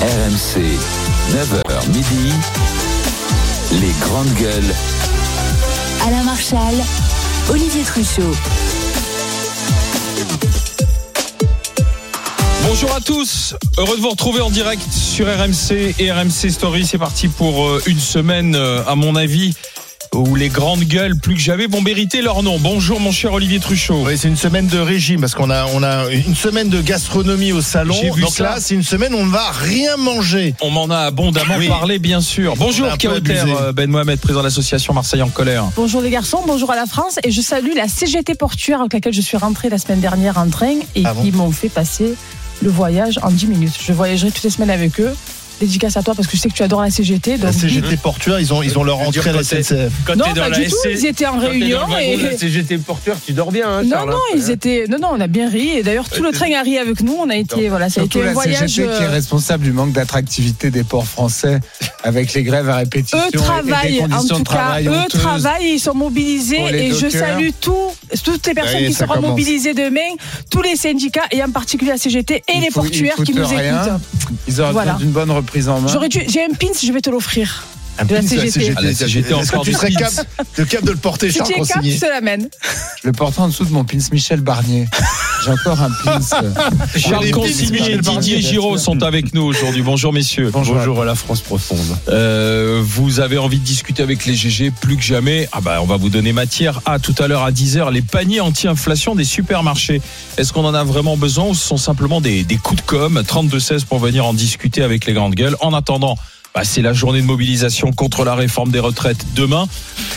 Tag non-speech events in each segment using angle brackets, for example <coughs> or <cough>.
RMC, 9h midi, les grandes gueules. Alain Marchal, Olivier Truchot. Bonjour à tous, heureux de vous retrouver en direct sur RMC et RMC Story. C'est parti pour euh, une semaine, euh, à mon avis, où les grandes gueules, plus que jamais, vont mériter leur nom. Bonjour mon cher Olivier Truchot. Oui, c'est une semaine de régime parce qu'on a, on a une semaine de gastronomie au salon. J'ai vu Donc ça. là, c'est une semaine où on ne va rien manger. On m'en a abondamment Oui. parlé, bien sûr. Bonjour Kauter, euh, Ben Mohamed, président de l'association Marseille en colère. Bonjour les garçons, bonjour à la France et je salue la CGT portuaire avec laquelle je suis rentrée la semaine dernière en train et Ah bon qui m'ont fait passer le voyage en 10 minutes. Je voyagerai toutes les semaines avec eux. Dédicace à toi parce que je sais que tu adores la CGT. La CGT portuaire, ils ont, ils ont leur entrée à la SNCF. Quand non, dans pas la du tout. SC Ils étaient en quand réunion dans et la CGT porteur, tu dors bien, hein, non, Charles, non, hein. ils étaient, non, non, on a bien ri et d'ailleurs tout le train a ri avec nous. On a été, voilà, ça a été un la voyage. CGT qui est euh, responsable du manque d'attractivité des ports français avec les grèves à répétition. Eux travaillent, en tout cas, eux travaillent, ils sont mobilisés et je salue tous, toutes les personnes qui seront mobilisées demain, tous les syndicats et en particulier la CGT et les portuaires qui nous écoutent. Ils auraient Voilà. besoin d'une bonne J'aurais dû, j'ai un pins, je vais te l'offrir. Un De la CGT. Ah, la CGT Est-ce que encore tu serais capable de, capable de le porter, Si Charles tu es cap, je te l'amène. Je le porte en dessous de mon pins Michel Barnier. J'ai encore un pins. euh, <laughs> Charles les Consigny et Didier Giraud sont avec nous aujourd'hui. Bonjour messieurs. Bonjour. à la France profonde. Euh, vous avez envie de discuter avec les GG plus que jamais? Ah bah on va vous donner matière à tout à l'heure à 10h les paniers anti-inflation des supermarchés. Est-ce qu'on en a vraiment besoin ou ce sont simplement des, des coups de com? 32-16 pour venir en discuter avec les grandes gueules. En attendant, bah, c'est la journée de mobilisation contre la réforme des retraites demain.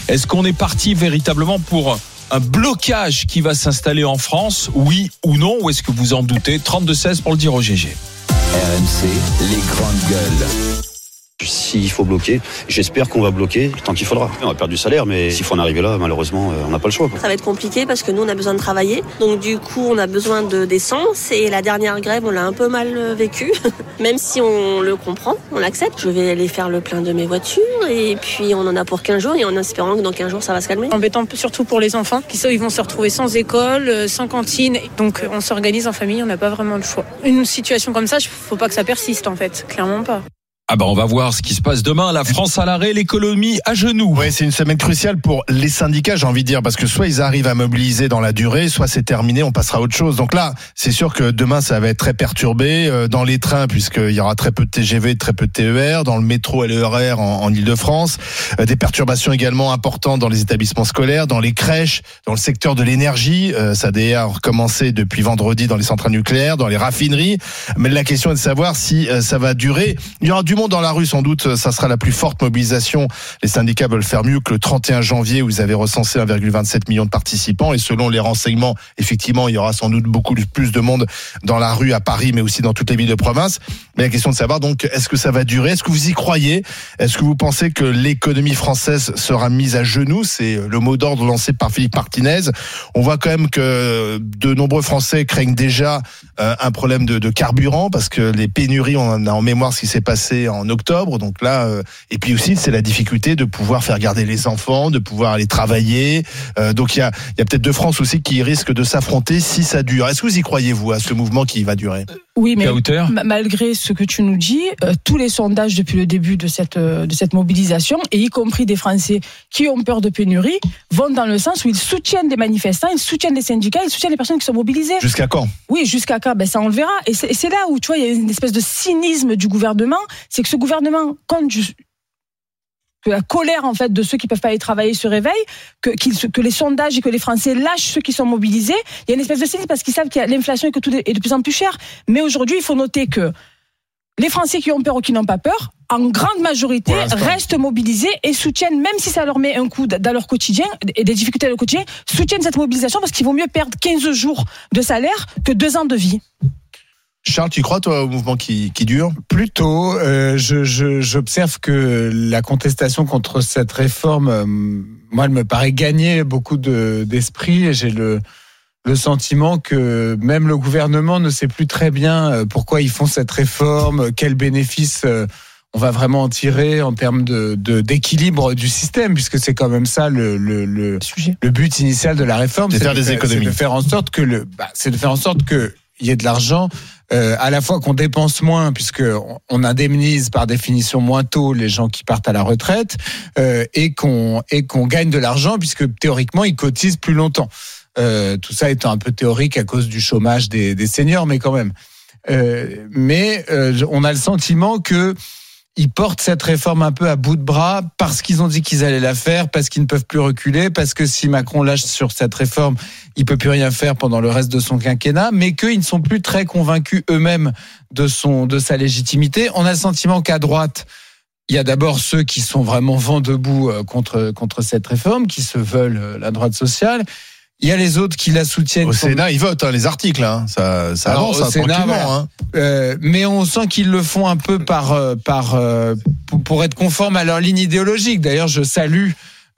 Est-ce qu'on est parti véritablement pour un blocage qui va s'installer en France, oui ou non, ou est-ce que vous en doutez? 32-16 pour le dire au GG. RMC, les grandes gueules. S'il faut bloquer, j'espère qu'on va bloquer tant qu'il faudra. On va perdre du salaire, mais s'il faut en arriver là, malheureusement, euh, on n'a pas le choix. quoi. Ça va être compliqué parce que nous, on a besoin de travailler. Donc, du coup, on a besoin de d'essence. Et la dernière grève, on l'a un peu mal euh, vécu. <laughs> Même si on le comprend, on l'accepte. Je vais aller faire le plein de mes voitures. Et puis, on en a pour 15 jours. Et en espérant que dans 15 jours, ça va se calmer. embêtant surtout pour les enfants qui ils vont se retrouver sans école, euh, sans cantine. Donc on s'organise en famille, on n'a pas vraiment le choix. Une situation comme ça, faut pas que ça persiste en fait, clairement pas. Ah bah on va voir ce qui se passe demain. La France à l'arrêt, l'économie à genoux. Oui, c'est une semaine cruciale pour les syndicats, j'ai envie de dire, parce que soit ils arrivent à mobiliser dans la durée, soit c'est terminé, on passera à autre chose. Donc là, c'est sûr que demain, ça va être très perturbé euh, dans les trains, puisqu'il y aura très peu de TGV, très peu de TER, dans le métro et le RER en, en Ile-de-France, Euh, des perturbations également importantes dans les établissements scolaires, dans les crèches, dans le secteur de l'énergie. Euh, ça a déjà recommencé depuis vendredi dans les centrales nucléaires, dans les raffineries. Mais la question est de savoir si ça va durer. Il y aura du dans la rue, sans doute. Ça sera la plus forte mobilisation les syndicats veulent faire mieux que le 31 janvier où ils avaient recensé 1,27 million de participants et selon les renseignements, effectivement, il y aura sans doute beaucoup plus de monde dans la rue à Paris mais aussi dans toutes les villes de province. Mais la question de savoir donc est-ce que ça va durer? Est-ce que vous y croyez? Est-ce que vous pensez que l'économie française sera mise à genoux? C'est le mot d'ordre lancé par Philippe Martinez. On voit quand même que de nombreux Français craignent déjà euh, un problème de, de carburant parce que les pénuries, on a en mémoire ce qui s'est passé en octobre. Donc là, euh, et puis aussi c'est la difficulté de pouvoir faire garder les enfants, de pouvoir aller travailler. Euh, donc il y a, il y a peut-être deux France aussi qui risquent de s'affronter si ça dure. Est-ce que vous y croyez vous à ce mouvement qui va durer? Oui, mais malgré ce que tu nous dis, euh, tous les sondages depuis le début de cette, euh, de cette mobilisation, et y compris des Français qui ont peur de pénurie, vont dans le sens où ils soutiennent les manifestants, ils soutiennent les syndicats, ils soutiennent les personnes qui sont mobilisées. Jusqu'à quand? Oui, jusqu'à quand? Ben, Ça, on le verra. Et c'est là où, tu vois, il y a une espèce de cynisme du gouvernement. C'est que ce gouvernement du- que la colère en fait de ceux qui peuvent pas aller travailler se réveille, que, que les sondages et que les Français lâchent ceux qui sont mobilisés. Il y a une espèce de cynisme parce qu'ils savent qu'il y a l'inflation et que tout est de plus en plus cher. Mais aujourd'hui, il faut noter que les Français qui ont peur ou qui n'ont pas peur, en grande majorité, restent mobilisés et soutiennent, même si ça leur met un coup dans leur quotidien et des difficultés dans le quotidien, soutiennent cette mobilisation parce qu'il vaut mieux perdre 15 jours de salaire que deux ans de vie. Charles, tu crois toi au mouvement qui, qui dure? Plutôt, euh, je- je- j'observe que la contestation contre cette réforme, euh, moi, elle me paraît gagner beaucoup de- d'esprit et j'ai le, le sentiment que même le gouvernement ne sait plus très bien euh, pourquoi ils font cette réforme, quels bénéfices euh, on va vraiment en tirer en termes de de- d'équilibre du système, puisque c'est quand même ça le, le, le, Sujet. le but initial de la réforme, C'est faire de des économies. c'est de faire en sorte que le, bah, c'est de faire en sorte que y ait de l'argent, euh, à la fois qu'on dépense moins, puisque on- indemnise par définition moins tôt les gens qui partent à la retraite, euh, et qu'on et qu'on gagne de l'argent, puisque théoriquement ils cotisent plus longtemps. Euh, tout ça étant un peu théorique à cause du chômage des, des seniors, mais quand même. Euh, mais euh, on a le sentiment que ils portent cette réforme un peu à bout de bras parce qu'ils ont dit qu'ils allaient la faire, parce qu'ils ne peuvent plus reculer, parce que si Macron lâche sur cette réforme, il peut plus rien faire pendant le reste de son quinquennat, mais qu'ils ne sont plus très convaincus eux-mêmes de son de sa légitimité. On a le sentiment qu'à droite, il y a d'abord ceux qui sont vraiment vent debout euh, contre contre cette réforme, qui se veulent euh, la droite sociale. Il y a les autres qui la soutiennent. Au comme- Sénat, ils votent hein, les articles. Hein. Ça, ça Alors, avance au hein, Sénat, tranquillement. voilà. Hein. Euh, mais on sent qu'ils le font un peu par euh, par euh, pour, être conforme à leur ligne idéologique. D'ailleurs, je salue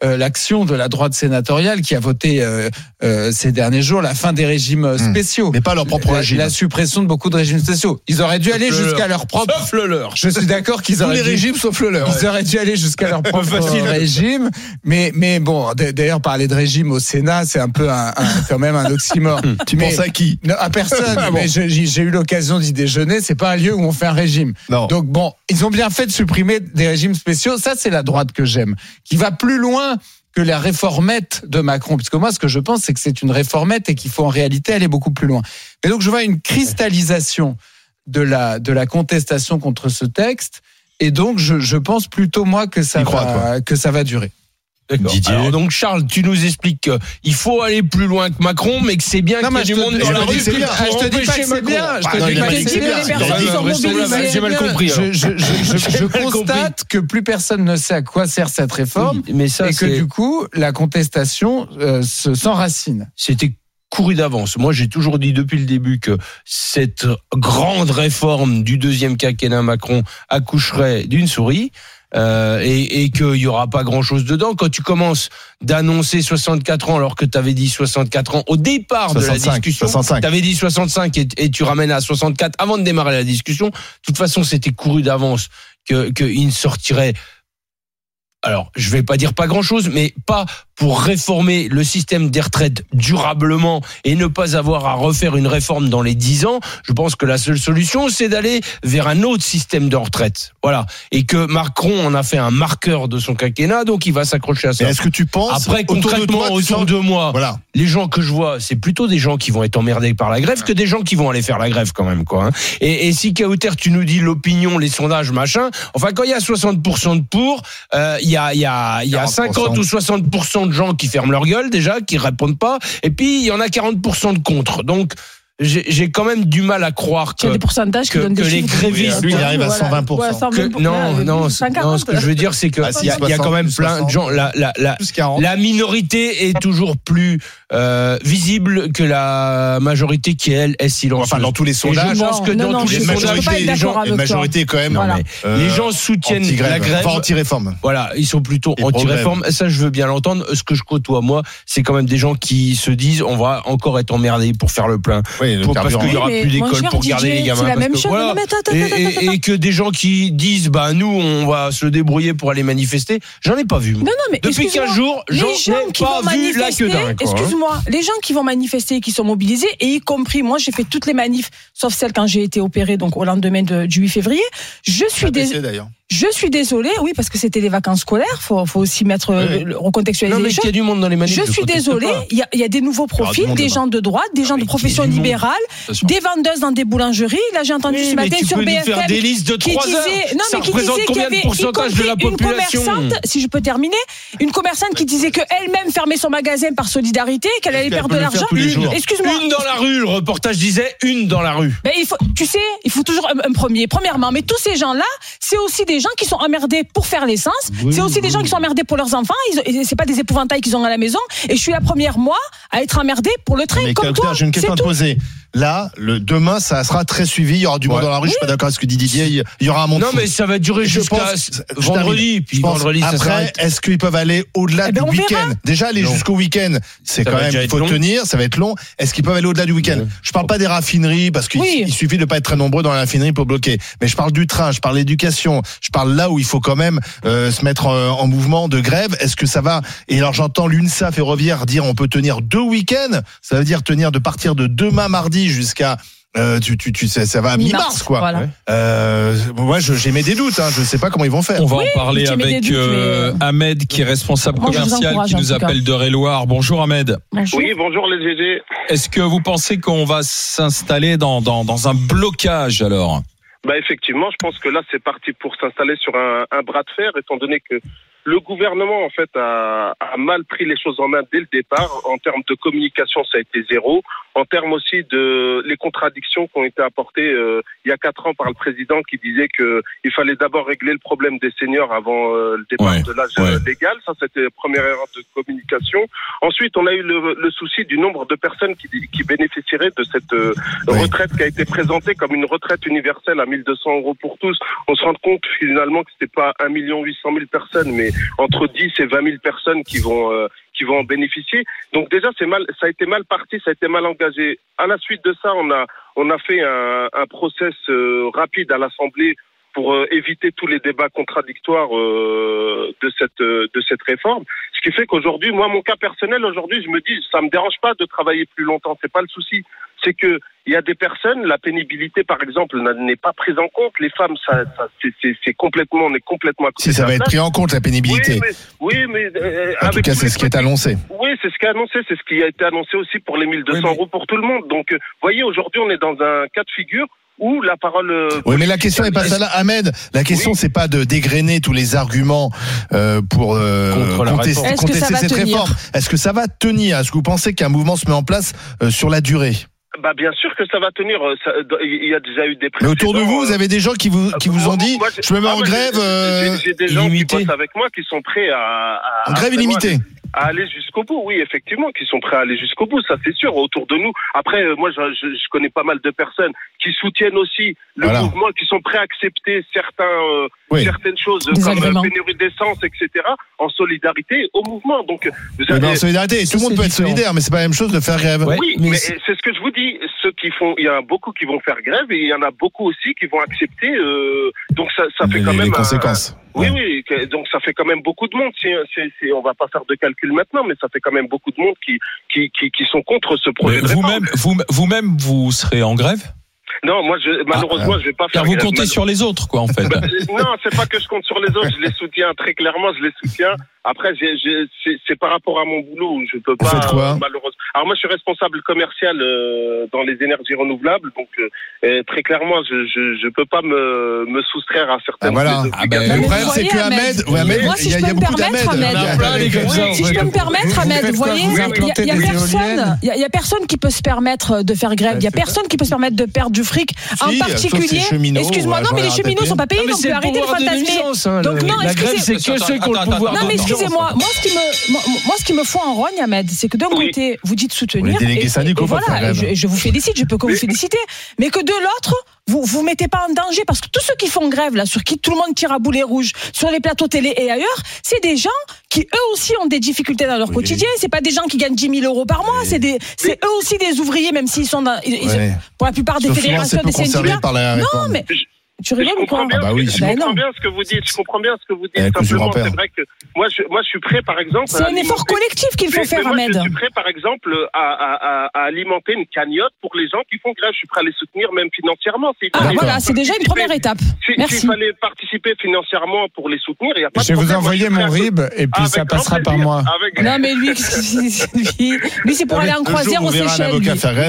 l'action de la droite sénatoriale qui a voté euh, euh, ces derniers jours la fin des régimes euh, Hmm. spéciaux, Mais pas leur propre la, régime. la suppression de beaucoup de régimes spéciaux. Ils auraient dû aller le jusqu'à leur. propre. Sauf le leur. Je suis d'accord qu'ils Tous auraient les dû- régimes sauf le leur. ils auraient dû aller jusqu'à leur <laughs> propre régime, mais mais bon, d'ailleurs parler de régime au Sénat, c'est un peu un, un- quand même un oxymore. Tu Mais- penses à qui? non, à personne. <laughs> Ah bon. Mais je- j'ai eu l'occasion d'y déjeuner. C'est pas un lieu où on fait un régime. Non. Donc bon, ils ont bien fait de supprimer des régimes spéciaux. Ça, c'est la droite que j'aime, qui va plus loin que la réformette de Macron. Puisque moi, ce que je pense, c'est que c'est une réformette et qu'il faut en réalité aller beaucoup plus loin. Et donc, je vois une cristallisation de la de la contestation contre ce texte. Et donc, je, je pense plutôt moi que ça crois, que ça va durer. Didier. Alors donc Charles, tu nous expliques qu'il faut aller plus loin que Macron, mais que c'est bien qu'il y ait je du te- monde je dans la te dis rue Je te dis pas que c'est bien. Je te dis pas que c'est bien. J'ai mal compris. Je, alors. je, je, je, je <laughs> J'ai mal constate que plus personne ne sait à quoi sert cette réforme Oui, mais ça et que du coup, la contestation euh, se- s'enracine. c'était couru d'avance. Moi, j'ai toujours dit depuis le début que cette grande réforme du deuxième quinquennat Macron accoucherait d'une souris. Euh, et, et qu'il y aura pas grand chose dedans. Quand tu commences d'annoncer 64 ans alors que tu avais dit 64 ans au départ de la 65, discussion, 65. tu avais dit 65 et, et tu ramènes à 64 avant de démarrer la discussion. De toute façon, c'était couru d'avance que qu'il ne sortirait alors, je vais pas dire pas grand chose, mais pas pour réformer le système des retraites durablement et ne pas avoir à refaire une réforme dans les 10 ans. Je pense que la seule solution, c'est d'aller vers un autre système de retraite. Voilà. Et que Macron en a fait un marqueur de son quinquennat, donc il va s'accrocher à ça. est-ce que tu penses Après, autour de concrètement, toi, autour sens- de moi, Voilà. les gens que je vois, c'est plutôt des gens qui vont être emmerdés par la grève que des gens qui vont aller faire la grève quand même, quoi. hein. Et, et si Kauter, tu nous dis l'opinion, les sondages, machin, enfin, quand il y a 60% de pour, euh, il y a, il y a, y a 40%. 50 ou 60% de gens qui ferment leur gueule déjà, qui répondent pas, et puis il y en a 40% de contre. Donc, j'ai j'ai quand même du mal à croire que des pourcentages qui que- donnent des que les grévistes- Lui, il arrive à 120%. Ouais, 120%. que- non, non, non, ce que je veux dire, c'est que Ah, si, il y, a- il y a quand même 60, plein de gens. La, la, la, Plus 40. la minorité est toujours plus euh, visible que la majorité qui elle est silencieuse. Enfin, dans tous les Et je sondages, pense que Non, dans non, tous les sondages, les gens, majorité quand même. Voilà. euh, les gens soutiennent anti-grève, la grève. enfin, anti-réforme. Voilà, ils sont plutôt anti-réforme. Ça, je veux bien l'entendre. Ce que je côtoie, moi, c'est quand même des gens qui se disent on va encore être emmerdés pour faire le plein. Oui, le Pour- parce qu'il y aura plus d'école pour garder DJ, les gamins. c'est la même que chose. voilà. Non, mais attends, attends, et, attends, et- attends. et que des gens qui disent bah nous on va se débrouiller pour aller manifester, j'en ai pas vu. moi. Non, non, mais Depuis excuse-moi, 15 jours, les j'en ai pas vu la queue d'un. hein. excuse-moi, les gens qui vont manifester, qui sont mobilisés, et y compris, moi, j'ai fait toutes les manifs, sauf celles quand j'ai été opérée, donc au lendemain de- du 8 février. Je suis, Apprécié, d'ailleurs. Je suis désolée, oui, parce que c'était les vacances scolaires, faut, faut aussi mettre, euh, Oui. le- recontextualiser Non mais les il y a du monde dans les manifs. Je suis désolée, il y a, il y a des nouveaux profils, des gens de droite, des gens mais de profession libérale, des vendeuses dans des boulangeries. Là, j'ai entendu Oui, ce matin sur BFM des listes de qui 3 heures. disait, non, mais qui disait qu'il y avait de la une commerçante, si je peux terminer, une commerçante qui disait que elle-même fermait son magasin par solidarité, qu'elle allait perdre de l'argent. Excuse-moi. Une dans la rue, le reportage disait une dans la rue. Ben, il faut, tu sais, il faut toujours un premier. Premièrement, mais tous ces gens-là, c'est aussi des gens qui sont emmerdés pour faire l'essence. c'est aussi des gens qui sont emmerdés pour leurs enfants. C'est pas des épouvantails qu'ils ont à la maison. Et je suis la première, moi, à être emmerdée pour le train Mais comme toi. j'ai une question à te poser. Là, le demain, ça sera très suivi. Il y aura du monde Ouais. dans la rue. Je suis pas d'accord avec ce que dit Didier. Il y aura un monde. Non fou. mais ça va durer Je jusqu'à pense- je vendredi, puis Je pense vendredi ça après, est-ce qu'ils peuvent aller au-delà Eh du ben, week-end? Déjà, aller jusqu'au week-end, c'est quand même, il faut long. tenir, ça va être long. Est-ce qu'ils peuvent aller au-delà du week-end? Je parle pas des raffineries, parce qu'il Oui. suffit de pas être très nombreux dans la raffinerie pour bloquer. Mais je parle du train, je parle d'éducation, je parle là où il faut quand même euh, se mettre euh, en mouvement de grève. Est-ce que ça va? Et alors j'entends l'UNSA ferroviaire dire on peut tenir deux week-ends. Ça veut dire tenir de partir de demain mardi jusqu'à euh, tu, tu, tu, ça, ça va à mi-mars, quoi. Voilà. Euh, moi, j'ai mes des doutes. Hein. Je sais pas comment ils vont faire. On va Oui, en parler avec doutes, euh, mais- Ahmed, qui est responsable commercial, qui nous appelle d'Eure-et-Loire. Bonjour Ahmed. Bonjour. Oui, bonjour les GG. Est-ce que vous pensez qu'on va s'installer dans, dans, dans un blocage alors? Bah effectivement, je pense que là c'est parti pour s'installer sur un, un bras de fer, étant donné que le gouvernement en fait a, a mal pris les choses en main dès le départ. En termes de communication, ça a été zéro. En termes aussi de les contradictions qui ont été apportées euh, il y a quatre ans par le président qui disait que il fallait d'abord régler le problème des seniors avant euh, le départ Ouais, de l'âge ouais. euh, légal. Ça c'était la première erreur de communication. Ensuite, on a eu le, le souci du nombre de personnes qui, qui bénéficieraient de cette euh, retraite qui a été présentée comme une retraite universelle à 1200 euros pour tous. On se rend compte finalement que c'était pas 1 800 000 personnes, mais entre 10 et 20 000 personnes qui vont euh, qui vont en bénéficier. Donc déjà, c'est mal, ça a été mal parti, ça a été mal engagé. À la suite de ça, on a on a fait un, un process euh, rapide à l'Assemblée pour euh, éviter tous les débats contradictoires euh, de cette euh, de cette réforme. Ce qui fait qu'aujourd'hui, moi, mon cas personnel, aujourd'hui, je me dis, ça me dérange pas de travailler plus longtemps. C'est pas le souci. C'est que il y a des personnes, la pénibilité, par exemple, n'est pas prise en compte. Les femmes, ça, ça c'est- complètement, on est complètement à côté Si ça va être pris en compte la pénibilité. Oui, mais, oui, mais euh, En tout cas, c'est ce qui est annoncé. oui, c'est ce qui est annoncé, c'est ce qui a été annoncé aussi pour les 1200 Oui, mais- euros pour tout le monde. Donc, voyez, aujourd'hui, on est dans un cas de figure où la parole. euh, Oui, mais la question n'est pas ça là, Ahmed. La question, c'est pas de dégrainer tous les arguments euh, pour euh, Contre contester. Est-ce que contester ça va cette tenir réforme. Est-ce que ça va tenir? Est-ce que vous pensez qu'un mouvement se met en place euh, sur la durée? Bah, bien sûr que ça va tenir. euh, ça- Il y a déjà eu des. Mais autour de vous, vous euh, avez des gens qui vous qui vous ont dit moi, je me mets ah, en grève euh, J'ai des gens qui bossent avec moi qui sont prêts à. à- en grève illimitée. À aller jusqu'au bout, oui, effectivement, qui sont prêts à aller jusqu'au bout, ça c'est sûr, autour de nous. Après, euh, moi, je, je, je connais pas mal de personnes qui soutiennent aussi le Voilà. mouvement, qui sont prêts à accepter certains, euh, Oui. certaines choses, Des comme la pénurie d'essence, etc., en solidarité au mouvement. Donc, vous Oui, mais en avez- solidarité, tout le monde peut être solidaire, mais c'est pas la même chose de faire grève. Ouais. oui, mais mais c'est- ce que je vous dis. Ceux qui font, il y en a beaucoup qui vont faire grève et il y en a beaucoup aussi qui vont accepter. euh, donc ça, ça fait les, quand les même un- conséquences. Oui, oui. que- Donc ça fait quand même beaucoup de monde. Si, si, si- on va pas faire de calcul maintenant, mais ça fait quand même beaucoup de monde qui qui qui, qui sont contre ce projet. Vous-même, vous, vous-même, vous serez en grève? Non, moi, je, malheureusement, je vais pas faire. Car vous comptez sur les autres, quoi, en fait. Bah, non, c'est pas que je compte sur les autres. Je les soutiens très clairement. Je les soutiens. Après, j'ai- j'ai- c'est c'est par rapport à mon boulot où je peux pas. quoi euh, malheureusement. Alors moi, je suis responsable commercial euh, dans les énergies renouvelables. Donc euh, très clairement, je, je je peux pas me me soustraire à certaines. Ah, voilà. Ah, ben. Le problème, c'est que Ahmed, Ahmed, ouais, Ahmed, moi, si il y a, je il y a peux me permettre. Ahmed, Il y a plein des comme ça, Si je peux me permettre, Ahmed, vous voyez, il y a- personne, il y a- personne qui peut se permettre de faire grève. Il y a personne qui peut se permettre de perdre du fric. En particulier, excuse-moi, ouais, non, mais les cheminots RATP. sont pas payés, donc arrêter de fantasmer. hein, Donc non, la grève, excusez- c'est que ceux qui ont le pouvoir Non mais excusez-moi, moi ce qui me moi, ce qui me fout en rogne Ahmed, c'est que d'un côté vous dites soutenir Les délégués et- voilà, je vous félicite, je peux que vous féliciter, mais que de l'autre vous vous mettez pas en danger parce que tous ceux qui font grève là, sur qui tout le monde tire à boulet rouge, sur les plateaux télé et ailleurs, c'est des gens qui eux aussi ont des difficultés dans leur Oui. quotidien. C'est pas des gens qui gagnent 10 000 euros par mois, c'est des c'est eux aussi des ouvriers même s'ils sont dans ils- ils- Ouais. pour la plupart des Sauf fédérations des syndicats. par la Non mais tu Je rigoles ou quoi comprends bien, Ah bah oui, je comprends bien ce que vous dites. Je comprends bien ce que vous dites. Eh, Simplement, c'est vrai que moi, je, moi, je suis prêt, par exemple. C'est un effort collectif qu'il faut Mais- faire mais moi, Ahmed. Je suis prêt, par exemple, à, à, à, à alimenter une cagnotte pour les gens qui font grève. Je suis prêt à les soutenir, même financièrement. Ah voilà, c'est déjà une première étape. si- Merci. S'il fallait participer financièrement pour les soutenir, il n'y a pas Je de vais vous problème. Moi, envoyer je suis mon prêt à- RIB et puis ça passera par moi. Avec- Non mais lui, <laughs> lui, lui c'est pour aller en croisière aux on verra un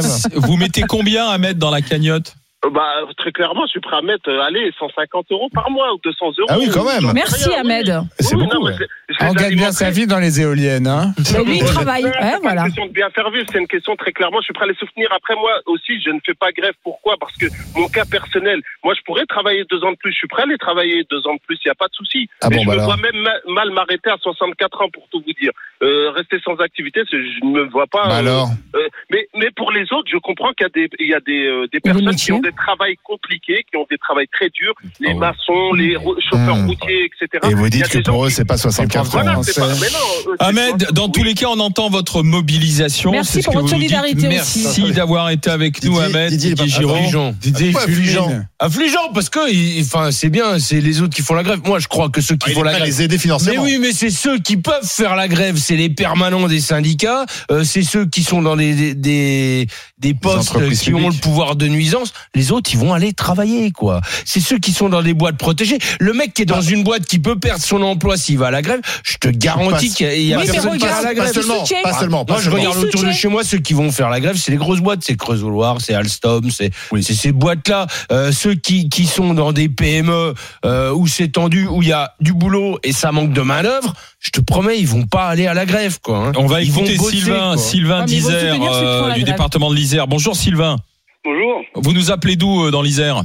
Seychelles. Vous mettez combien à mettre dans la cagnotte? Bah, très clairement, je suis prêt à mettre, euh, allez, 150 euros par mois ou 200 euros. Ah oui, quand même. Merci Rien, oui. Ahmed. C'est Oui, beaucoup, non, mais ouais. c'est- je On gagne bien sa vie dans les éoliennes. Hein. Mais lui, il travaille. C'est Ouais, voilà. une question de bien faire vivre, c'est une question très clairement. Je suis prêt à les soutenir. Après, moi aussi, je ne fais pas grève. Pourquoi? Parce que mon cas personnel, moi, je pourrais travailler deux ans de plus. Je suis prêt à les travailler deux ans de plus. Il n'y a pas de souci. Ah Mais bon, je bah me alors. vois même ma- mal m'arrêter à 64 ans, pour tout vous dire. Euh, rester sans activité, je ne me vois pas. Bah euh, alors, euh, mais, mais pour les autres, je comprends qu'il y a des, il y a des, euh, personnes qui ont des travails compliqués, qui ont des travails très durs, les maçons, les ro- chauffeurs Mmh. routiers, etc. Et vous dites que pour eux, c'est pas 64 Voilà, ans. pas- mais non, c'est Ahmed, dans tous les cas, on entend votre mobilisation. Merci pour votre solidarité Merci aussi. d'avoir été avec nous, Ahmed. Didier, pas Giraud. Didier affligeant Affligeant parce que, enfin, c'est bien, c'est les autres qui font la grève. Moi, je crois que ceux qui Ah, font la grève. les aider Mais financièrement. oui, mais c'est ceux qui peuvent faire la grève, c'est les permanents des syndicats, euh, c'est ceux qui sont dans des des, des, des postes qui ont le pouvoir de nuisance. Les autres, ils vont aller travailler, quoi. C'est ceux qui sont dans des boîtes protégées. Le mec qui est dans une boîte qui peut perdre son emploi s'il va à la grève, je te garantis qu'il y a, Oui, mais personne qui va à la Pas grève. seulement, pas seulement. pas Moi, je regarde autour de chez moi ceux qui vont faire la grève, c'est les grosses boîtes, c'est Creusot-Loire, c'est Alstom, c'est c'est ces boîtes-là. Euh, ceux qui qui sont dans des PME euh, où c'est tendu, où il y a du boulot et ça manque de main d'œuvre, je te promets, ils vont pas aller à la grève, quoi. hein. On va Ils écouter bosser, Sylvain, quoi. Sylvain vont d'Isère, euh, la du département de l'Isère. Bonjour Sylvain. Bonjour. Vous nous appelez d'où euh, dans l'Isère?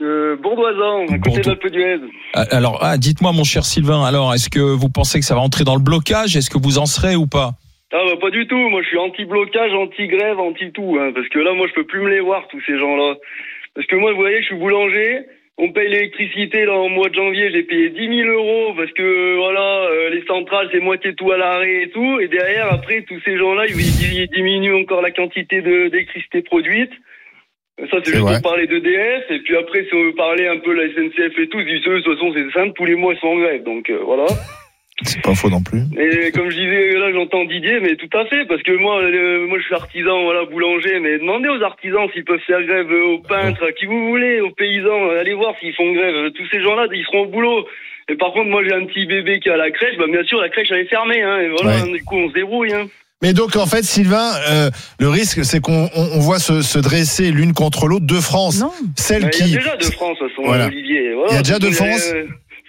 Euh, Bourdoisan, à côté Bourdo- d'Alpe d'Huez. Ah, Alors, ah, dites-moi, mon cher Sylvain, alors, est-ce que vous pensez que ça va entrer dans le blocage? Est-ce que vous en serez ou pas? Ah bah pas du tout, moi je suis anti-blocage, anti-grève, anti-tout, hein, parce que là moi je peux plus me les voir tous ces gens-là. Parce que moi vous voyez je suis boulanger, on paye l'électricité là en mois de janvier, j'ai payé 10 000 euros parce que voilà euh, les centrales c'est moitié tout à l'arrêt et tout, et derrière après tous ces gens-là ils, diminuent encore la quantité d'électricité produite. Ça c'est C'est juste vrai. pour parler d'EDF, et puis après si on veut parler un peu de la SNCF et tout, ils disent eux, de toute façon c'est simple, tous les mois ils sont en grève, donc euh, voilà. C'est pas faux non plus. Et comme je disais, là j'entends Didier, mais tout à fait, parce que moi, euh, moi je suis artisan, voilà, boulanger, mais demandez aux artisans s'ils peuvent faire grève, euh, aux peintres, à qui vous voulez, aux paysans, euh, allez voir s'ils font grève. Euh, Tous ces gens-là, ils seront au boulot. Et par contre, moi j'ai un petit bébé qui est à la crèche, bah bien sûr la crèche elle est fermée, hein, et voilà, Ouais. du coup on se débrouille. Hein. Mais donc en fait, Sylvain, euh, le risque, c'est qu'on on, on voit se, se dresser l'une contre l'autre deux France. Non. Celle Bah, Il qui y a déjà de France, façon, Voilà. Olivier. Voilà. Il y a déjà de Euh, France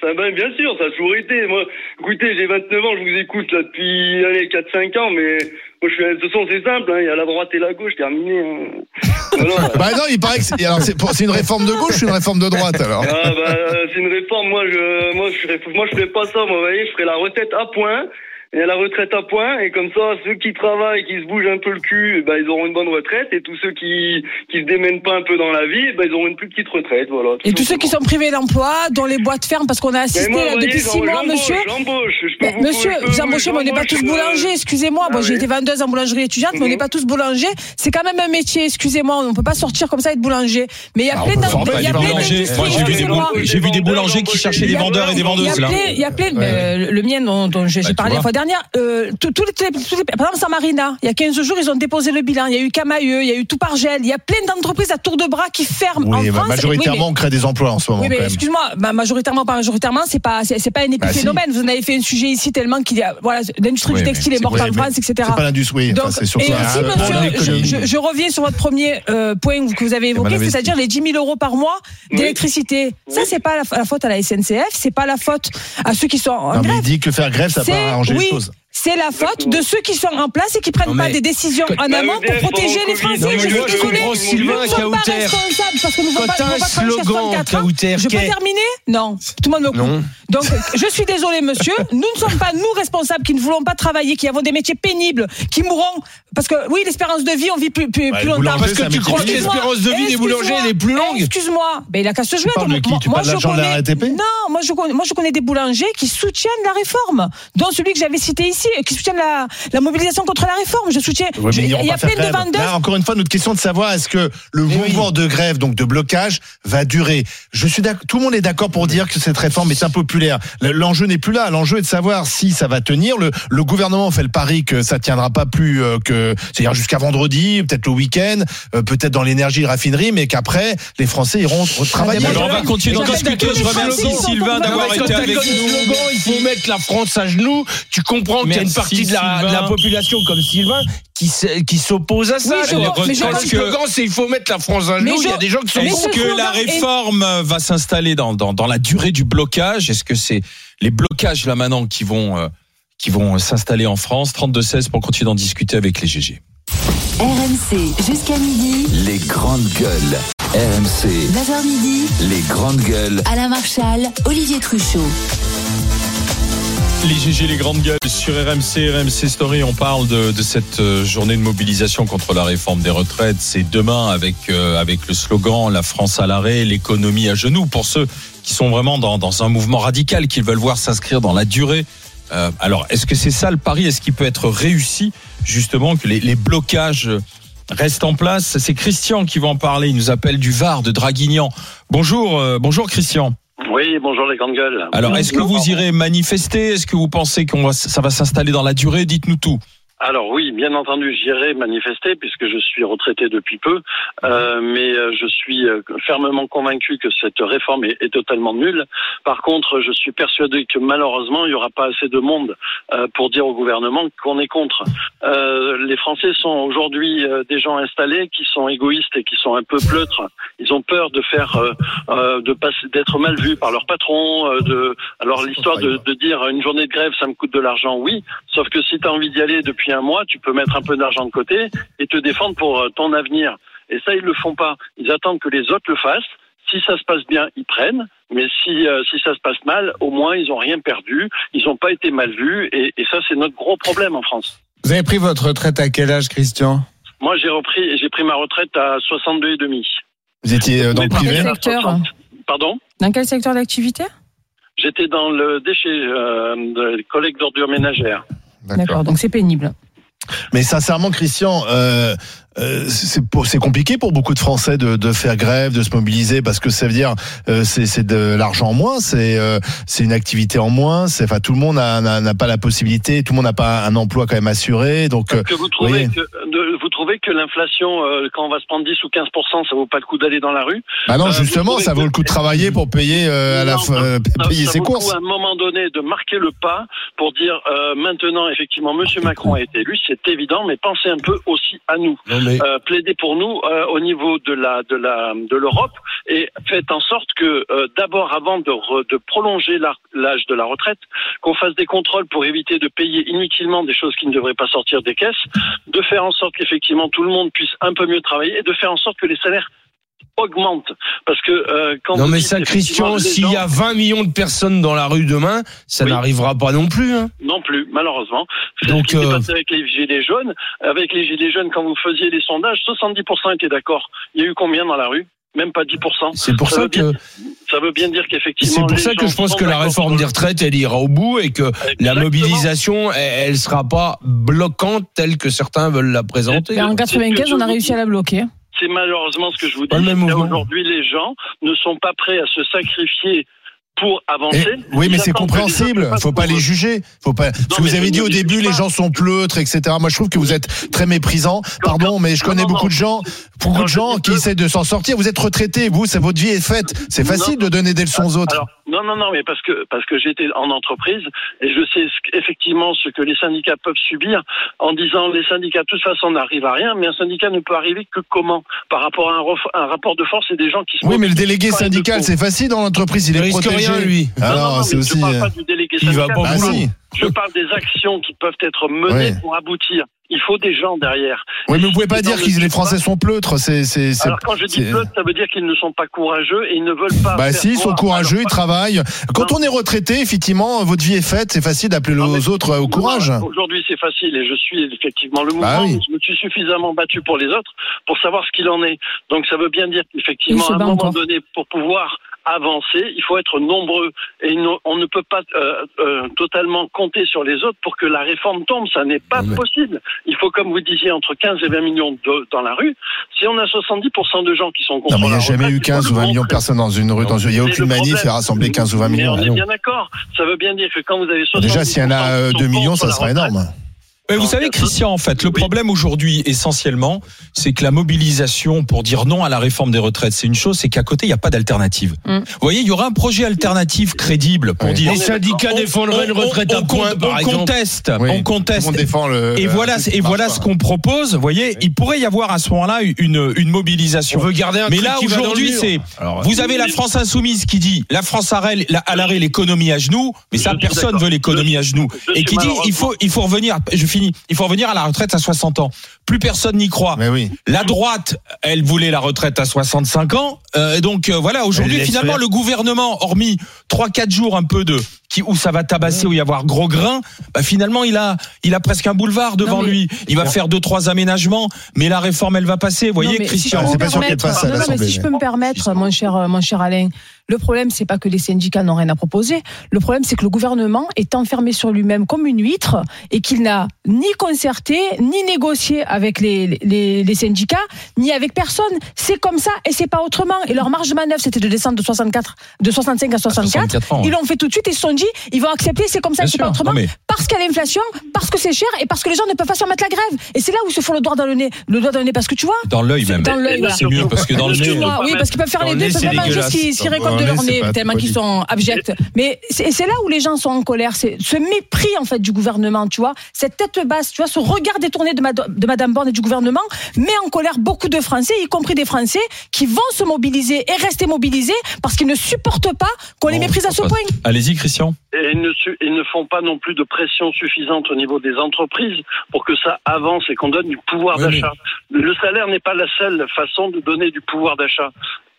ça, ben, Bien sûr, ça a toujours été. Moi, écoutez, j'ai 29 ans, je vous écoute là depuis allez, 4-5 ans, mais moi, je suis, de toute façon, c'est simple, hein, il y a la droite et la gauche, terminé. Hein. <laughs> Voilà. Bah non, il paraît que c'est alors c'est pour- c'est une réforme de gauche ou une réforme de droite alors Ah bah c'est une réforme. Moi je moi je ferais moi je ferais pas ça. Moi vous voyez je ferais la retraite à point et la retraite à point et comme ça ceux qui travaillent qui se bougent un peu le cul bah ils auront une bonne retraite et tous ceux qui qui se démènent pas un peu dans la vie bah ils auront une plus petite retraite voilà. tout Et tous ceux qui sont privés d'emploi, dont les boîtes ferment, parce qu'on a assisté moi, là, voyez, depuis six mois, monsieur. J'embauche. Je peux Mais vous- monsieur, vous embauchez, mais on n'est pas tous euh, boulangers, excusez-moi. Ah Moi, j'ai été vendeuse en boulangerie étudiante, mais on Mhm. n'est pas tous boulangers. C'est quand même un métier, excusez-moi. On ne peut pas sortir comme ça et être boulanger. Mais il y a Ah, plein d'industries, j'ai vu des boulangers qui cherchaient des vendeurs et des vendeuses il y a plein, euh, le mien dont, j'ai Bah, parlé la fois dernière, euh, les, par exemple, Samarina, il y a 15 jours, ils ont déposé le bilan. Il y a eu Camailleux, il y a eu Toupargel, il y a plein d'entreprises à tour de bras qui ferment en Oui, bah, France. majoritairement, Oui, on crée des emplois en ce moment oui, mais excuse-moi, bah, majoritairement, pas majoritairement, c'est pas, c'est c'est pas un Bah, si. épiphénomène. Vous en avez fait un sujet ici tellement qu'il y a, voilà, l'industrie Oui, du textile est morte oui, en France, etc. C'est pas l'industrie, oui, Donc, enfin, c'est surtout et aussi, monsieur, je, l'économie. je- je reviens sur votre premier euh, point que vous avez évoqué, investi. c'est-à-dire les 10 000 euros par mois d'électricité. Ça, c'est pas la, faute à la SNCF, c'est pas la faute à ceux qui sont en grève. dit que faire grève, ça C'est- arranger oui, les choses. C'est la faute de ceux qui sont en place et qui prennent pas mais- des décisions en amont pour protéger les le Français. Non, mais je suis je Sylvain Nous ne sommes pas responsables parce que nous ne pas, pas slogan, 64 ans. Kauter, Je peux terminer Non. Tout le monde me coupe. Non. Donc, je suis désolé, monsieur. Nous ne sommes pas, nous, responsables, qui ne voulons pas travailler, qui avons des métiers pénibles, qui mourront. Parce que, oui, l'espérance de vie, on vit plus, longtemps. Parce que tu crois que l'espérance de vie des boulangers elle est plus longue Excuse-moi. Ben, il a qu'à se jouer. moi je, connais, moi je connais des boulangers qui soutiennent la réforme, dont celui que j'avais cité ici, qui soutiennent la, la mobilisation contre la réforme. Je soutiens. Ouais, je- mais Il y a plein de vendeurs. Là, encore une fois, notre question de savoir est-ce que le Mais mouvement de grève, donc de blocage, va durer. Je suis. Tout le monde est d'accord pour dire que cette réforme est impopulaire. Le- L'enjeu n'est plus là. L'enjeu est de savoir si ça va tenir. Le, le gouvernement fait le pari que ça tiendra pas plus euh, que, c'est-à-dire jusqu'à vendredi, peut-être le week-end, euh, peut-être dans l'énergie, raffinerie, mais qu'après les Français iront travailler. Ah, Alors, on va continuer d'en discuter. Je remercie Sylvain d'avoir été Quand avec nous. slogan, il faut mettre la France à genoux. Tu comprends qu'il y a une partie de la, de la Sylvain. population comme Sylvain qui, s'oppose à ça. Oui, je vois, mais je le que- slogan, c'est il faut mettre la France à genoux. Il y a des gens qui sont Est-ce ce que la réforme va s'installer dans, dans, dans la durée du blocage? Est-ce que c'est les blocages là maintenant qui vont, euh, qui vont s'installer en France? 32-16 pour continuer d'en discuter avec les GG. RMC jusqu'à midi. Les grandes gueules. RMC. 9h midi. Les grandes gueules. Alain Marchal, Olivier Truchot. Les GG, les grandes gueules sur RMC, RMC Story, on parle de, de cette euh, journée de mobilisation contre la réforme des retraites. C'est demain avec, euh, avec le slogan La France à l'arrêt, l'économie à genoux. Pour ceux qui sont vraiment dans, dans un mouvement radical, qui veulent voir s'inscrire dans la durée. Euh, alors, est-ce que c'est ça le pari? Est-ce qu'il peut être réussi, justement, que les, les blocages restent en place? C'est Christian qui va en parler. Il nous appelle du Var, de Draguignan. Bonjour, euh, bonjour Christian. Oui, bonjour les grandes gueules. Alors, est-ce que vous irez manifester? Est-ce que vous pensez qu'on va, ça va s'installer dans la durée? Dites-nous tout. Alors oui, bien entendu, j'irai manifester puisque je suis retraité depuis peu, euh, mais euh, je suis euh, fermement convaincu que cette réforme est, est totalement nulle. Par contre, je suis persuadé que malheureusement, il n'y aura pas assez de monde euh, pour dire au gouvernement qu'on est contre. Euh, les Français sont aujourd'hui euh, des gens installés qui sont égoïstes et qui sont un peu pleutres. Ils ont peur de faire, euh, euh, de passer, d'être mal vus par leur patron. euh, de, alors l'histoire de, de dire une journée de grève, ça me coûte de l'argent, oui. Sauf que si tu as envie d'y aller depuis un mois, tu peux mettre un peu d'argent de côté et te défendre pour euh, ton avenir. Et ça, ils le font pas. Ils attendent que les autres le fassent. Si ça se passe bien, ils prennent. Mais si, euh, si ça se passe mal, au moins, ils ont rien perdu. Ils n'ont pas été mal vus. Et, et ça, c'est notre gros problème en France. Vous avez pris votre retraite à quel âge, Christian? Moi, j'ai repris, j'ai pris ma retraite à 62 et demi. Vous étiez euh, dans le Dans privé quel secteur Pardon? Dans quel secteur d'activité? J'étais dans le déchet, euh, de collecte d'ordures ménagères. D'accord, donc c'est pénible. Mais sincèrement, Christian, euh, euh, c'est compliqué pour beaucoup de Français de, de faire grève, de se mobiliser, parce que ça veut dire euh, c'est c'est de l'argent en moins, c'est euh, c'est une activité en moins. C'est enfin tout le monde n'a- n'a n'a pas la possibilité, tout le monde n'a pas un emploi quand même assuré. Donc euh, Que vous trouvez voyez. que, de- vous trouvez que l'inflation, euh, quand on va se prendre 10 ou 15% ça vaut pas le coup d'aller dans la rue? Bah non, Euh, justement, trouvez ça vaut que- le coup de travailler pour payer euh, à la Non, fin, euh, ça- payer ça ses vaut le courses. coup, à un moment donné de marquer le pas pour dire euh, maintenant effectivement Monsieur Macron a été élu, c'est évident, mais pensez un peu aussi à nous. Non, mais Euh, pour nous euh, au niveau de la de la de l'Europe et faites en sorte que euh, d'abord avant de, re- de prolonger l'âge de la retraite, qu'on fasse des contrôles pour éviter de payer inutilement des choses qui ne devraient pas sortir des caisses, de faire en sorte qu'effectivement tout le monde puisse un peu mieux travailler et de faire en sorte que les salaires augmentent parce que euh, quand non mais ça, Christian, s'il y a 20 millions de personnes dans la rue demain, ça Oui. n'arrivera pas non plus. Hein. Non plus, malheureusement. C'est Donc, ce qui s'est euh, passé avec les gilets jaunes. Avec les gilets jaunes, quand vous faisiez les sondages, 70% étaient d'accord. Il y a eu combien dans la rue? Même pas 10%. C'est pour ça veut bien- que Ça veut bien dire c'est qu'effectivement. pour les ça que je pense que la réforme des retraites elle ira au bout et que la mobilisation elle, elle sera pas bloquante telle que certains veulent la présenter. Et en C'est ce que 95, je on a réussi à la bloquer. C'est malheureusement ce que je vous dis. Aujourd'hui, les gens ne sont pas prêts à se sacrifier pour avancer. Et- oui, mais c'est compréhensible. le fassent Faut pas les juger. Faut pas. Vous avez dit au début, les gens sont pleutres, etc. Moi, je trouve que vous êtes très méprisant. Pardon, mais je connais non, beaucoup non. de gens, beaucoup de gens qui essaient de s'en sortir. Vous êtes retraité, vous, c'est votre vie est faite. C'est facile de donner des leçons aux autres. Alors, non, non, non, mais parce que parce que j'étais en entreprise et je sais ce que- effectivement ce que les syndicats peuvent subir en disant les syndicats de toute façon n'arrivent à rien, mais un syndicat ne peut arriver que comment? Par rapport à un, ref- un rapport de force et des gens qui se oui, mais le délégué pas syndical, c'est facile dans l'entreprise. Il Il est risque protégé. rien lui. Non, non, Alors, non, c'est aussi. je parle euh, pas du délégué Il va syndical. pas Bah, si. Je parle des actions qui peuvent être menées Ouais. pour aboutir. Il faut des gens derrière. Oui, mais vous pouvez pas dire que les Français pas. sont pleutres. C'est, c'est, c'est- Alors quand je dis c'est- pleutre, ça veut dire qu'ils ne sont pas courageux et ils ne veulent pas. Bah faire si, ils sont courageux, ils travaillent. Quand Non. on est retraité, effectivement, votre vie est faite. C'est facile d'appeler les autres euh, au courage. Aujourd'hui, c'est facile et je suis effectivement le mouvement. Bah oui. Je me suis suffisamment battu pour les autres pour savoir ce qu'il en est. Donc ça veut bien dire qu'effectivement, à un moment encore. donné, pour pouvoir avancer, il faut être nombreux et on ne peut pas euh, euh, totalement compter sur les autres pour que la réforme tombe. Ça n'est pas mais- possible. Il faut, comme vous disiez, entre 15 et 20 millions de- dans la rue. Si on a 70% de gens qui sont contre Non, mais il n'y a jamais retraite, eu il faut 15 le ou 20 millions de personnes dans une rue. Dans une... Il n'y a aucune manif problème. et rassembler 15 ou 20 Mais millions. on est bien d'accord. Ça veut bien dire que quand vous avez 70% Déjà, s'il y en a euh, qui sont 2 millions, contre ça la sera retraite, énorme. Mais vous savez, Christian, en fait, le Oui. problème aujourd'hui, essentiellement, c'est que la mobilisation pour dire non à la réforme des retraites, c'est une chose, c'est qu'à côté, il n'y a pas d'alternative. Mm. Vous voyez, il y aura un projet alternatif crédible pour Oui. dire. Les syndicats défendraient une retraite à on, points, on conteste, Oui. on conteste. On défend le. Et le- voilà, et voilà ce qu'on propose. Vous voyez, il pourrait y avoir à ce moment-là une, une On mobilisation. veut garder un Mais là, aujourd'hui, c'est. Alors, Vous avez la France insoumise qui dit la France à l'arrêt, la- à l'arrêt, l'économie à genoux, mais ça personne veut l'économie à genoux et qui dit il faut il faut revenir. Je Il faut revenir à la retraite à 60 ans. Plus personne n'y croit. Mais oui. La droite, elle voulait la retraite à 65 ans. Euh, donc euh, voilà, aujourd'hui finalement le gouvernement, hormis trois quatre jours un peu de qui où ça va tabasser, où il y avoir gros grains, bah finalement il a il a presque un boulevard devant Non, lui. Il va faire deux trois aménagements, mais la réforme elle va passer. Vous voyez, mais Christian. si je peux c'est me pas sûr qu'elle permettre- passe à non, non, mais l'Assemblée, si je mais- peux me permettre, mon cher, mon cher Alain, le problème, c'est pas que les syndicats n'ont rien à proposer. Le problème, c'est que le gouvernement est enfermé sur lui-même comme une huître et qu'il n'a ni concerté, ni négocié avec les, les, les syndicats, ni avec personne. C'est comme ça et c'est pas autrement. Et leur marge de manœuvre, c'était de descendre de 64, de 65 à 64. 64 ans, Ils l'ont fait tout de suite et ils se sont dit, ils vont accepter, c'est comme ça, c'est pas autrement. Mais- Parce qu'il y a l'inflation, parce que c'est cher et parce que les gens ne peuvent pas se remettre la grève. Et c'est là où se faut le doigt dans le nez. Le doigt dans le nez, parce que tu vois, Dans l'œil même. dans l'œil, voilà. C'est mieux parce que dans le nez. Excuse-moi, oui, parce qu'ils peuvent faire les le deux, ils peuvent c'est faire quelque chose dégueulasse. qui s'y Dans récolte le de leur nez, tellement qu'ils sont abjects. Mais c'est là où les gens sont en colère, c'est ce mépris en fait du gouvernement, tu vois, cette tête basse, tu vois, ce regard détourné de, de Madame Borne et du gouvernement met en colère beaucoup de Français, y compris des Français, qui vont se mobiliser et rester mobilisés parce qu'ils ne supportent pas qu'on les méprise à ce point. Allez-y, Christian. Et ils ne, su- ils ne font pas non plus de pression suffisante au niveau des entreprises pour que ça avance et qu'on donne du pouvoir Oui, d'achat. Le salaire n'est pas la seule façon de donner du pouvoir d'achat.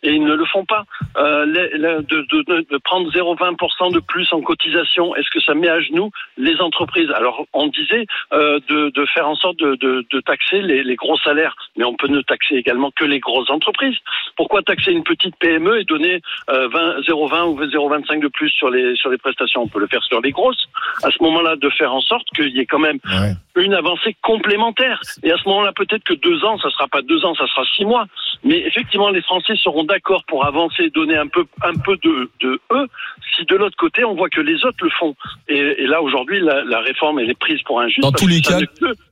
Et ils ne le font pas. Euh, de, de- de- prendre 0,20% de plus en cotisation, est-ce que ça met à genoux les entreprises? Alors, on disait euh, de, de faire en sorte de, de- de taxer les, les gros salaires, mais on peut ne taxer également que les grosses entreprises. Pourquoi taxer une petite PME et donner euh, 20, 0,20 ou 0,25 de plus sur les sur les prestations? On peut le faire sur les grosses. À ce moment-là, de faire en sorte qu'il y ait quand même Ouais. une avancée complémentaire. Et à ce moment-là, peut-être que deux ans, ça sera pas deux ans, ça sera six mois. Mais effectivement, les Français seront d'accord pour avancer, donner un peu, un peu de, de eux, si de l'autre côté, on voit que les autres le font. Et, et là, aujourd'hui, la, la réforme, elle est prise pour un juste. Dans tous les cas-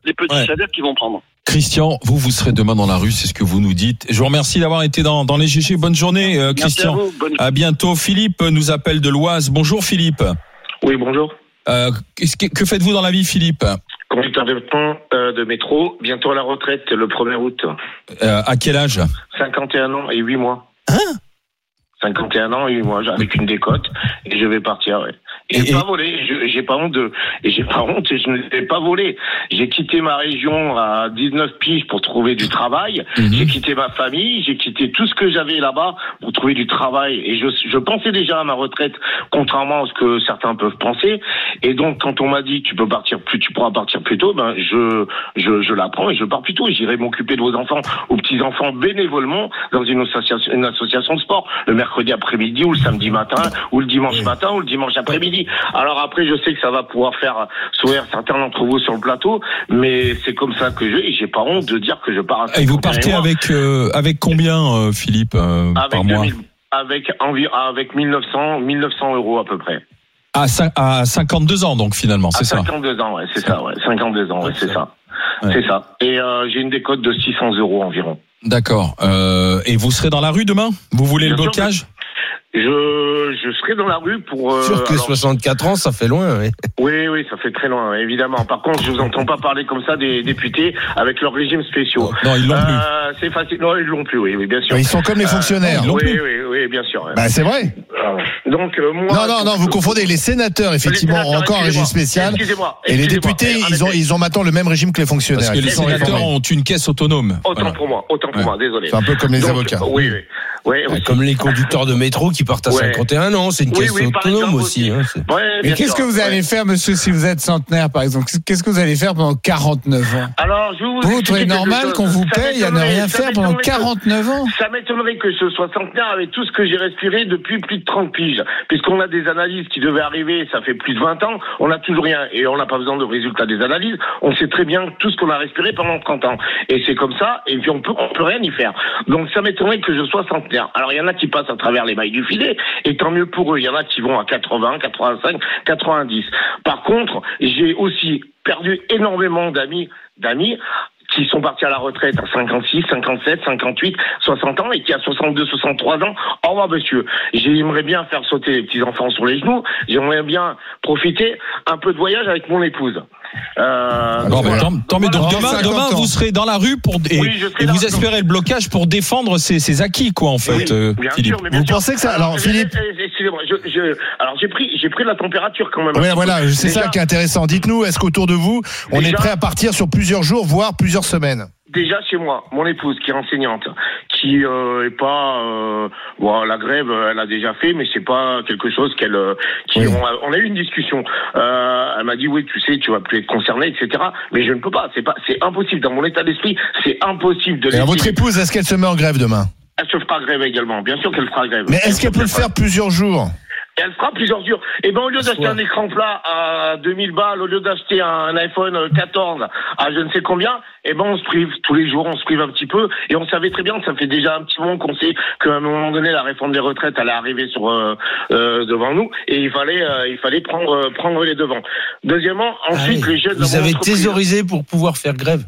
les petits Ouais. salaires qui vont prendre. Christian, vous, vous serez demain dans la rue, c'est ce que vous nous dites. Je vous remercie d'avoir été dans, dans les GG. Bonne journée, euh, Merci Christian. à vous. Bonne À bientôt. Philippe nous appelle de l'Oise. Bonjour, Philippe. Oui, bonjour. Euh, que, que faites-vous dans la vie, Philippe Conducteur de train euh, de métro, bientôt à la retraite le 1er août. Euh, À quel âge 51 ans et 8 mois. 51 ans et 8 mois, avec une décote, et je vais partir, ouais. J'ai pas volé, j'ai pas honte j'ai pas honte, et je ne l'ai pas volé. J'ai quitté ma région à 19 piges pour trouver du travail. Mhm. J'ai quitté ma famille, j'ai quitté tout ce que j'avais là-bas pour trouver du travail. Et je, je pensais déjà à ma retraite, contrairement à ce que certains peuvent penser. Et donc, quand on m'a dit tu peux partir plus, tu pourras partir plus tôt, ben je, je, je l'apprends et je pars plus tôt. Et J'irai m'occuper de vos enfants ou petits enfants bénévolement dans une association, une association de sport le mercredi après-midi ou le samedi matin ou le dimanche matin ou le dimanche après-midi. Alors après, je sais que ça va pouvoir faire sourire certains d'entre vous sur le plateau, mais c'est comme ça que je, et j'ai pas honte de dire que je pars. à Et vous 51 partez mois. avec avec, avec combien, euh, Philippe, euh, avec par mois 2000 avec environ avec 1900 1900 euros à peu près. à, cin- à 52 ans, donc finalement, c'est ça 52 ans, ouais, c'est ça, ouais, 52 ans, ouais, c'est ça, Ouais. c'est ça. Et euh, j'ai une décote de 600 euros environ. D'accord. Euh, et vous serez dans la rue demain? Vous voulez Bien le blocage? Je je serai dans la rue pour. euh, Sûr que alors- 64 ans, ça fait loin. ouais. Oui, oui, ça fait très loin, évidemment. Par contre, je vous entends pas parler comme ça des députés avec leurs régimes spéciaux. Non, ils l'ont plus. Euh, c'est facile. Non, ils l'ont plus. Oui, oui, bien sûr. Ils sont comme les Euh, fonctionnaires. l'ont oui, plus. oui, oui, bien sûr. Bah, c'est vrai. Donc euh, moi. Non, non, non, vous confondez les sénateurs, effectivement, Les ont encore un régime excusez-moi. spécial. Excusez-moi. Et les députés, ils ont, ils ont maintenant le même régime que les fonctionnaires. Parce que les Ils sénateurs ont une caisse autonome. Autant Voilà. pour moi, autant pour Ouais. moi, désolé. C'est un peu comme les Donc, avocats. Oui, oui. Ouais, aussi. Comme les conducteurs de métro qui partent à Ouais. 51 ans, c'est une Oui, caisse oui, autonome aussi. aussi. hein, Ouais, Mais qu'est-ce que vous Ouais. allez faire, monsieur, si vous êtes centenaire, par exemple? Qu'est-ce que vous allez faire pendant 49 ans? Alors, je vous trouvez normal qu'on vous paye à ne rien faire pendant m'étonnerait que- 49 ans? Ça m'étonnerait que ce soit centenaire avec tout ce que j'ai respiré depuis plus de 30 piges. Puisqu'on a des analyses qui devaient arriver, ça fait plus de 20 ans, on n'a toujours rien. Et on n'a pas besoin de résultats des analyses. On sait très bien tout ce qu'on a respiré pendant 30 ans. Et c'est comme ça, et puis on peut, on peut rien y faire. Donc ça m'étonnerait que je sois centenaire. Alors il y en a qui passent à travers les mailles du filet, et tant mieux pour eux. Il y en a qui vont à 80, 85, 90. Par contre, j'ai aussi perdu énormément d'amis, d'amis qui sont partis à la retraite à 56, 57, 58, 60 ans et qui à 62, 63 ans, au revoir monsieur. J'aimerais bien faire sauter les petits enfants sur les genoux. J'aimerais bien profiter un peu de voyage avec mon épouse. Euh, Bon, voilà. tant, tant mieux. Donc Voilà. demain, 50 demain, ans. vous serez dans la rue pour et, Oui, vous espérez le blocage pour défendre ces, ces acquis, quoi, en fait, Oui, euh, bien Philippe. sûr, mais bien Vous sûr. pensez que ça- alors, je- Philippe- Excusez-moi, je, je, alors j'ai pris, j'ai pris de la température quand même. Ouais, voilà, c'est ça qui est intéressant. Dites-nous, est-ce qu'autour de vous, on Déjà- est prêt à partir sur plusieurs jours, voire plusieurs semaines? Déjà chez moi, mon épouse qui est enseignante, qui euh, est pas euh, bon, la grève elle a déjà fait mais c'est pas quelque chose qu'elle euh, qui on, a, on a eu une discussion. Euh, elle m'a dit oui tu sais tu vas plus être concerné etc mais je ne peux pas c'est pas c'est impossible. Dans mon état d'esprit c'est impossible de Et votre épouse, est-ce qu'elle se met en grève demain? Elle se fera grève également bien sûr qu'elle fera grève. Mais est-ce qu'elle peut le faire plusieurs jours? Et elle fera plusieurs jours. Et ben au lieu d'acheter un écran plat à 2000 balles, au lieu d'acheter un iPhone 14 à je ne sais combien, et ben on se prive tous les jours, on se prive un petit peu. Et on savait très bien, ça fait déjà un petit moment qu'on sait qu'à un moment donné la réforme des retraites allait arriver sur euh, euh, devant nous, et il fallait euh, il fallait prendre euh, prendre les devants. Deuxièmement, ensuite les jeunes. Ah Vous avez thésaurisé pour pouvoir faire grève.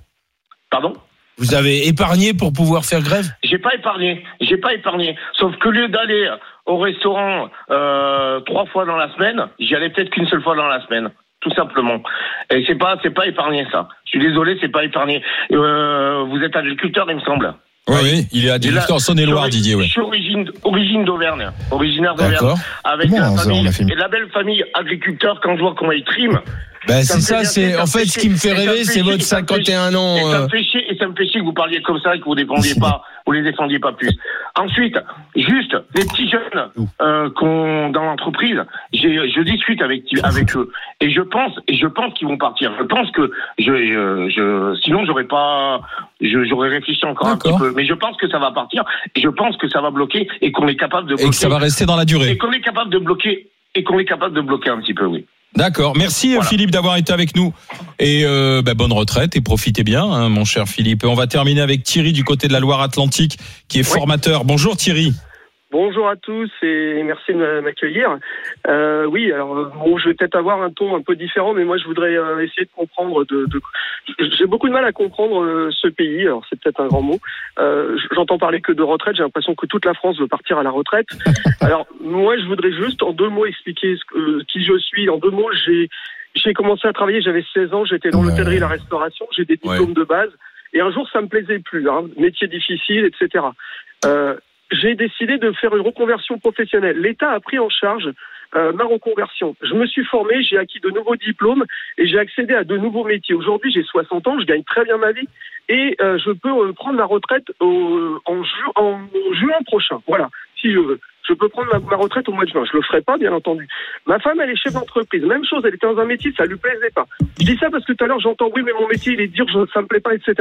Pardon? Vous avez épargné pour pouvoir faire grève? J'ai pas épargné, j'ai pas épargné. Sauf que lieu d'aller au restaurant euh, trois fois dans la semaine, j'y allais peut-être qu'une seule fois dans la semaine, tout simplement. Et c'est pas, c'est pas épargné ça. Je suis désolé, c'est pas épargné. Euh, vous êtes agriculteur, il me semble. Oui, oui, il est agriculteur en Saône-et-Loire, Didier. Ouais. Je suis origine, origine d'Auvergne, originaire d'Auvergne, avec Bon, la famille et la belle famille agriculteur. Quand je vois comment ils triment. Ben, me c'est ça, c'est- en fait, ce qui me fait. Et rêver, c'est votre chier, ça me fait 51 ans. Et ça euh. me fait chier, et ça me fait chier que vous parliez comme ça et que vous défendiez pas, vous les défendiez pas plus. Ensuite, juste les petits jeunes euh, qu'on dans l'entreprise, j'ai- je discute avec avec eux et je pense et je pense qu'ils vont partir. Je pense que je, je, je sinon j'aurais pas je- j'aurais réfléchi encore un petit peu, mais je pense que ça va partir et je pense que ça va bloquer et qu'on est capable de Et bloquer que ça va rester dans la durée. et qu'on est capable de bloquer et qu'on est capable de bloquer un petit peu, oui. D'accord. Merci euh, Philippe d'avoir été avec nous. Et euh, bah, bonne retraite et profitez bien, hein, mon cher Philippe. On va terminer avec Thierry du côté de la Loire-Atlantique, qui est formateur. Bonjour Thierry. Bonjour à tous et merci de m'accueillir. Euh, oui, alors euh, bon, je vais peut-être avoir un ton un peu différent, mais moi je voudrais euh, essayer de comprendre. De, de... J'ai beaucoup de mal à comprendre euh, ce pays. Alors c'est peut-être un grand mot. J'entends parler que de retraite. J'ai l'impression que toute la France veut partir à la retraite. <laughs> Alors moi je voudrais juste en deux mots expliquer ce que, qui je suis. En deux mots, j'ai j'ai commencé à travailler. J'avais 16 ans. J'étais dans l'hôtellerie et la restauration. J'ai des diplômes de base. Et un jour ça me plaisait plus. Hein, métier difficile, etc. Euh, j'ai décidé de faire une reconversion professionnelle. L'État a pris en charge euh, ma reconversion. Je me suis formé, j'ai acquis de nouveaux diplômes et j'ai accédé à de nouveaux métiers. Aujourd'hui, j'ai 60 ans, je gagne très bien ma vie et euh, je peux euh, prendre ma retraite au, en, ju- en juin prochain. Voilà, si je veux. Je peux prendre ma, ma retraite au mois de juin. Je le ferai pas, bien entendu. Ma femme, elle est chef d'entreprise. Même chose, elle était dans un métier, ça lui plaisait pas. Je dis ça parce que tout à l'heure, j'entends, oui, mais mon métier, il est dur, ça me plaît pas, etc.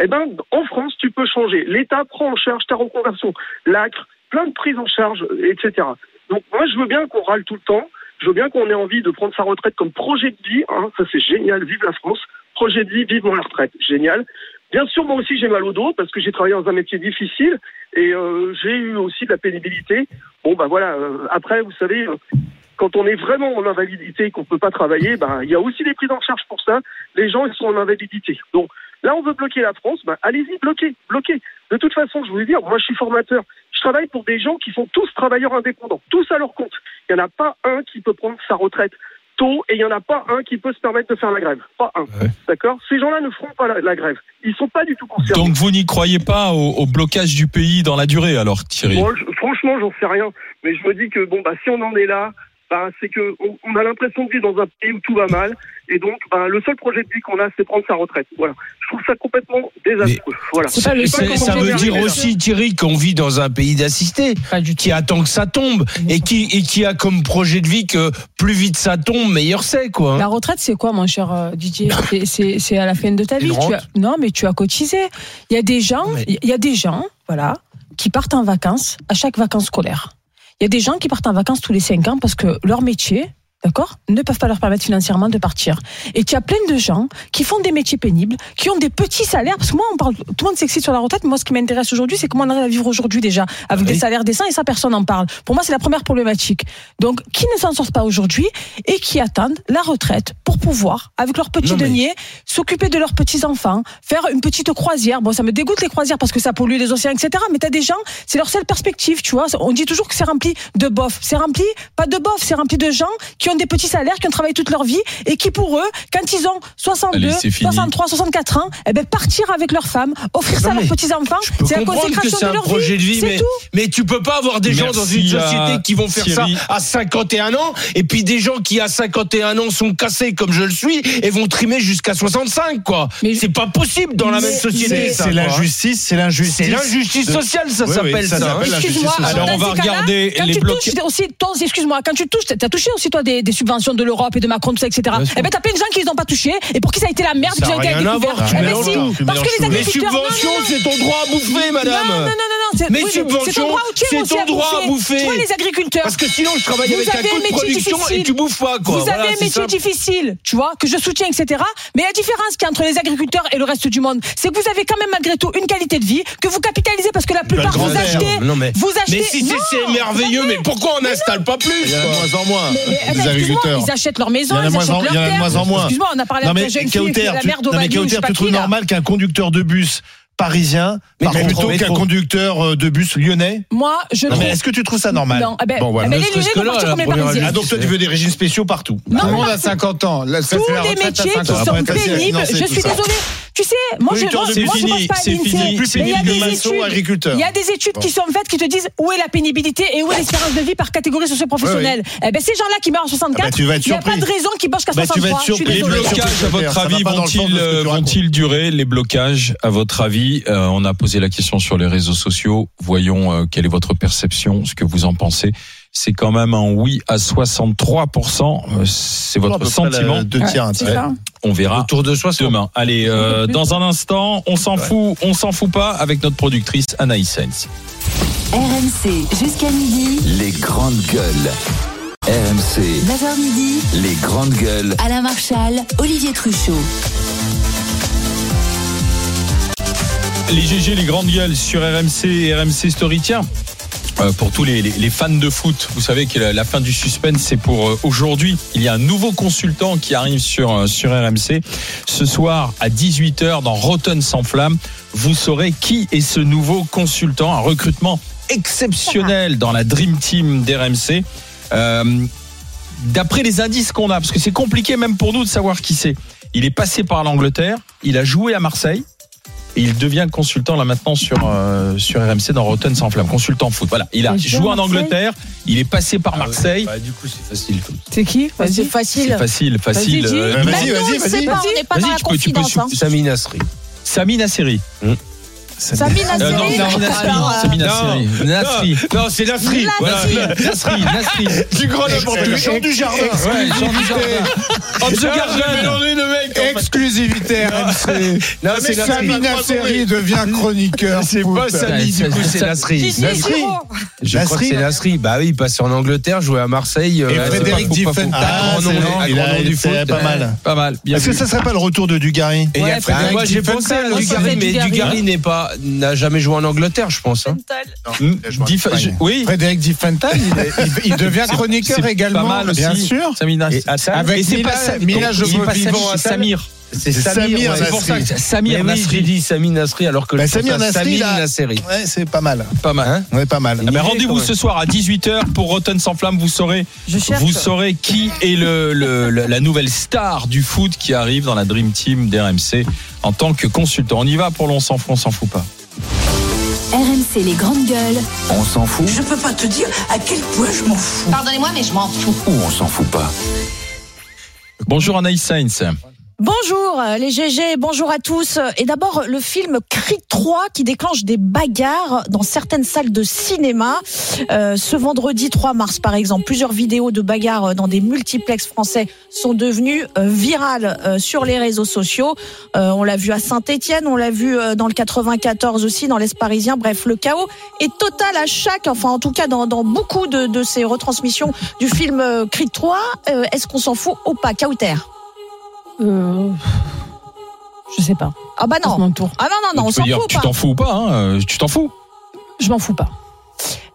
Eh ben, en France, tu peux changer. L'État prend en charge ta reconversion. L'ACRE, plein de prises en charge, etc. Donc, moi, je veux bien qu'on râle tout le temps. Je veux bien qu'on ait envie de prendre sa retraite comme projet de vie. Hein. Ça, c'est génial. Vive la France. Projet de vie, vive mon retraite. Génial. Bien sûr, moi aussi, j'ai mal au dos parce que j'ai travaillé dans un métier difficile et euh, j'ai eu aussi de la pénibilité. Bon, bah voilà. euh, après, vous savez, euh, quand on est vraiment en invalidité et qu'on peut pas travailler, bah, il y a aussi des prises en charge pour ça. Les gens, ils sont en invalidité. Donc, là, on veut bloquer la France. Bah, allez-y, bloquez, bloquez. De toute façon, je voulais dire, moi, je suis formateur. Je travaille pour des gens qui sont tous travailleurs indépendants, tous à leur compte. Il n'y en a pas un qui peut prendre sa retraite tôt et il n'y en a pas un qui peut se permettre de faire la grève. Pas un. D'accord? Ces gens-là ne feront pas la, la grève. Ils sont pas du tout concernés. Donc vous n'y croyez pas au, au blocage du pays dans la durée, alors Thierry? Je- franchement, j'en sais rien. Mais je me dis que bon, bah, si on en est là, bah, c'est que on, a l'impression de vivre dans un pays où tout va mal. Et donc, bah, le seul projet de vie qu'on a, c'est prendre sa retraite. Voilà. Je trouve ça complètement désastreux. Voilà. Ça veut dire aussi, Thierry, qu'on vit dans un pays d'assistés, qui attend que ça tombe et qui, et qui a comme projet de vie que plus vite ça tombe, meilleur c'est, quoi. La retraite, c'est quoi, mon cher euh, Didier? C'est- à la fin de ta vie. Tu rente. as- non, mais tu as cotisé. Il y a des gens, il y a des gens, voilà, qui partent en vacances à chaque vacances scolaires. Il y a des gens qui partent en vacances tous les cinq ans parce que leur métier, d'accord, ne peuvent pas leur permettre financièrement de partir. Et tu as plein de gens qui font des métiers pénibles, qui ont des petits salaires. Parce que moi, on parle, tout le monde s'excite sur la retraite, mais moi, ce qui m'intéresse aujourd'hui, c'est comment on arrive à vivre aujourd'hui déjà, avec des salaires décents, et ça, personne n'en parle. Pour moi, c'est la première problématique. Donc, qui ne s'en sortent pas aujourd'hui et qui attendent la retraite pour pouvoir, avec leur petit Non, mais- denier, s'occuper de leurs petits-enfants, faire une petite croisière. Bon, ça me dégoûte les croisières parce que ça pollue les océans, etc. Mais t'as des gens, c'est leur seule perspective, tu vois. On dit toujours que c'est rempli de bof. C'est rempli, pas de bof, c'est rempli de gens qui ont ont des petits salaires, qui ont travaillé toute leur vie et qui pour eux, quand ils ont 62, Allez, c'est fini. 63, 64 ans, eh ben partir avec leur femme, offrir ça à leurs mais petits enfants, Je peux c'est la comprendre que consécration c'est de un leur projet de vie, c'est mais, tout. mais tu peux pas avoir des gens dans une société qui vont faire Thierry. ça à 51 ans, et puis des gens qui à 51 ans sont cassés comme je le suis et vont trimer jusqu'à 65, quoi. C'est pas possible dans la même société. C'est ça, c'est quoi. l'injustice, c'est l'injustice. C'est l'injustice sociale, ça Oui, oui, s'appelle ça. hein. Excuse-moi. Alors, on va regarder quand les tu blocs- touches aussi, excuse-moi, quand tu touches, t'as touché aussi toi des, des subventions de l'Europe et de Macron, tout ça, etc. Eh ben t'as plein de gens qui les ont pas touchés et pour qui ça a été la merde, qui ont été tu Eh ben parce que les agriculteurs. subventions, c'est ton droit à bouffer, madame. Non, non, non, non, Mais subventions, c'est ton droit à bouffer. Tu vois, les agriculteurs. Parce que sinon, je travaille avec un coût de production et tu bouffes pas, quoi. Vous avez un c'est métier difficile, tu vois, que je soutiens, etc. Mais la différence qu'il y a entre les agriculteurs et le reste du monde, c'est que vous avez quand même malgré tout une qualité de vie, que vous capitalisez parce que la plupart grand vous achetez. Non, mais, Vous achetez. mais si c'est merveilleux, mais pourquoi on n'installe pas plus Il y en a de quoi moins en moins. Excuse-moi, agriculteurs. ils achètent leur maison, ils achètent en- leur il y en a de terre. moins en moins. Excuse-moi, on a parlé mais la jeune fille la merde au non, mais Kauter, tu trouves normal qu'un conducteur de bus parisien Mais parte métro, plutôt qu'un conducteur euh, de bus lyonnais Moi, je trouve. mais est-ce que tu trouves ça normal Non, eh ben, Bon voilà. eh ben, Ne les Lyonnais vont là, partir comme les Parisiens. Ah donc toi tu veux des régimes spéciaux partout Non, Tout le mais monde a <laughs> 50 ans. Là, ça tous les métiers qui 50 ans. sont pénibles, je suis désolée. Tu sais, moi je moi, je- fini, pense pas à c'est l'INSEE, fini. Plus mais il y a des études- agriculteur. Il y a des études qui sont faites qui te disent où est la pénibilité et où est l'espérance de vie par catégorie socio-professionnelle. Eh ben ces gens-là qui meurent à 64, Ah bah, il n'y a pas de raison qu'ils bossent qu'à Bah, tu vas être 63. Je suis surpris. Les blocages, à votre avis, euh, racontes. vont-ils durer Les blocages, à votre avis Euh, On a posé la question sur les réseaux sociaux. Voyons euh, quelle est votre perception, ce que vous en pensez. C'est quand même un oui à 63%. Euh, C'est À peu votre près sentiment. la- Deux tiers, un. On verra Autour de 60. demain. Allez, euh, dans un instant, on s'en fout, on s'en fout pas avec notre productrice Anaïs Sainz. RMC jusqu'à midi. Les grandes gueules. RMC. 9h midi. Les grandes gueules. Alain Marchal, Olivier Truchot. Les GG, les grandes gueules sur RMC et RMC Story. Tiens, euh, pour tous les, fans de foot, vous savez que la, fin du suspense, c'est pour euh, aujourd'hui. Il y a un nouveau consultant qui arrive sur, euh, sur RMC. Ce soir, à 18h, dans Rotten sans flamme, vous saurez qui est ce nouveau consultant. Un recrutement exceptionnel dans la Dream Team d'RMC. D'après les indices qu'on a, parce que c'est compliqué même pour nous de savoir qui c'est. Il est passé par l'Angleterre, il a joué à Marseille. Et il devient consultant là maintenant sur euh, sur RMC dans Rotten sans flamme, consultant foot. Voilà, il a joué en Angleterre, il est passé par Marseille. Bah, du coup, c'est facile. C'est qui C'est Vas-y. facile. C'est facile, facile. Vas-y. Euh, Vas-y, vas-y, on n'est pas Vas-y, dans la tu peux- tu peux confidence. hein. Sami Nasseri. Sami Nasseri. Sami Nasseri. Euh, Sami Nasseri. Nasri. Non, c'est Nasri. Nasri. Voilà. Nasri, Nasri. <laughs> Du grand n'importe Le quoi. chant du jardin. Ouais, Jean Dujardin. Of the Ah, Garden. Exclusivité RMC. Non, c'est Sami Nasri. Nasseri devient chroniqueur. C'est pas Sami, du coup, c'est Nasri. Giro. Je crois que c'est Nasri. Bah oui, il passe en Angleterre, jouer à Marseille. euh, Et Frédéric. Diffenthal. Un grand nom, un il a du foot. pas mal. Pas mal, Est-ce que ça serait pas le retour de Dugarry Et il y a Ah, Frédéric moi j'ai pensé à Diffenthal. Dugarry, mais Dugarry. Dugarry n'est pas, n'a jamais joué en Angleterre, je pense. hein. Je je- Oui. Frédéric Diffenthal, il, est- il- il devient chroniqueur également, pas mal aussi. bien sûr. Sami Nasseri. Et Et c'est Mila- pas Mila c'est Samir. C'est Samir ouais. C'est pour ça que Samir Mais oui, Nasri. j'ai dit Sami Nasri alors que Bah, je Samir Nasri. Ouais, c'est pas mal. Pas mal. Hein Ouais, pas mal. Ah est Rendez-vous ce soir à 18h pour Rotten sans flamme. Vous saurez, vous saurez qui est le, le- le- la nouvelle star du foot qui arrive dans la Dream Team d'RMC en tant que consultant. On y va pour l'on s'en fout, on s'en fout pas. RMC les grandes gueules. On s'en fout Je peux pas te dire à quel point je m'en fous. Pardonnez-moi, mais je m'en fous. ou on s'en fout pas Bonjour Anaïs Sainz. Bonjour euh, les GG, bonjour à tous. Et d'abord le film Creed 3 qui déclenche des bagarres dans certaines salles de cinéma. Euh, ce vendredi 3 mars par exemple, plusieurs vidéos de bagarres dans des multiplex français sont devenues euh, virales euh, sur les réseaux sociaux. Euh, on l'a vu à Saint-Étienne, on l'a vu dans le 94 aussi, dans l'Est parisien. Bref, le chaos est total à chaque, enfin en tout cas dans, dans beaucoup de, de ces retransmissions du film Creed 3. Euh, Est-ce qu'on s'en fout ou pas? Kauter Euh, Je sais pas. Ah bah C'est non. mon tour. Ah non, non, non, on s'en fout tu t'en fous ou pas hein, euh, Tu t'en fous Je m'en fous pas.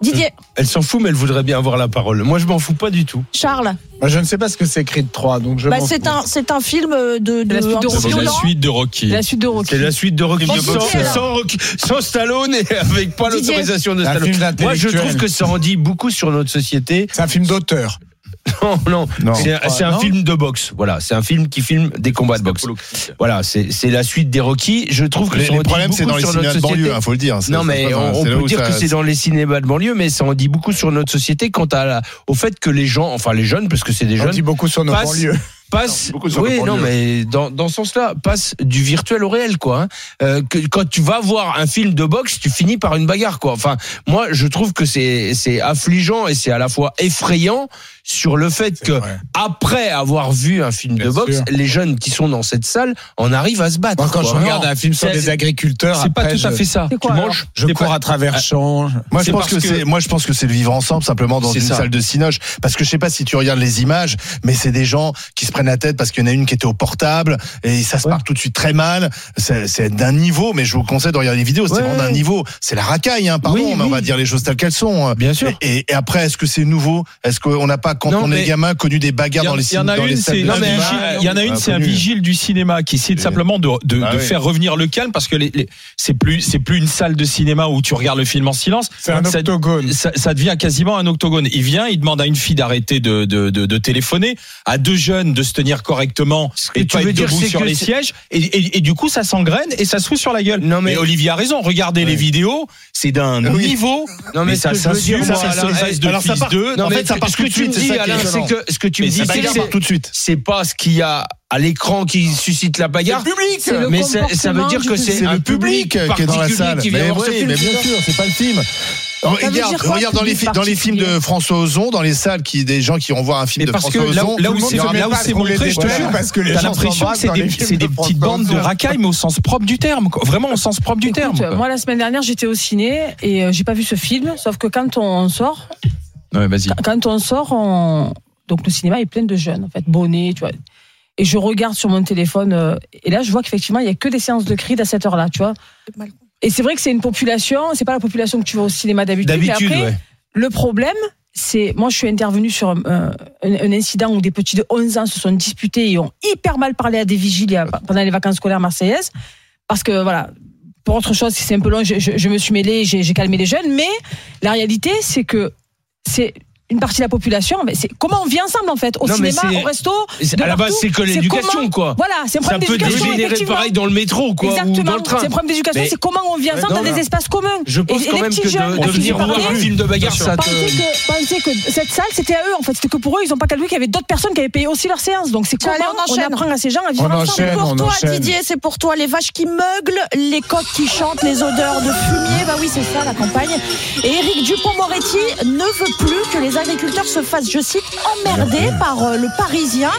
Didier, Elle s'en fout, mais elle voudrait bien avoir la parole. Moi, je m'en fous pas du tout. Charles, Moi, je ne sais pas ce que c'est Creed 3, donc je bah, c'est un, c'est un film de, de la suite de Rocky. C'est la suite de Rocky. La suite de Rocky. C'est la suite de Rocky. Sans, sans Rocky- sans Stallone et <laughs> avec pas l'autorisation de Stallone. film Moi, je trouve que ça en dit beaucoup sur notre société. C'est un film d'auteur. <laughs> Non, non, Non. c'est un, c'est un non. film de boxe. Voilà, c'est un film qui filme des combats de boxe. Voilà, c'est c'est la suite des Rocky. Je trouve que Les, les problèmes, c'est dans les cinémas de banlieue, il faut le dire. Non, mais on, peut dire ça- que c'est dans les cinémas de banlieue, mais ça en dit beaucoup sur notre société quant à la, au fait que les gens, enfin les jeunes, parce que c'est des On jeunes, dit beaucoup sur nos passent- banlieues. Passe oui non mais dans, dans ce sens-là passe du virtuel au réel quoi hein. Euh, que, quand tu vas voir un film de boxe tu finis par une bagarre quoi enfin moi je trouve que c'est c'est affligeant et c'est à la fois effrayant sur le fait que vrai. après avoir vu un film Bien de boxe sûr. les jeunes qui sont dans cette salle en arrivent à se battre Moi, quand quoi. je regarde un film sur des agriculteurs, C'est pas après, tout à fait ça. Quoi, tu manges, Je cours pas- à travers champs. Moi je pense que, que- c'est moi je pense que c'est le vivre ensemble simplement dans une ça. salle de cinoche parce que je sais pas si tu regardes les images mais c'est des gens qui se prennent la tête parce qu'il y en a une qui était au portable et ça se part tout de suite très mal c'est d'un niveau mais je vous conseille de regarder les vidéos c'est Ouais. vraiment d'un niveau c'est la racaille hein, pardon Oui, mais on va dire les choses telles qu'elles sont Bien sûr. et, et après est-ce que c'est nouveau? Est-ce qu'on n'a pas quand Non, on est gamin connu des bagarres dans les il y en a dans les une, salles c'est de non, cinéma? mais il y en a une, Ah, c'est un vigile du cinéma qui essaie simplement de, de, Ah de oui. faire revenir le calme parce que les, les- c'est plus c'est plus une salle de cinéma où tu regardes le film en silence. C'est un Ça- octogone. Ça, ça devient quasiment un octogone. Il vient, il demande à une fille d'arrêter de, de, de, de téléphoner, à deux jeunes de se tenir correctement que et de tu pas veux être dire, debout c'est sur que les c'est- sièges. Et, et, et du coup, ça s'engraine et ça se fout sur la gueule. Non, mais- Et Olivier a raison. Regardez les vidéos, c'est d'un Oui. niveau. Non, mais mais ce ça que je veux dire, s'insulte, moi, ça de alors ça fils part- d'eux. Non, En mais fait, ça ce- part ce tout que de tu me suite, c'est dis, ça qui est Alain, c'est étonnant. que ce que tu me Mais dis, ça c'est bagarre que part tout de suite. c'est pas ce qu'il y a à l'écran qui suscite la bagarre. C'est le mais ça, ça veut comportement dire que public. c'est c'est un le public qui est dans la particulier salle. qui vient Mais voir ce oui, film. mais bien sûr, c'est pas le film. Regarde, regarde dans les, dans les films de François Ozon, dans les salles qui des gens qui vont voir un film Mais de François là, Ozon. où- là où c'est montré, je te jure, parce que les t'as gens l'impression que c'est des, petites bandes de racailles, mais au sens propre du terme. quoi. Vraiment au sens propre du terme. Moi la semaine dernière j'étais au ciné et euh, j'ai pas vu ce film, sauf que quand on sort, Ouais, vas-y. quand on sort, on... donc le cinéma est plein de jeunes en fait, bonnets, tu vois. Et je regarde sur mon téléphone euh, et là je vois qu'effectivement il y a que des séances de cris à cette heure-là, tu vois. Et c'est vrai que c'est une population, c'est pas la population que tu vois au cinéma d'habitude. D'habitude, ouais. Le problème, c'est moi je suis intervenue sur un, un- un incident où des petits de 11 ans se sont disputés et ont hyper mal parlé à des vigiles pendant les vacances scolaires marseillaises parce que voilà pour autre chose c'est un peu long je, je- je me suis mêlée j'ai calmé les jeunes mais la réalité c'est que c'est une partie de la population, mais c'est comment on vit ensemble en fait, au Non, cinéma, c'est- au resto. c'est- de à la base, c'est que l'éducation, comment- quoi. Voilà, c'est un Ça problème peut d'éducation. dégénérer effectivement. pareil dans le métro, quoi, ou Exactement. dans le train. C'est un problème d'éducation, Mais- c'est comment on vit ensemble non, dans des espaces communs. Je pense Et- quand les même petits que de, à de qui venir j'ai voir un film de bagarre, ça te. pensaient que, cette salle c'était à eux en fait c'était que pour eux ils ont pas calculé qu'il y avait d'autres personnes qui avaient payé aussi leur séance donc c'est comment on on, apprend à ces gens à vivre On ensemble enchaîne, pour toi. Didier, c'est pour toi. Les vaches qui meuglent, les coqs qui chantent, les odeurs de fumier. Bah oui, c'est ça la campagne. Et Éric Dupont-Moretti ne veut plus que les agriculteurs se fassent, je cite, emmerdés par euh, le Parisien,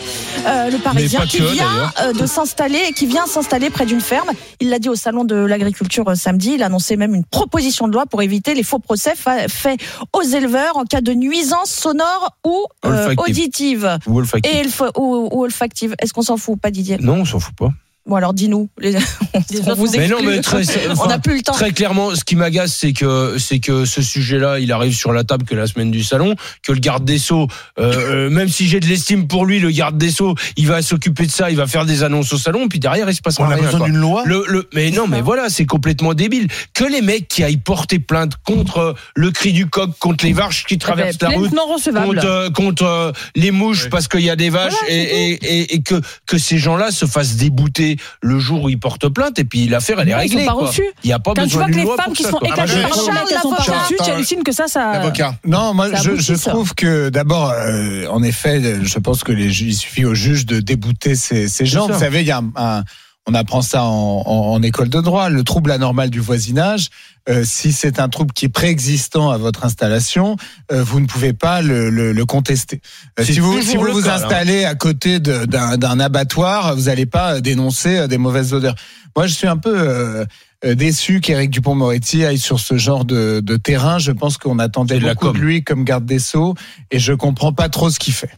euh, le Parisien qui que, vient euh, de s'installer, qui vient s'installer près d'une ferme. Il l'a dit au salon de l'agriculture samedi. Il a annoncé même une proposition de loi pour éviter les faux procès fa- faits aux éleveurs en cas de nuisance sonore ou euh, auditive. Ou olfactive. Et elf- ou, ou olfactive. Est-ce qu'on s'en fout pas, Didier? Non, on s'en fout pas. Bon alors dis-nous. <laughs> Les... on vous Mais non, mais très, <laughs> on n'a plus le temps. Très clairement, ce qui m'agace, c'est que c'est que ce sujet-là, il arrive sur la table que la semaine du salon, que le garde des sceaux, euh, euh, même si j'ai de l'estime pour lui, le garde des sceaux, il va s'occuper de ça, il va faire des annonces au salon, puis derrière il se passe On a rien. besoin d'une loi Le, le, mais non, mais voilà, c'est complètement débile. Que les mecs qui aillent porter plainte contre le cri du coq, contre les vaches qui traversent la route, contre, euh, contre euh, les mouches parce qu'il y a des vaches Voilà, et, c'est et, et, et que, que ces gens-là se fassent débouter le jour où ils portent plainte et puis l'affaire elle est Non, ils sont réglée. pas quoi. reçus. Il n'y a pas Quand tu besoin vois que les loi femmes pour qui ça, sont éclatées je- par Charles, l'avocat. tu hallucines que ça, ça. L'avocat. Non, moi Ça je, trouve que d'abord, euh, en effet, je pense que les, il suffit aux juges de débouter ces, ces gens. Vous savez, il y a un, un- on apprend ça en, en- en école de droit, le trouble anormal du voisinage. euh, si c'est un trouble qui est préexistant à votre installation, euh, vous ne pouvez pas le, le- le contester. Euh, si vous, si vous vous cas, installez à côté de- d'un abattoir, vous n'allez pas dénoncer euh, des mauvaises odeurs. Moi, je suis un peu euh, euh, déçu qu'Éric Dupont-Moretti aille sur ce genre de, de terrain. Je pense qu'on attendait de beaucoup de com. lui comme garde des sceaux et je comprends pas trop ce qu'il fait.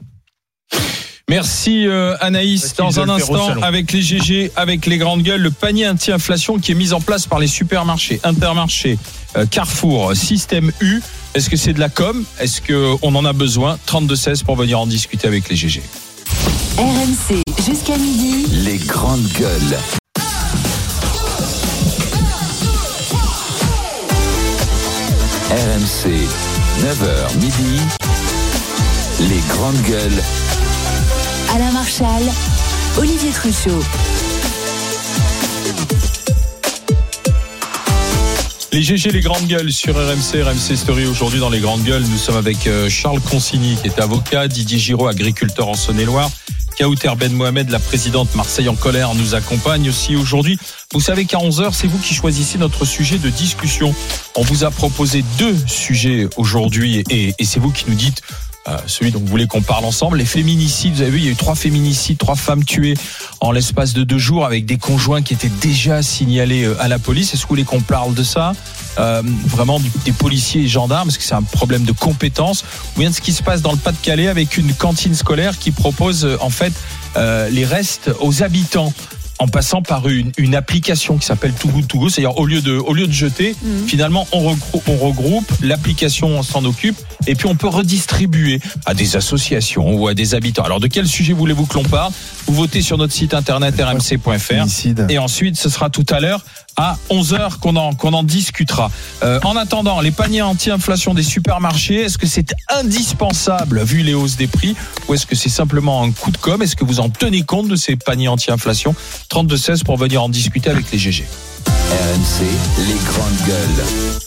Merci euh, Anaïs. Dans un instant, avec les GG, avec les grandes gueules, le panier anti-inflation qui est mis en place par les supermarchés, Intermarché, euh, Carrefour, Système U. Est-ce que c'est de la com? Est-ce qu'on en a besoin? 32-16 pour venir en discuter avec les GG. RMC jusqu'à midi. Les grandes gueules. RMC, 9h midi. Les grandes gueules. Alain Marchal, Olivier Truchot. Les GG, les grandes gueules sur RMC, RMC Story. Aujourd'hui, dans les grandes gueules, nous sommes avec euh, Charles Consigny, qui est avocat, Didier Giraud, agriculteur en Saône-et-Loire. Kaouter Ben Mohamed, la présidente Marseille en colère, nous accompagne aussi aujourd'hui. Vous savez qu'à 11h, c'est vous qui choisissez notre sujet de discussion. On vous a proposé deux sujets aujourd'hui et, et c'est vous qui nous dites celui dont vous voulez qu'on parle ensemble. Les féminicides, vous avez vu, il y a eu trois féminicides, trois femmes tuées en l'espace de deux jours avec des conjoints qui étaient déjà signalés euh, à la police. Est-ce que vous voulez qu'on parle de ça euh, Vraiment des policiers et gendarmes, parce que c'est un problème de compétence. Ou bien de ce qui se passe dans le Pas-de-Calais avec une cantine scolaire qui propose euh, en fait les restes aux habitants en passant par une, une application qui s'appelle Too Good To Go. C'est-à-dire au lieu de au lieu de jeter, finalement on regroupe, on regroupe l'application s'en occupe et puis on peut redistribuer à des associations ou à des habitants. Alors de quel sujet voulez-vous que l'on parle? Vous votez sur notre site internet rmc.fr et ensuite ce sera tout à l'heure à 11h qu'on en, discutera. Euh, en attendant, les paniers anti-inflation des supermarchés, est-ce que c'est indispensable vu les hausses des prix ou est-ce que c'est simplement un coup de com' Est-ce que vous en tenez compte de ces paniers anti-inflation? 32-16 pour venir en discuter avec les GG. RMC, les grandes gueules.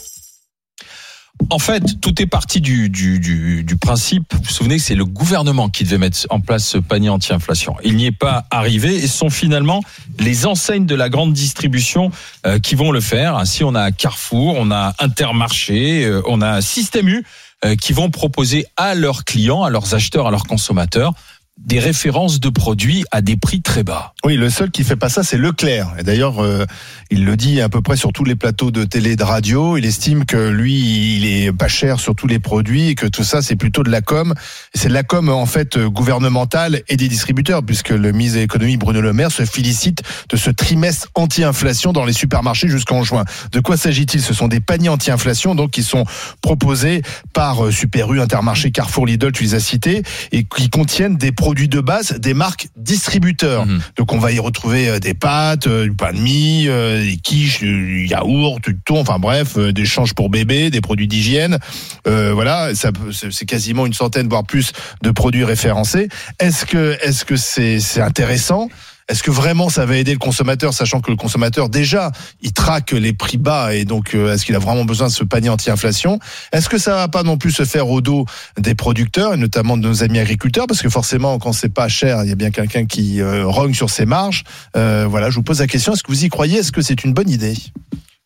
En fait, tout est parti du, du, du, du principe, vous vous souvenez que c'est le gouvernement qui devait mettre en place ce panier anti-inflation. Il n'y est pas arrivé et ce sont finalement les enseignes de la grande distribution euh, qui vont le faire. Ainsi, on a Carrefour, on a Intermarché, euh, on a Système U euh, qui vont proposer à leurs clients, à leurs acheteurs, à leurs consommateurs des références de produits à des prix très bas. Oui, le seul qui fait pas ça, c'est Leclerc. Et d'ailleurs, euh, il le dit à peu près sur tous les plateaux de télé de radio. Il estime que lui, il est pas cher sur tous les produits et que tout ça, c'est plutôt de la com. C'est de la com en fait euh, gouvernementale et des distributeurs, puisque le ministre de l'économie Bruno Le Maire se félicite de ce trimestre anti-inflation dans les supermarchés jusqu'en juin. De quoi s'agit-il? Ce sont des paniers anti-inflation, donc qui sont proposés par euh, Super U, Intermarché, Carrefour, Lidl, tu les as cités, et qui contiennent des de base des marques distributeurs. Donc on va y retrouver euh, des pâtes, euh, du pain de mie, euh, des quiches, du yaourt, du thon, enfin bref, des changes pour bébé, des produits d'hygiène. Euh, voilà, ça c'est quasiment une centaine voire plus de produits référencés. Est-ce que est-ce que c'est c'est intéressant? Est-ce que vraiment ça va aider le consommateur, sachant que le consommateur déjà il traque les prix bas et donc euh, est-ce qu'il a vraiment besoin de ce panier anti-inflation? Est-ce que ça va pas non plus se faire au dos des producteurs et notamment de nos amis agriculteurs? Parce que forcément quand c'est pas cher, il y a bien quelqu'un qui euh, rogne sur ses marges. Euh, voilà, je vous pose la question est-ce que vous y croyez? Est-ce que c'est une bonne idée?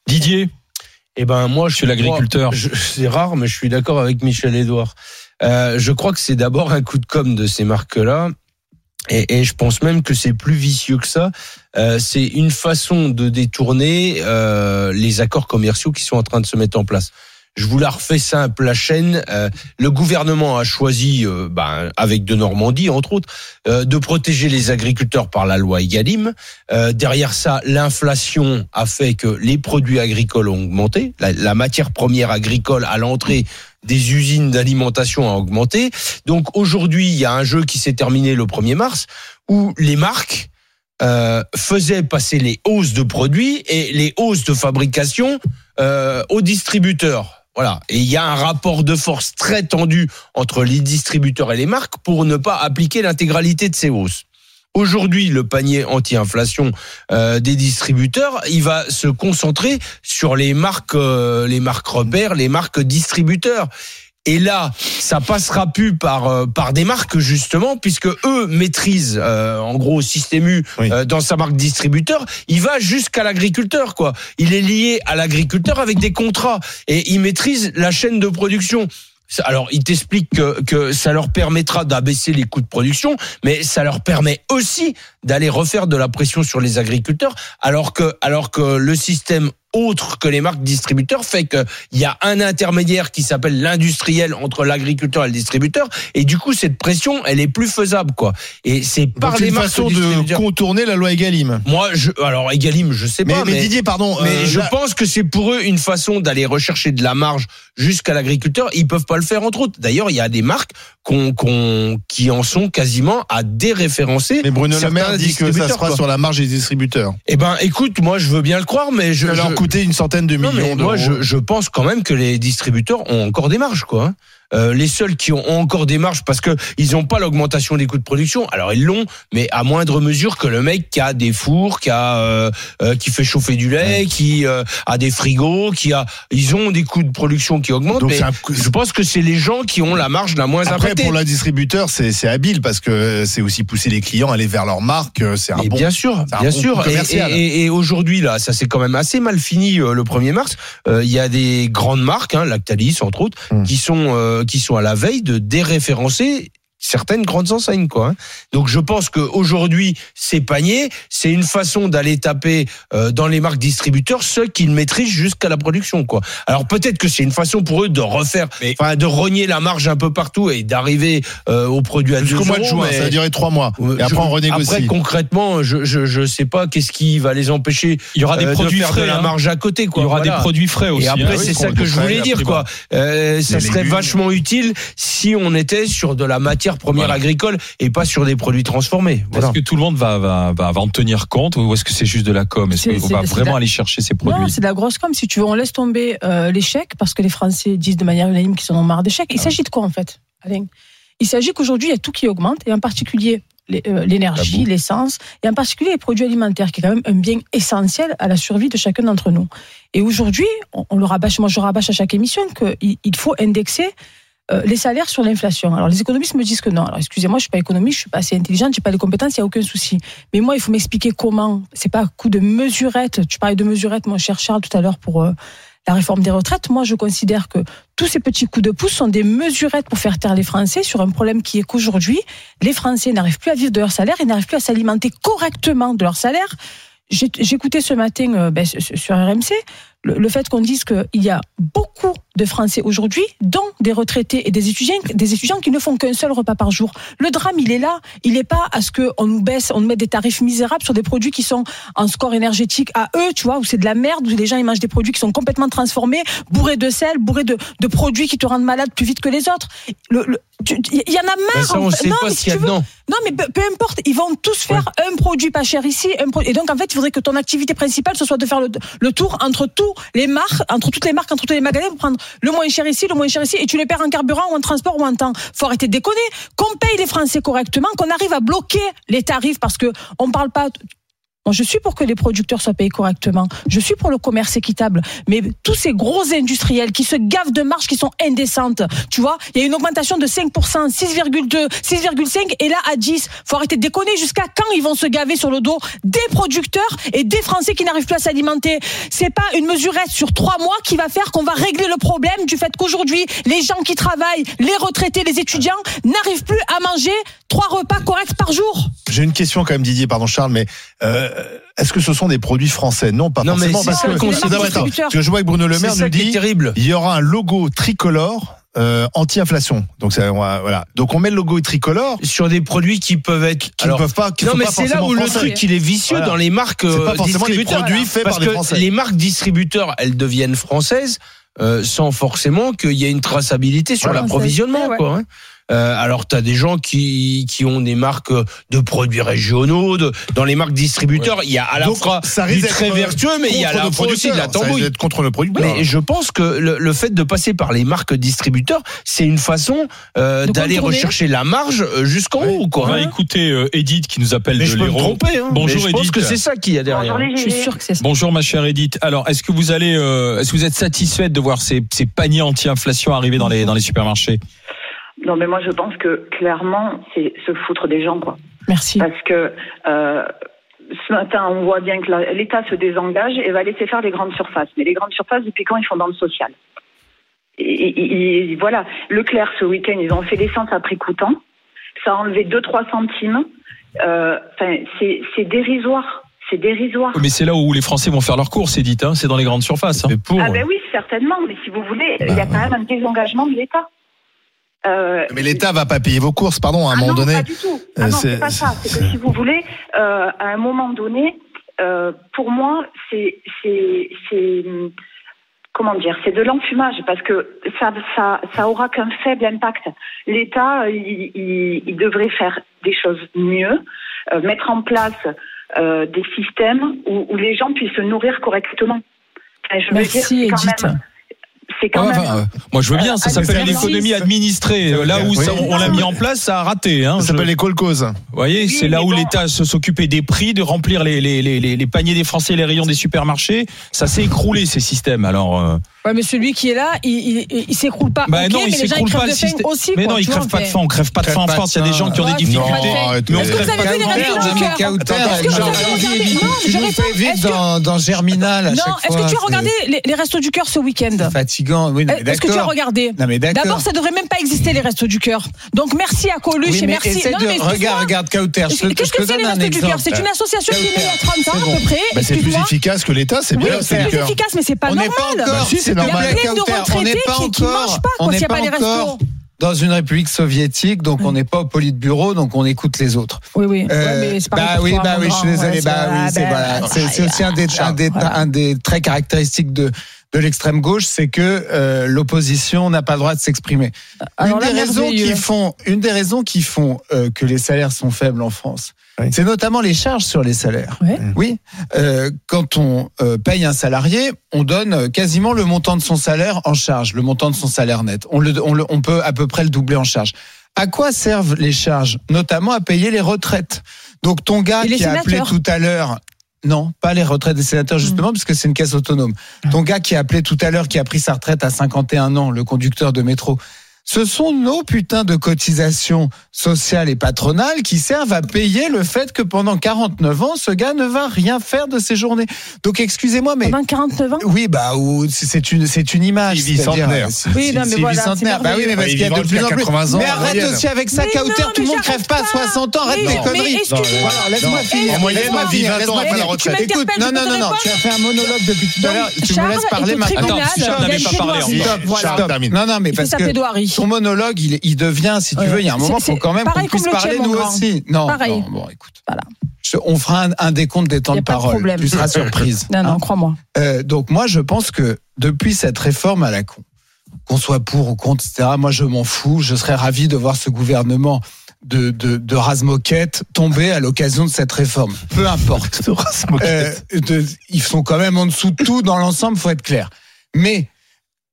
Didier? Eh ben moi, je suis l'agriculteur. C'est rare, mais je suis d'accord avec Michel Edouard. Euh, je crois que c'est d'abord un coup de com de ces marques-là. Et, et je pense même que c'est plus vicieux que ça. Euh, c'est une façon de détourner euh, les accords commerciaux qui sont en train de se mettre en place. Je vous la refais simple, la chaîne. euh, le gouvernement a choisi, euh, ben, avec de Normandie entre autres, euh, de protéger les agriculteurs par la loi Egalim. Euh, derrière ça, l'inflation a fait que les produits agricoles ont augmenté. La, la matière première agricole à l'entrée des usines d'alimentation a augmenté. Donc aujourd'hui, il y a un jeu qui s'est terminé le 1er mars où les marques euh, faisaient passer les hausses de produits et les hausses de fabrication euh, aux distributeurs. Voilà. Et il y a un rapport de force très tendu entre les distributeurs et les marques pour ne pas appliquer l'intégralité de ces hausses. Aujourd'hui, le panier anti-inflation euh, des distributeurs, il va se concentrer sur les marques, euh, les marques repères, les marques distributeurs. Et là, ça passera plus par euh, par des marques justement, puisque eux maîtrisent euh, en gros Système U euh, dans sa marque distributeur. Il va jusqu'à l'agriculteur, quoi. Il est lié à l'agriculteur avec des contrats et il maîtrise la chaîne de production. Alors, il t'explique que, que ça leur permettra d'abaisser les coûts de production, mais ça leur permet aussi d'aller refaire de la pression sur les agriculteurs, alors que, alors que le système autre que les marques distributeurs fait qu'il y a un intermédiaire qui s'appelle l'industriel entre l'agriculteur et le distributeur, et du coup, cette pression, elle est plus faisable, quoi. Et c'est par Donc, les une marques façon de contourner la loi Egalim. moi, je, alors Egalim, je sais Mais- pas. mais Didier, pardon, Mais euh, je là- pense que c'est pour eux une façon d'aller rechercher de la marge jusqu'à l'agriculteur. Ils peuvent pas le faire entre autres. D'ailleurs, il y a des marques qu'on, qu'on, qui en sont quasiment à déréférencer. Mais Bruno Le Maire dit que ça se distributeurs, fera quoi. sur la marge des distributeurs. Eh ben, écoute, moi, je veux bien le croire, mais je. Ça leur je- coûter une centaine de Non, millions mais moi, je, je pense quand même que les distributeurs ont encore des marges, quoi. Euh, les seuls qui ont encore des marges parce que ils n'ont pas l'augmentation des coûts de production. Alors ils l'ont, mais à moindre mesure que le mec qui a des fours, qui a euh, euh, qui fait chauffer du lait, qui euh, a des frigos, qui a, ils ont des coûts de production qui augmentent. Donc mais c'est un- je pense que c'est les gens qui ont la marge la moins Après, impactée. pour la distributeur, c'est c'est habile parce que c'est aussi pousser les clients à aller vers leur marque. euh, C'est un Et bon. bien sûr, c'est un bien bon sûr. Et, commercial. et- et- et aujourd'hui là, ça s'est quand même assez mal fini euh, le 1er mars. Euh, Il y a des grandes marques, hein, Lactalis entre autres, Hmm. qui sont euh, qui sont à la veille de déréférencer certaines grandes enseignes quoi. hein. Donc je pense que aujourd'hui ces paniers, c'est une façon d'aller taper euh, dans les marques distributeurs ceux qu'ils maîtrisent jusqu'à la production quoi. Alors peut-être que c'est une façon pour eux de refaire, enfin de rogner la marge un peu partout et d'arriver euh, aux produits à Jusqu'au 2 mois de juin, mais- ça va durer trois mois. Et après, je- on renégocie. Après, concrètement, je, je, je sais pas qu'est-ce qui va les empêcher. Il y aura des euh, produits de faire frais, de la hein. marge à côté. Quoi. Il y aura Voilà. des produits frais aussi. Et hein. après, Oui, c'est ça que je voulais la dire. Quoi. Euh, ça serait légumes. vachement utile si on était sur de la matière première Voilà. agricole et pas sur des produits transformés. Voilà. Est-ce que tout le monde va, va, va, va en tenir compte ou est-ce que c'est juste de la com? Est-ce qu'on va vraiment la- aller chercher ces Non, produits? c'est de la grosse com. Si tu veux, on laisse tomber euh, les chèques parce que les Français disent de manière unanime qu'ils en ont marre des chèques. Il s'agit de quoi en fait, Alain? Il s'agit qu'aujourd'hui, il y a tout qui augmente et en particulier euh, l'énergie, l'essence et en particulier les produits alimentaires qui est quand même un bien essentiel à la survie de chacun d'entre nous. Et aujourd'hui, on, on le rabâche, moi je rabâche à chaque émission qu'il il faut indexer euh, les salaires sur l'inflation. Alors les économistes me disent que non. Alors excusez-moi, je suis pas économiste, je suis pas assez intelligente, j'ai pas les compétences, il y a aucun souci. Mais moi, il faut m'expliquer comment. C'est pas un coup de mesurette. Tu parlais de mesurette, mon cher Charles, tout à l'heure pour euh, la réforme des retraites. Moi, je considère que tous ces petits coups de pouce sont des mesurettes pour faire taire les Français sur un problème qui est qu'aujourd'hui, les Français n'arrivent plus à vivre de leur salaire, ils n'arrivent plus à s'alimenter correctement de leur salaire. J'écoutais ce matin euh, ben, sur RMC le, le fait qu'on dise qu'il y a beaucoup de Français aujourd'hui, dont des retraités et des étudiants, des étudiants qui ne font qu'un seul repas par jour. Le drame, il est là. Il n'est pas à ce qu'on nous baisse, on nous mette des tarifs misérables sur des produits qui sont en score énergétique à eux, tu vois, où c'est de la merde, où les gens ils mangent des produits qui sont complètement transformés, bourrés de sel, bourrés de, de produits qui te rendent malade plus vite que les autres. Le- le- tu- Il y en a marre. Ça, on sait Non, pas mais si tu veux- non, mais peu, peu importe, ils vont tous faire un produit pas cher ici, un pro- et donc en fait, il faudrait que ton activité principale ce soit de faire le, le tour entre tous les marques, entre toutes les marques, entre tous les magasins pour prendre le moins cher ici, le moins cher ici, et tu les perds en carburant ou en transport ou en temps. Faut arrêter de déconner, qu'on paye les Français correctement, qu'on arrive à bloquer les tarifs parce que on parle pas. Je suis pour que les producteurs soient payés correctement. Je suis pour le commerce équitable. Mais tous ces gros industriels qui se gavent de marges qui sont indécentes, tu vois, il y a une augmentation de 5%, 6,2, 6,5 et là à 10. Faut arrêter de déconner. Jusqu'à quand ils vont se gaver sur le dos des producteurs et des Français qui n'arrivent plus à s'alimenter? C'est pas une mesurette sur trois mois qui va faire qu'on va régler le problème du fait qu'aujourd'hui, les gens qui travaillent, les retraités, les étudiants, n'arrivent plus à manger trois repas corrects par jour. J'ai une question quand même, Didier, pardon Charles, mais euh, est-ce que ce sont des produits français? Non, pas Non, mais forcément, c'est parce ça que, le mais parce que je vois que Bruno Le Maire nous dit terrible. il y aura un logo tricolore euh, anti-inflation. Donc ça, on va- voilà. Donc on met le logo tricolore sur des produits qui peuvent être qui ne peuvent pas. Qui non mais pas c'est là où le français. truc il est vicieux Voilà. dans les marques C'est pas euh, forcément distributeurs. produits faits parce par des que Français. les marques distributeurs elles deviennent françaises euh, sans forcément qu'il y ait une traçabilité sur l'approvisionnement Ouais, ouais. quoi. hein. Euh, alors tu as des gens qui qui ont des marques de produits régionaux de, dans les marques distributeurs il y a à la Donc, fois ça du très d'être vertueux mais il y a à contre la le fois aussi de la producteur. Ça risque tambouille contre le producteur. mais je pense que le, le fait de passer par les marques distributeurs, c'est une façon euh, d'aller rechercher la marge euh, jusqu'en haut. On Quoi. va écouter euh, Edith qui nous appelle Mais de je peux me tromper. Hein. Bonjour Mais je pense Edith. que c'est ça qu'il y a derrière. Je suis sûre que c'est ça. Bonjour ma chère Edith. Alors, est-ce que vous allez, euh, est-ce que vous êtes satisfaite de voir ces, ces paniers anti-inflation arriver dans les dans les supermarchés? Non, mais moi je pense que clairement, c'est se foutre des gens, quoi. Merci. Parce que euh, ce matin, on voit bien que l'État se désengage et va laisser faire les grandes surfaces. Mais les grandes surfaces, depuis quand ils font dans le social? Et, et- et voilà, Leclerc ce week-end, ils ont fait l'essence à prix coûtant. Ça a enlevé 2-3 centimes. Euh, Enfin, c'est c'est dérisoire. C'est dérisoire. Mais c'est là où les Français vont faire leurs courses, Edith. Hein, c'est dans les grandes surfaces. hein. Ah ben oui, certainement. Mais si vous voulez, il y a quand même un désengagement de l'État. Euh, Mais l'État va pas payer vos courses, pardon, à un ah moment non, donné. pas du tout. Ah Euh, non, c'est- pas ça. C'est que si vous voulez, euh, à un moment donné, euh, pour moi, c'est, c'est, c'est, comment dire, c'est de l'enfumage parce que ça, ça, ça aura qu'un faible impact. L'État, il, il- il devrait faire des choses mieux, euh, mettre en place euh, des systèmes où, où les gens puissent se nourrir correctement. Enfin, je veux Merci, dire, quand Edith. même- c'est quand Ouais, même. enfin, euh, moi je veux bien, ça Euh, s'appelle l'économie administrée. Euh, Là où Oui. ça- on l'a mis en place, ça a raté. Hein. Ça Je- s'appelle les call causes. Vous voyez, Oui, c'est là où bon. l'État se- s'occupait des prix, de remplir les, les, les, les- les paniers des Français et les rayons des supermarchés. Ça s'est écroulé ces systèmes. Alors, euh, Ouais, mais celui qui est là, il, il, il- s'écroule pas. bah Ok, non, il mais les gens, ils s'écroule crèvent pas le de faim système. aussi. mais quoi, non, il crève pas de faim. On crève pas de faim en France. Il y a des gens qui ont des difficultés. Mais Est-ce que vous avez vu les restos du cœur je que- dans, Germinal à Non, est-ce que tu as regardé les, restos du cœur ce week-end C'est fatigant, oui, non, mais Est-ce que tu as regardé. D'abord, ça devrait même pas exister les restos du cœur. Donc merci à Coluche et merci. regarde, regarde, te- Qu'est-ce que c'est les restos du cœur? C'est une association qui est née il y a 30 ans à peu près. C'est plus efficace que l'État, c'est bien. c'est plus efficace, mais c'est pas normal. Bah c'est normal. plaît, Il y a plein de Kauter, on n'est retraités pas qui- qui mangent encore, pas, on quoi, n'est s'il y a pas pas les encore restos. dans une république soviétique, donc on n'est pas au politburo, donc on écoute les autres. Oui, oui. Euh, Ouais, mais c'est bah pour oui, bah oui, je suis désolé. Ouais, bah c'est- oui, c'est voilà, c'est c'est aussi un des, un des, Voilà. un des traits caractéristiques de de l'extrême gauche, c'est que euh, l'opposition n'a pas le droit de s'exprimer. Une des raisons qui font, une des raisons qui font euh, que les salaires sont faibles en France, c'est notamment les charges sur les salaires. Oui, euh, quand on euh, paye un salarié, on donne euh, quasiment le montant de son salaire en charge, le montant de son salaire net. On, le, on, le- on peut à peu près le doubler en charge. À quoi servent les charges? Notamment à payer les retraites. Donc ton gars qui a appelé tout à l'heure. Non, pas les retraites des sénateurs, justement, parce que c'est une caisse autonome. Ton gars qui a appelé tout à l'heure, qui a pris sa retraite à 51 ans, le conducteur de métro, ce sont nos putains de cotisations sociales et patronales qui servent à payer le fait que pendant 49 ans, ce gars ne va rien faire de ses journées. Donc excusez-moi, mais Pendant 49 ans oui, bah ou c'est une c'est une image. Il vit centenaire. c'est- Oui, non, mais voilà, centenaire. Bah oui, mais parce Il qu'il y a de plus en plus. 80 ans, Mais arrête moyenne. aussi avec ça, Kauter, non, tout le monde crève pas à j'arrête pas. 60 ans. Arrête mais conneries. Voilà, laisse-moi Non. finir. En moyenne, on vit finir, 20 ans après la retraite. Tu Écoute, non, non, non, non, tu as fait un monologue depuis tout à l'heure. Tu me laisses parler maintenant. Charles n'avait pas parlé. Stop. Non, non, mais parce que ton monologue, il, il devient, si tu Ouais. veux, il y a un moment, C'est- faut quand même qu'on puisse parler nous grand. aussi. Non, Pareil. non, bon, écoute. Voilà. Je- on fera un, un décompte des temps de de parole. problème. Tu seras surprise. Non, non, Hein crois-moi. Euh, donc moi, je pense que depuis cette réforme à la con, qu'on soit pour ou contre, etc., moi, je m'en fous. Je serais ravi de voir ce gouvernement de, de, de Razmoquette tomber à l'occasion de cette réforme. Peu importe. <laughs> Euh, de- ils sont quand même en dessous de tout dans l'ensemble, faut être clair. Mais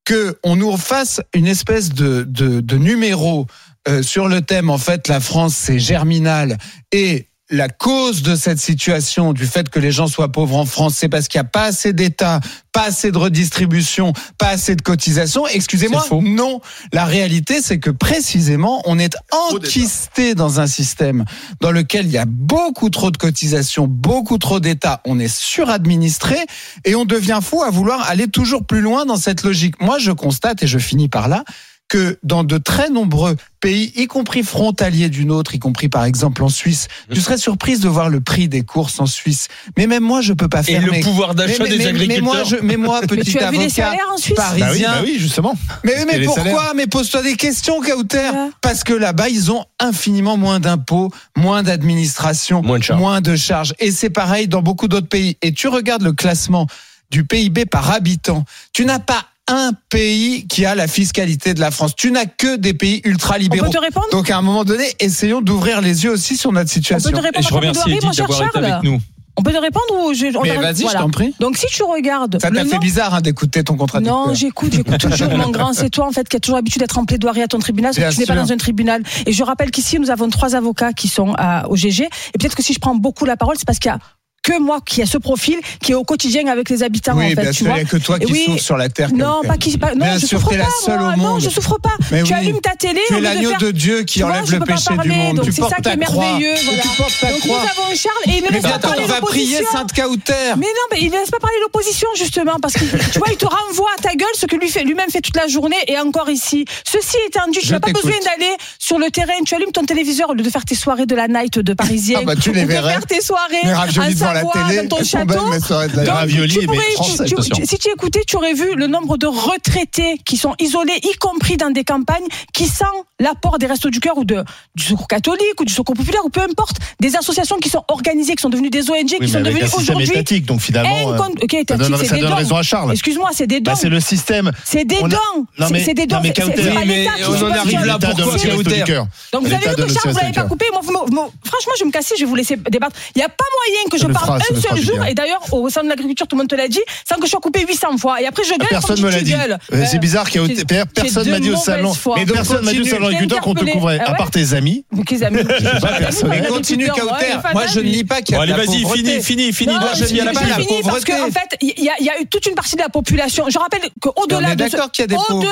que on nous fasse une espèce de, de, numéro euh, sur le thème, en fait, la France, c'est germinal et la cause de cette situation, du fait que les gens soient pauvres en France, c'est parce qu'il n'y a pas assez d'État, pas assez de redistribution, pas assez de cotisation. Excusez-moi, non. La réalité, c'est que précisément, on est enquisté dans un système dans lequel il y a beaucoup trop de cotisations, beaucoup trop d'État. On est suradministré et on devient fou à vouloir aller toujours plus loin dans cette logique. Moi, je constate, et je finis par là, que dans de très nombreux pays, y compris frontaliers d'une autre, y compris par exemple en Suisse, tu serais surprise de voir le prix des courses en Suisse. Mais même moi, je peux pas Et faire. le mes- pouvoir d'achat mais- des mais- Mais moi, agriculteurs. je, mais moi, <laughs> Mais petit tu as vu les salaires en Suisse parisien. Bah oui, bah oui, justement. Mais, pourquoi Mais pose-toi des questions, Kauter. Ouais. Parce que là-bas, ils ont infiniment moins d'impôts, moins d'administration, Moins de charges. moins de charges. Et c'est pareil dans beaucoup d'autres pays. Et tu regardes le classement du PIB par habitant. Tu n'as pas un pays qui a la fiscalité de la France. Tu n'as que des pays ultra On peut te répondre? Donc à un moment donné, essayons d'ouvrir les yeux aussi sur notre On situation. peut te Et répondre je à ta remercie Edith d'avoir été avec Charles nous. On peut te répondre ou je, on Mais vas-y, je voilà. t'en prie. Donc si tu regardes. Ça t'a fait nom- bizarre hein, d'écouter ton contradicteur. Non, j'écoute, j'écoute toujours <laughs> mon grand. C'est toi en fait qui as toujours l'habitude d'être en plaidoirie à ton tribunal, Bien que tu n'es pas dans un tribunal. Et je rappelle qu'ici nous avons trois avocats qui sont à- au GG. Et peut-être que si je prends beaucoup la parole, c'est parce qu'il y a que moi qui a ce profil qui est au quotidien avec les habitants Oui, en fait. bien tu sûr, il vois. n'y a que toi qui oui, souffres sur la terre. Non, pas qui. pas- non, Bien je sûr, souffre pas. la seule moi. au Non, monde. je souffre pas. Mais tu oui. allumes ta télé. Tu es de l'agneau faire- de Dieu qui vois, enlève je le péché du parler, monde. Donc Tu c'est ça qui est merveilleux. Voilà. tu portes ta Donc croix. nous avons Charles et il ne laisse pas parler on va prier l'opposition. Sainte. Mais non, mais il ne laisse pas parler l'opposition justement parce que tu vois, il te renvoie à ta gueule ce que lui fait lui-même fait toute la journée et encore ici. Ceci étant dit, tu n'as pas besoin d'aller sur le terrain. Tu allumes ton téléviseur au lieu de faire tes soirées de la night de Parisien. Ah bah, tu les verrais. faire tes soirées La télé, dans ton sont château. mes soirées de la- Donc, raviolis, tu mais pourrais- français, tu- tu- attention. si tu écoutais, tu aurais vu le nombre de retraités qui sont isolés, y compris dans des campagnes, qui sans l'apport des restos du cœur ou de, du secours catholique ou du secours populaire ou peu importe, des associations qui sont organisées, qui sont devenues des ONG, qui Oui, sont mais avec devenues aujourd'hui. donc finalement, euh, incon- ok, ça donne, c'est ça des donne raison à Charles. Excuse-moi, c'est des dons. Bah, c'est le système. C'est des dons. C'est- des dons. qui on en arrive là, pourquoi. Donc vous avez vu que Charles, vous l'avez pas coupé. Franchement, je vais me casser, je vais vous laisser débattre. Il n'y a pas moyen que je parle ça un seul jour. bien. Et d'ailleurs, au sein de l'agriculture, tout le monde te l'a dit, sans que je sois coupé 800 fois. Et après, je gueule. Personne me l'a dit. Euh, C'est Euh, bizarre qu'il y a personne m'a dit au salon. Mais personne m'a dit au Continue. salon agriculteur qu'on te couvrait. Ah À part tes amis. <laughs> Mais quels amis Je sais pas, personne. Mais continue, Kauter. Moi, je ne nie pas qu'il y a allez, vas-y, pauvreté. fini, fini, fini. Dois je gagner à la fini parce pauvreté. qu'en fait, il y, a- eu toute une partie de la population. Je rappelle qu'au-delà on est de d'accord qu'il y a des pauvres.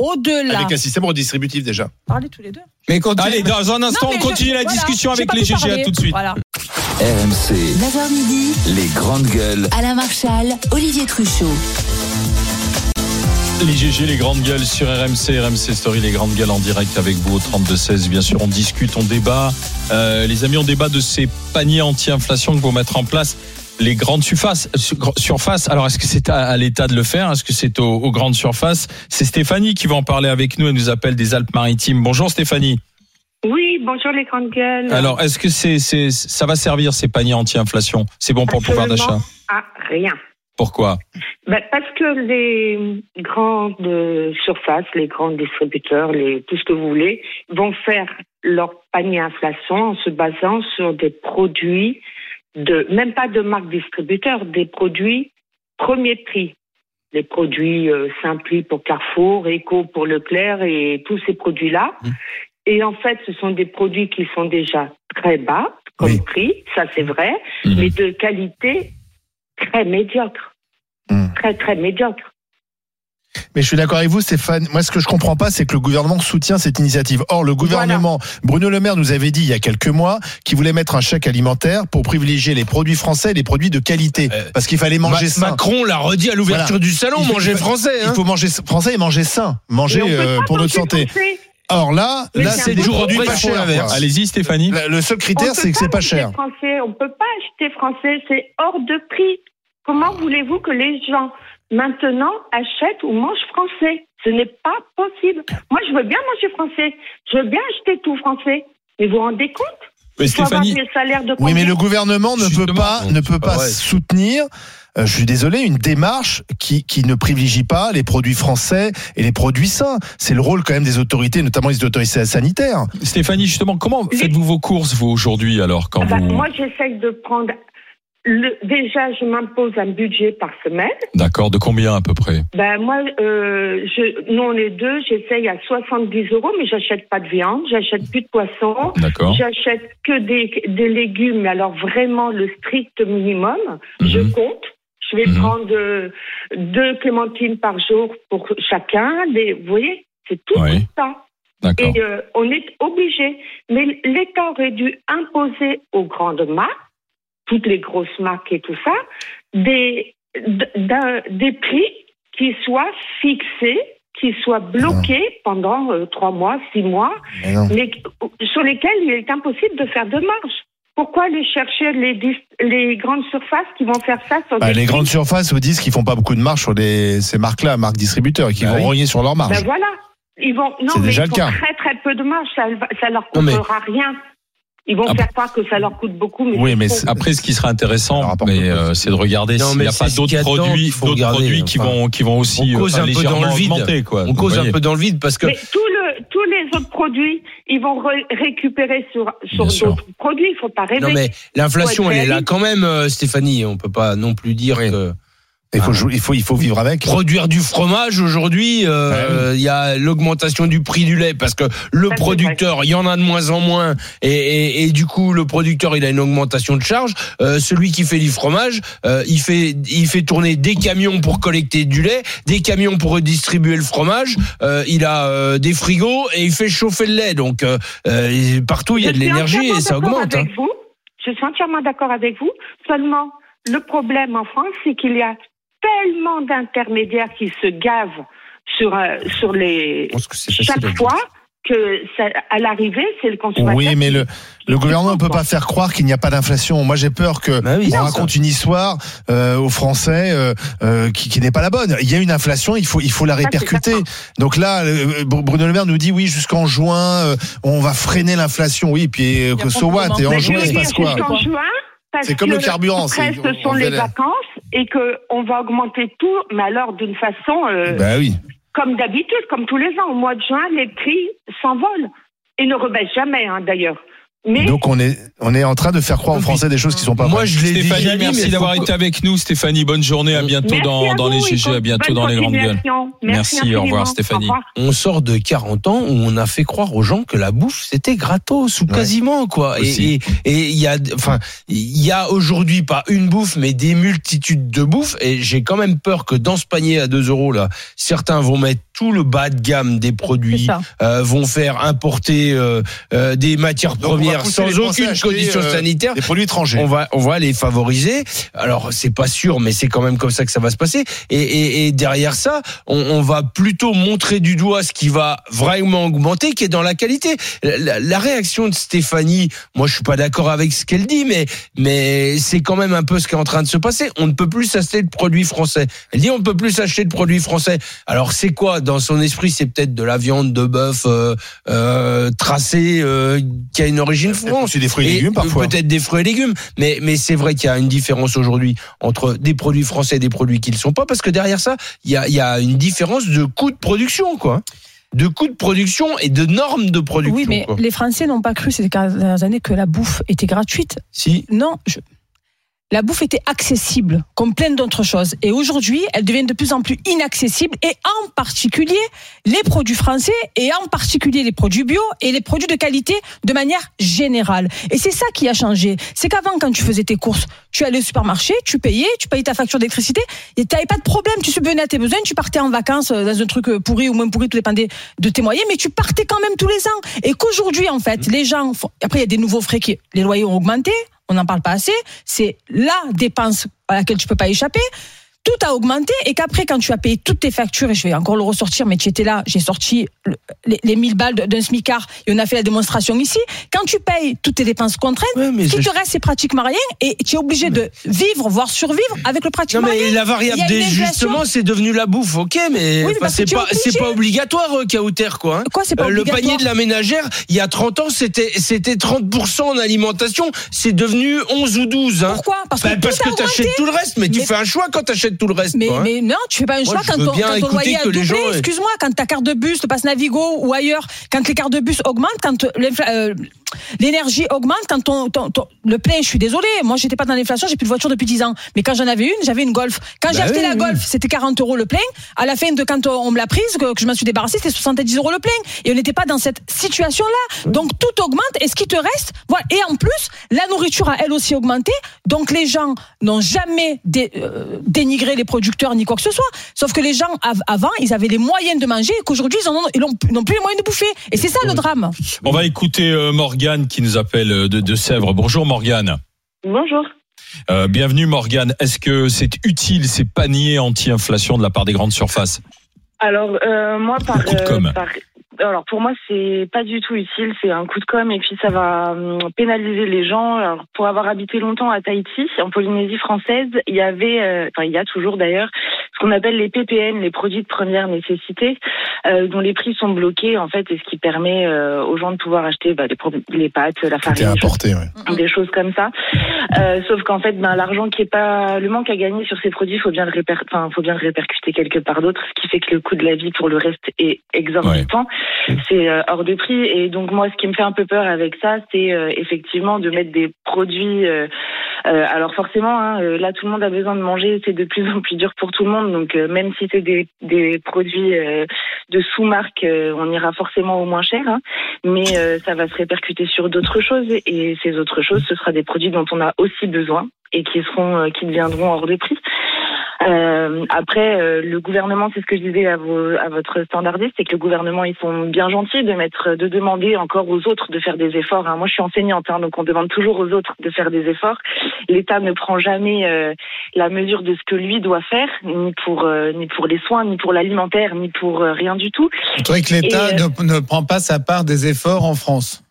au-delà. Avec un système redistributif déjà. Parlez tous les deux. Mais continue. Allez, dans un instant, Non, on je- continue la voilà, discussion avec pas les GG. À tout de suite. Voilà. RMC, 9h midi, les grandes gueules. Alain Marchal, Olivier Truchot. Les GG, les grandes gueules sur RMC, RMC Story, les grandes gueules en direct avec vous au 32-16. Bien sûr, on discute, on débat. Euh, les amis, on débat de ces paniers anti-inflation que vont mettre en place les grandes surfaces. sur- surfaces. Alors, est-ce que c'est à, à l'État de le faire? Est-ce que c'est aux, aux grandes surfaces? C'est Stéphanie qui va en parler avec nous. Elle nous appelle des Alpes-Maritimes. Bonjour Stéphanie. Oui, bonjour les grandes gueules. Alors, est-ce que c'est, c'est, ça va servir ces paniers anti-inflation? C'est bon pour le pouvoir d'achat? Absolument à rien. Pourquoi? Ben, parce que les grandes surfaces, les grands distributeurs, les, tout ce que vous voulez, vont faire leur panier inflation en se basant sur des produits de, même pas de marque distributeur, des produits premier prix. Les produits euh, Simpli pour Carrefour, Eco pour Leclerc et tous ces produits-là. Et en fait, ce sont des produits qui sont déjà très bas comme prix, ça c'est vrai, mais de qualité très médiocre. Très, très médiocre. Mais je suis d'accord avec vous, Stéphane. Moi, ce que je comprends pas, c'est que le gouvernement soutient cette initiative. Or, le gouvernement, Bruno Le Maire nous avait dit il y a quelques mois qu'il voulait mettre un chèque alimentaire pour privilégier les produits français et les produits de qualité. Parce qu'il fallait manger Ma- sain. Macron l'a redit à l'ouverture du salon, Il faut- manger il faut- français, hein. Il faut manger français et manger sain. Manger euh, pour notre santé. français. Or là, là, c'est des produits pas cher. chers. Allez-y, Stéphanie. Le, le seul critère, c'est que c'est pas acheter cher. Français, on peut pas acheter français, c'est hors de prix. Comment voulez-vous que les gens maintenant achètent ou mangent français? Ce n'est pas possible. Moi, je veux bien manger français. Je veux bien acheter tout français. Mais vous vous rendez compte? Mais Stéphanie- salaires de Oui, mais le gouvernement ne peut pas, ne peut pas vrai. soutenir. euh, je suis désolé, une démarche qui, qui ne privilégie pas les produits français et les produits sains. C'est le rôle quand même des autorités, notamment les autorités sanitaires. Stéphanie, justement, comment faites-vous vos courses, vous, aujourd'hui, alors, quand Ah bah, vous... Moi, j'essaye de prendre. Le, déjà, je m'impose un budget par semaine. D'accord, de combien à peu près? Ben moi, euh, je, nous on est deux, j'essaye à 70 euros, mais j'achète pas de viande, j'achète plus de poisson, D'accord. j'achète que des, des légumes, mais alors vraiment le strict minimum. Je compte. Je vais prendre euh, deux clémentines par jour pour chacun. Des, vous voyez, c'est tout Oui. ça. D'accord. Et euh, on est obligé. Mais l'État aurait dû imposer aux grandes marques, toutes les grosses marques et tout ça, des, des prix qui soient fixés, qui soient bloqués pendant euh, trois mois, six mois, sur lesquels il est impossible de faire de marge. Pourquoi aller chercher les, dis- les grandes surfaces qui vont faire ça sur Bah, les grandes surfaces vous disent qu'ils font pas beaucoup de marge sur les, ces marques-là, marques distributeurs, et qu'ils Bah vont oui. rogner sur leur marge. Ben voilà. Ils vont, non, C'est mais déjà ils font très très peu de marge. Ça, ça leur coûtera rien. Ils vont Ah faire croire que ça leur coûte beaucoup, mais Oui, c'est mais après, ce qui serait intéressant, mais euh, c'est de regarder s'il mais n'y a pas ce d'autres produits, d'autres regarder, produits qui enfin. vont, qui vont aussi on cause euh, un peu dans légèrement le vide. augmenter, quoi. On cause un peu dans le vide parce que Mais tout le, tous les autres produits, ils vont re- récupérer sur, sur d'autres produits. Il faut pas rêver. non mais l'inflation elle est là quand même euh, Stéphanie, on peut pas non plus dire que il faut il faut il faut vivre avec. Produire du fromage aujourd'hui, euh, il y a l'augmentation du prix du lait parce que le producteur, il y en a de moins en moins et, et, et du coup le producteur il a une augmentation de charge. Euh, celui qui fait du fromage, euh, il fait il fait tourner des camions pour collecter du lait, des camions pour redistribuer le fromage. Euh, il a euh, des frigos et il fait chauffer le lait. Donc euh, partout il y a de l'énergie et ça augmente. hein. Je suis entièrement d'accord avec vous. Seulement, le problème en France, c'est qu'il y a tellement d'intermédiaires qui se gavent sur, euh, sur les chaque fois que ça, à l'arrivée, c'est le consommateur. Oui, mais le, le gouvernement ne peut pas faire croire qu'il n'y a pas d'inflation. Moi, j'ai peur que Bah oui, on raconte une histoire euh, aux Français euh, euh, qui, qui n'est pas la bonne. Il y a une inflation, il faut il faut la répercuter. Donc là, euh, Bruno Le Maire nous dit oui, jusqu'en juin, euh, on va freiner l'inflation. Oui, puis que so what. Et en juin, il se passe quoi C'est comme le carburant, ce on sont les vacances et que on va augmenter tout, mais alors d'une façon euh, Bah oui. comme d'habitude, comme tous les ans. Au mois de juin, les prix s'envolent et ne rebaissent jamais, hein, d'ailleurs. Mais Donc on est on est en train de faire croire aux Français des choses qui sont pas Moi, vraies. je l'ai Stéphanie, dit, merci d'avoir été avec nous. Stéphanie, bonne journée. À bientôt Merci dans, à dans les et GG, à bientôt dans les grandes gueules. Merci, au revoir, Stéphanie. Au revoir. on sort de 40 ans où on a fait croire aux gens que la bouffe c'était gratos ou Ouais. quasiment quoi. Et Aussi. et et il y a enfin il y a aujourd'hui pas une bouffe mais des multitudes de bouffes et j'ai quand même peur que dans ce panier à 2 euros là certains vont mettre tout le bas de gamme des produits euh, vont faire importer euh, euh, des matières premières sans aucune condition euh, sanitaire Des produits étrangers. on va on va les favoriser. Alors c'est pas sûr, mais c'est quand même comme ça que ça va se passer. Et, et, et derrière ça, on, on va plutôt montrer du doigt ce qui va vraiment augmenter, qui est dans la qualité. La, la réaction de Stéphanie, moi je suis pas d'accord avec ce qu'elle dit, mais mais c'est quand même un peu ce qui est en train de se passer. On ne peut plus acheter de produits français. Elle dit on ne peut plus acheter de produits français. Alors c'est quoi? Dans son esprit C'est peut-être de la viande de bœuf euh, euh, tracée euh, qui a une origine France. aussi des fruits et Et légumes parfois. Peut-être des fruits et légumes, mais mais c'est vrai qu'il y a une différence aujourd'hui entre des produits français et des produits qui ne le sont pas, parce que derrière ça, il y a il y a une différence de coût de production, quoi, de coût de production et de normes de production. Oui, mais quoi. les Français n'ont pas cru ces dernières années que la bouffe était gratuite. si Non, je- la bouffe était accessible, comme plein d'autres choses. Et aujourd'hui, elle devient de plus en plus inaccessible, et en particulier les produits français, et en particulier les produits bio et les produits de qualité de manière générale. Et c'est ça qui a changé. C'est qu'avant, quand tu faisais tes courses, tu allais au supermarché, tu payais, tu payais ta facture d'électricité, et tu n'avais pas de problème, tu subvenais à tes besoins, tu partais en vacances euh, dans un truc euh, pourri ou moins pourri, tout dépendait de tes moyens, mais tu partais quand même tous les ans. Et qu'aujourd'hui, en fait, les gens, font- après, il y a des nouveaux frais qui, les loyers ont augmenté, on n'en parle pas assez, c'est la dépense à laquelle tu peux pas échapper. Tout a augmenté et qu'après, quand tu as payé toutes tes factures, et je vais encore le ressortir, mais tu étais là, j'ai sorti le- les, les 1000 balles d'un smicard et on a fait la démonstration ici. Quand tu payes toutes tes dépenses contraintes, Ouais, mais ce qui je- te reste, c'est pratiquement rien et tu es obligé de vivre, voire survivre avec le Non pratiquement mais rien. la Il variable y a une inflation. d'ajustement c'est devenu la bouffe, ok, mais, Oui, mais enfin, c'est tu es pas obligatoire euh, Kauter quoi. hein. Quoi, c'est pas Euh, le panier de la ménagère, il y a 30 ans, c'était c'était 30% en alimentation, c'est devenu 11 ou 12 hein. Pourquoi? Parce que Bah, parce tout que a t'achètes augmenté. tout le reste, mais, tu Mais- fais un choix quand t'achètes tout le reste. Mais, quoi, hein. mais non, tu fais pas un Moi, choix quand ton, quand ton loyer a doublé. gens, euh, Excuse-moi, quand ta carte de bus, le passe Navigo ou ailleurs, quand les cartes de bus augmentent, quand l'infla- euh, l'énergie augmente, quand ton, ton- ton- le plein, je suis désolé, moi j'étais pas dans l'inflation, j'ai plus de voiture depuis 10 ans. Mais quand j'en avais une, j'avais une Golf. Quand j'ai Bah acheté oui, la oui. Golf, c'était 40 euros le plein. À la fin de quand on me l'a prise, que, que je m'en suis débarrassée, c'était 70 euros le plein. Et on n'était pas dans cette situation-là. Donc tout augmente. Et ce qui te reste, voilà. Et en plus, la nourriture a elle aussi augmenté. Donc les gens n'ont jamais dé- euh, dénigré les producteurs ni quoi que ce soit. Sauf que les gens av- avant, ils avaient les moyens de manger et qu'aujourd'hui, ils n'ont plus les moyens de bouffer. Et c'est ça le drame. On va écouter euh, Morgane qui nous appelle euh, de, de Sèvres. Bonjour Morgane. Bonjour. Euh, bienvenue Morgane. Est-ce que c'est utile ces paniers anti-inflation de la part des grandes surfaces? Alors euh, moi par, com. par- alors pour moi c'est pas du tout utile, c'est un coup de com et puis ça va hum, pénaliser les gens. Alors, pour avoir habité longtemps à Tahiti, en Polynésie française, il y avait, euh, enfin il y a toujours d'ailleurs, ce qu'on appelle les PPN, les produits de première nécessité, euh, dont les prix sont bloqués en fait et ce qui permet euh, aux gens de pouvoir acheter bah, les, pâtes, la Tout est farine, importé, ouais. des choses comme ça. Euh, sauf qu'en fait, ben, l'argent qui est pas, le manque à gagner sur ces produits, faut bien le réper, enfin, faut bien le répercuter quelque part d'autre, ce qui fait que le coût de la vie pour le reste est exorbitant. C'est euh, hors de prix. Et donc moi, ce qui me fait un peu peur avec ça, c'est euh, effectivement de mettre des produits. euh, euh, alors forcément, hein, là, tout le monde a besoin de manger. C'est de plus en plus dur pour tout le monde. Donc euh, même si c'est des, produits euh, de sous-marque, euh, on ira forcément au moins cher. hein. mais ça va se répercuter sur d'autres choses. Et ces autres choses, ce sera des produits dont on a aussi besoin et qui seront, qui deviendront hors de prix. Euh, après, euh, le gouvernement, c'est ce que je disais à, vos, à votre standardiste, c'est que le gouvernement, ils sont bien gentils de mettre, de demander encore aux autres de faire des efforts. hein. Moi, je suis enseignante, hein, donc on demande toujours aux autres de faire des efforts. L'État ne prend jamais euh, la mesure de ce que lui doit faire, ni pour euh, ni pour les soins, ni pour l'alimentaire, ni pour euh, rien du tout. Vous trouvez que l'État euh, ne, ne prend pas sa part des efforts en France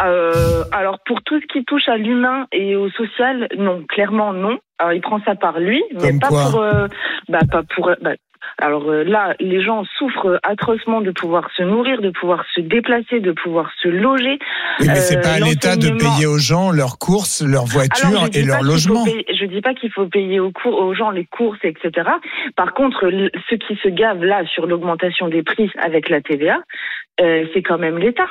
Euh, alors pour tout ce qui touche à l'humain et au social, non, clairement non. Alors il prend ça par lui, mais Comme pas pour, euh, bah, pas pour. bah, alors euh, là, les gens souffrent atrocement de pouvoir se nourrir, de pouvoir se déplacer, de pouvoir se loger. Oui, mais c'est Euh, pas à l'État de payer aux gens leurs courses, leurs voitures et leur logement. payer- je dis pas qu'il faut payer aux, cours, aux gens les courses, etc. Par contre, ceux qui se gavent là sur l'augmentation des prix avec la TVA, euh, c'est quand même l'État.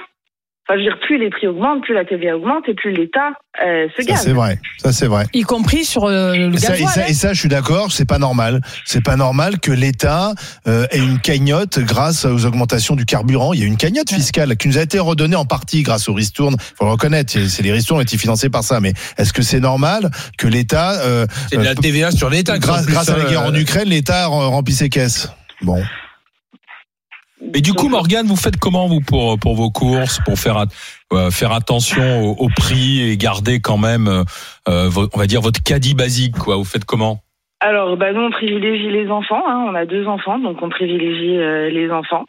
Enfin, je veux dire, plus les prix augmentent, plus la TVA augmente et plus l'État euh, se Ça gave. c'est vrai, ça c'est vrai. Y compris sur euh, le Et ça, et, gasoil. ça, hein. et ça, je suis d'accord, c'est pas normal. C'est pas normal que l'État euh, ait une cagnotte grâce aux augmentations du carburant. Il y a une cagnotte fiscale qui nous a été redonnée en partie grâce aux ristournes. Faut le reconnaître, c'est les ristournes ont été financées par ça. Mais est-ce que c'est normal que l'État, euh, C'est de la euh, TVA sur l'État. grâce, grâce à la hein, guerre en Ukraine, l'État rem- remplit ses caisses? Bon. Et du coup, Morgane, vous faites comment vous pour pour vos courses, pour faire euh, faire attention au, au prix et garder quand même, euh, euh, on va dire votre caddie basique, quoi? Vous faites comment? Alors, bah, nous, on privilégie les enfants. Hein. On a deux enfants, donc on privilégie euh, les enfants.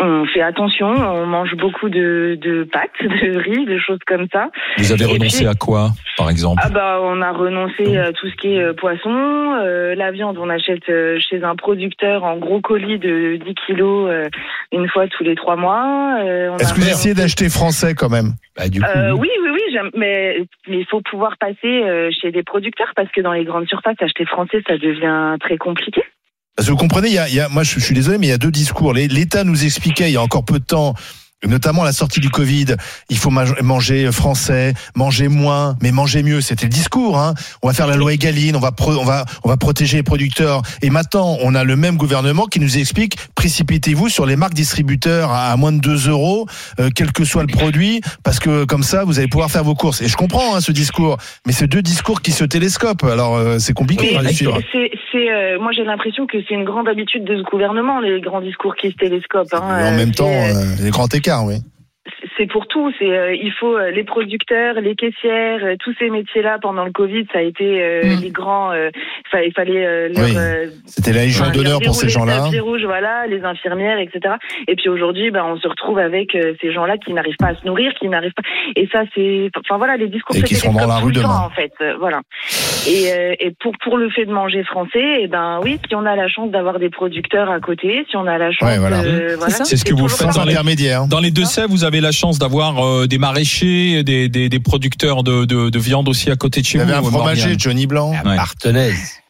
Euh, on fait attention, on mange beaucoup de, de pâtes, <laughs> de riz, de choses comme ça. Vous avez renoncé puis- à quoi, par exemple Ah bah on a renoncé à tout ce qui est euh, poisson, euh, la viande on achète euh, chez un producteur en gros colis de 10 kilos euh, une fois tous les trois mois. Euh, Est-ce que vous essayez d'acheter français quand même? Bah, du Euh, oui, oui, oui, mais il faut pouvoir passer euh, chez des producteurs parce que dans les grandes surfaces, acheter français, ça devient très compliqué. Vous comprenez, il y a, moi je, suis désolé, mais il y a deux discours. L'État nous expliquait il y a encore peu de temps, notamment à la sortie du Covid, il faut ma- manger français, manger moins, mais manger mieux. C'était le discours. Hein. On va faire la loi Egaline, on va, pro- on va, on va protéger les producteurs. Et maintenant, on a le même gouvernement qui nous explique précipitez-vous sur les marques distributeurs à, moins de 2 euros, euh, quel que soit le produit, parce que comme ça, vous allez pouvoir faire vos courses. Et je comprends hein, ce discours, mais c'est deux discours qui se télescopent. Alors euh, c'est compliqué Mais à les suivre. c'est, c'est, euh, moi j'ai l'impression que c'est une grande habitude de ce gouvernement, les grands discours qui se télescopent. hein. Et en Euh, même c'est, temps, euh, euh, les grands écarts, oui. C'est pour tout. C'est euh, il faut euh, les producteurs, les caissières, euh, tous ces métiers-là pendant le Covid, ça a été euh, les grands. euh, il fallait euh, leur, Oui. euh, C'était la légion d'honneur pour ces gens-là. tapis rouge, voilà, les infirmières, etc. Et puis aujourd'hui, ben, on se retrouve avec euh, ces gens-là qui n'arrivent pas à se nourrir, qui n'arrivent pas. Et ça, c'est, enfin voilà, les discours Et qui seront dans la rue le temps, demain. en fait, euh, voilà. Et, euh, et pour pour le fait de manger français, et ben oui, si on a la chance d'avoir des producteurs à côté, si on a la chance, Ouais, voilà. de- voilà, C'est ce que vous faites dans les, intermédiaires. dans les Deux-Sèvres. Vous avez la chance d'avoir euh, des maraîchers, des, des, des producteurs de, de, de viande aussi à côté de chez Vous vous. avez un Morgane. fromager, Johnny Blanc. Ouais. Partenaise.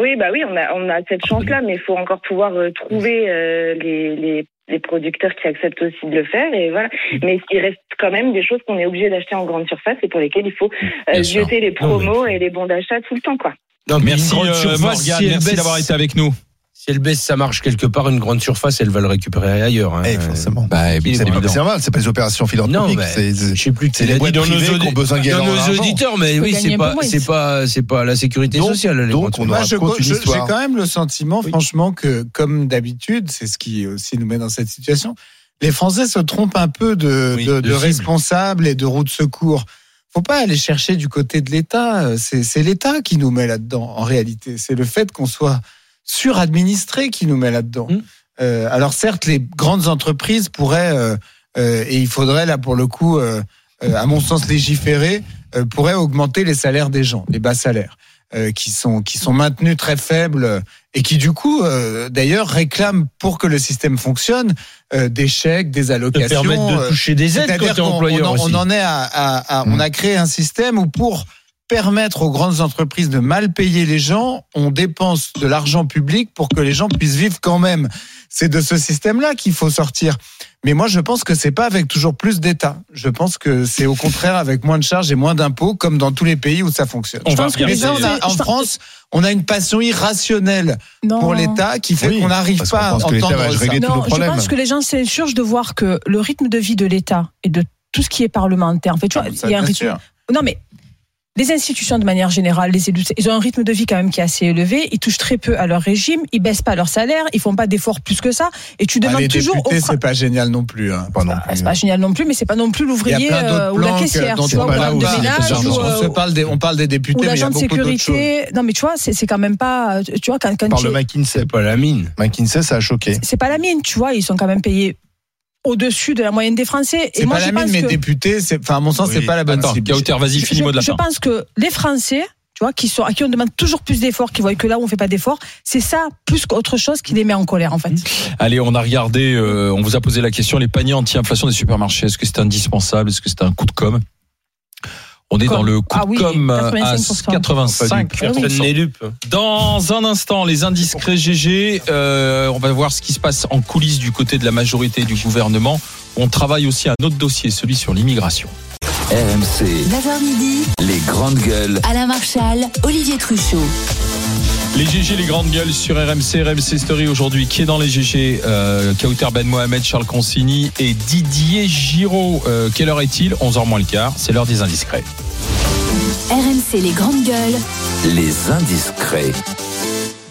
Oui, bah oui, on a, on a cette chance-là, mais il faut encore pouvoir euh, trouver euh, les, les, les producteurs qui acceptent aussi de le faire. Et voilà. Mais il reste quand même des choses qu'on est obligé d'acheter en grande surface et pour lesquelles il faut euh, jeter les promos et les bons d'achat tout le temps, quoi. Donc, Merci, euh, surface, Morgane, si merci baisse- d'avoir été avec nous. Si elle baisse sa marge quelque part, une grande surface, elle va le récupérer ailleurs. hein. Eh, forcément. Bah, C'est évidemment. pas, c'est normal, c'est pas des opérations philanthropiques. C'est je sais plus. c'est les boîtes dans nos qui ont besoin de gagner dans nos argent. auditeurs, mais oui, c'est un pas, c'est pas, c'est pas la sécurité Donc- sociale. les donc, on j'ai quand même le sentiment, franchement, que comme d'habitude, c'est ce qui aussi nous met dans cette situation. Les Français se trompent un peu de, Oui, de, de de cible. responsables et de roues de secours. Faut pas aller chercher du côté de l'État. C'est l'État qui nous met là-dedans. En réalité, c'est le fait qu'on soit suradministré qui nous met là-dedans. Mmh. Euh, alors certes, les grandes entreprises pourraient euh, euh, et il faudrait là pour le coup, euh, euh, à mon sens, légiférer, euh, pourraient augmenter les salaires des gens, les bas salaires euh, qui sont qui sont maintenus très faibles et qui du coup euh, d'ailleurs réclament pour que le système fonctionne euh, des chèques, des allocations, permettre de toucher des aides employeur on, en- aussi. on en est à, à- à- on a créé un système où pour permettre aux grandes entreprises de mal payer les gens, on dépense de l'argent public pour que les gens puissent vivre quand même. C'est de ce système-là qu'il faut sortir. Mais moi, je pense que c'est pas avec toujours plus d'État. Je pense que c'est au contraire avec moins de charges et moins d'impôts, comme dans tous les pays où ça fonctionne. On Je va pense que regarder- mais ça, on a- en France, on a une passion irrationnelle Non. pour l'État qui fait Oui, qu'on n'arrive pas à entendre va ça. régler tous Non, je problèmes. pense que les gens s'insurgent de voir que le rythme de vie de l'État et de tout ce qui est parlementaire, en fait, tu vois, Ça, il y a un rythme. sûr. Non, mais les institutions de manière générale, les élus, ils ont un rythme de vie quand même qui est assez élevé. Ils touchent très peu à leur régime, ils baissent pas leur salaire, ils font pas d'efforts plus que ça. Et tu Ah, demandes les toujours. députés, au fra- c'est pas génial non plus. Hein. Pas non plus. c'est pas génial non plus, mais c'est pas non plus l'ouvrier euh, ou la que- caissière, dont tu vois, on ou parle. de on se des, on parle des députés, ou l'agent de sécurité. Non, mais tu vois, c'est c'est quand même pas. Tu vois, quand, quand Par le McKinsey. Pas la mine. McKinsey, ça a choqué. c'est pas la mine, tu vois, ils sont quand même payés au-dessus de la moyenne des Français. Et C'est pas la mine, mais que- député, c'est, enfin, à mon sens, c'est Oui. pas la bonne Attends, cible. Kauter, vas-y, je, finis mot de la je fin. pense que les Français, tu vois, qui sont, à qui on demande toujours plus d'efforts, qui voient que là où on fait pas d'efforts, c'est ça plus qu'autre chose qui les met en colère, en fait. Allez, on a regardé, euh, on vous a posé la question, les paniers anti-inflation des supermarchés, est-ce que c'est indispensable Est-ce que c'est un coup de com? On est Com. dans le coup Ah oui, com à 85%. 85. Personne n'est dupe. Dans un instant, les indiscrets GG, euh, on va voir ce qui se passe en coulisses du côté de la majorité du gouvernement. On travaille aussi à un autre dossier, celui sur l'immigration. RMC, 9h midi, les grandes gueules. Alain Marchal, Olivier Truchot. Les GG, les grandes gueules sur RMC, RMC Story aujourd'hui. Qui est dans les GG euh, Kauter Ben Mohamed, Charles Consigny et Didier Giraud. Euh, quelle heure est-il? 11h moins le quart. C'est l'heure des indiscrets. RMC les grandes gueules. Les indiscrets.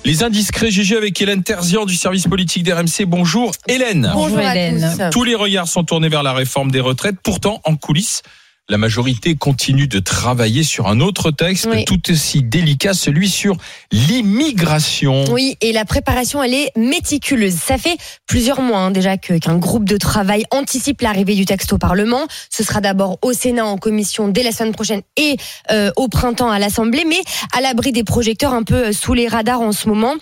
Les indiscrets GG avec Hélène Terzian du service politique d'RMC. Bonjour Hélène. Bonjour, Hélène. Tous les regards sont tournés vers la réforme des retraites. Pourtant, en coulisses, la majorité continue de travailler sur un autre texte Oui. tout aussi délicat, celui sur l'immigration. Oui, et la préparation, elle est méticuleuse. Ça fait plusieurs mois hein, déjà qu'un groupe de travail anticipe l'arrivée du texte au Parlement. Ce sera d'abord au Sénat en commission dès la semaine prochaine et euh, au printemps à l'Assemblée, mais à l'abri des projecteurs un peu euh, sous les radars en ce moment.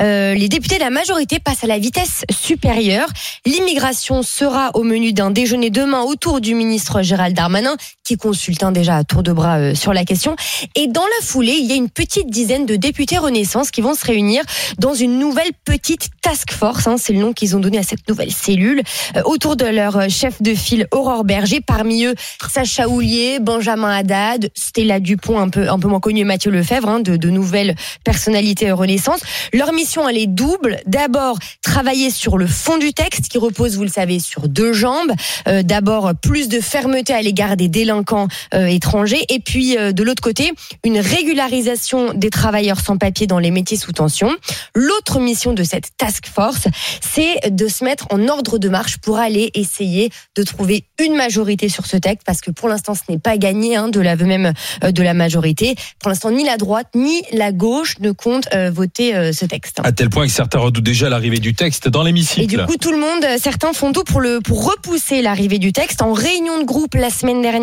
Euh, les députés de la majorité passent à la vitesse supérieure. L'immigration sera au menu d'un déjeuner demain autour du ministre Gérald Darmanin, qui consulte hein, déjà à tour de bras euh, sur la question. Et dans la foulée, il y a une petite dizaine de députés Renaissance qui vont se réunir dans une nouvelle petite task force. hein, c'est le nom qu'ils ont donné à cette nouvelle cellule, euh, autour de leur euh, chef de file Aurore Berger. Parmi eux, Sacha Houlier, Benjamin Haddad, Stella Dupont, un peu un peu moins connu, et Mathieu Lefebvre, hein, de, nouvelles personnalités Renaissance. Leur mission, elle est double. D'abord, travailler sur le fond du texte qui repose, vous le savez, sur deux jambes. D'abord, plus de fermeté à l'égard des délinquants euh, étrangers. Et puis, euh, de l'autre côté, une régularisation des travailleurs sans papier dans les métiers sous tension. L'autre mission de cette task force, c'est de se mettre en ordre de marche pour aller essayer de trouver une majorité sur ce texte, parce que pour l'instant, ce n'est pas gagné hein, de l'aveu même euh, de la majorité. Pour l'instant, ni la droite ni la gauche ne comptent euh, voter euh, ce texte. À tel point que certains redoutent déjà l'arrivée du texte dans l'hémicycle. Et du coup, tout le monde, certains font tout pour le pour repousser l'arrivée du texte. En réunion de groupe la semaine dernière,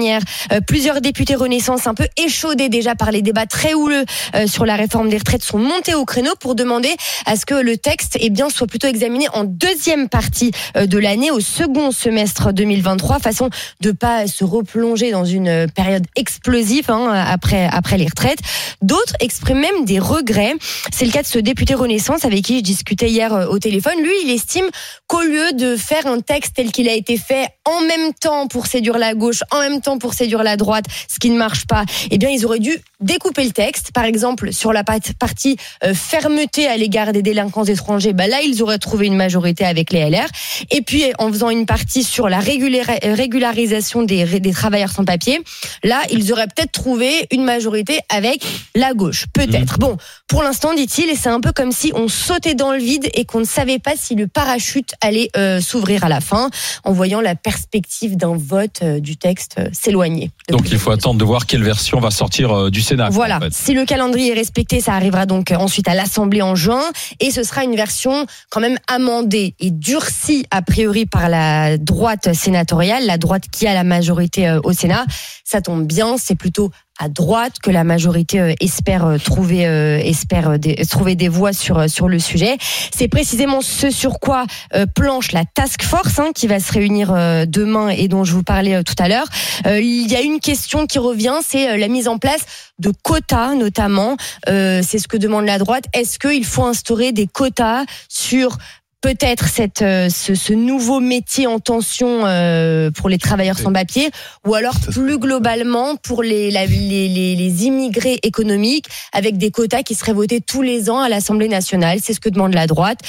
euh, plusieurs députés Renaissance, un peu échaudés déjà par les débats très houleux euh, sur la réforme des retraites, sont montés au créneau pour demander à ce que le texte, eh bien, soit plutôt examiné en deuxième partie euh, de l'année, au second semestre 2023, façon de pas se replonger dans une période explosive hein, après après les retraites. D'autres expriment même des regrets. C'est le cas de ce député Renaissance avec qui je discutais hier au téléphone. Lui, il estime qu'au lieu de faire un texte tel qu'il a été fait en même temps pour séduire la gauche, en même temps pour séduire la droite, ce qui ne marche pas, eh bien, ils auraient dû découper le texte. Par exemple, sur la partie euh, fermeté à l'égard des délinquants étrangers, bah là, ils auraient trouvé une majorité avec les LR. Et puis, en faisant une partie sur la régularisation des, travailleurs sans papier, là, ils auraient peut-être trouvé une majorité avec la gauche. Peut-être. Bon, pour l'instant, dit-il, et c'est un peu comme si on sautait dans le vide et qu'on ne savait pas si le parachute allait euh, s'ouvrir à la fin, en voyant la perspective d'un vote euh, du texte s'éloigner. Donc il faut attendre de voir quelle version va sortir du Sénat. Voilà, en fait. si le calendrier est respecté, ça arrivera donc euh, ensuite à l'Assemblée en juin et ce sera une version quand même amendée et durcie a priori par la droite sénatoriale, la droite qui a la majorité euh, au Sénat. Ça tombe bien, c'est plutôt à droite que la majorité euh, espère euh, trouver euh, espère des, trouver des voix sur sur le sujet. C'est précisément ce sur quoi planche la task force hein, qui va se réunir demain et dont je vous parlais tout à l'heure. Il y a une question qui revient, c'est la mise en place de quotas notamment. C'est ce que demande la droite. Est-ce qu'il faut instaurer des quotas sur peut-être cette euh, ce, ce nouveau métier en tension euh, pour les travailleurs sans papier ou alors plus globalement pour les, la- les, les, les immigrés économiques avec des quotas qui seraient votés tous les ans à l'Assemblée nationale. C'est ce que demande la droite.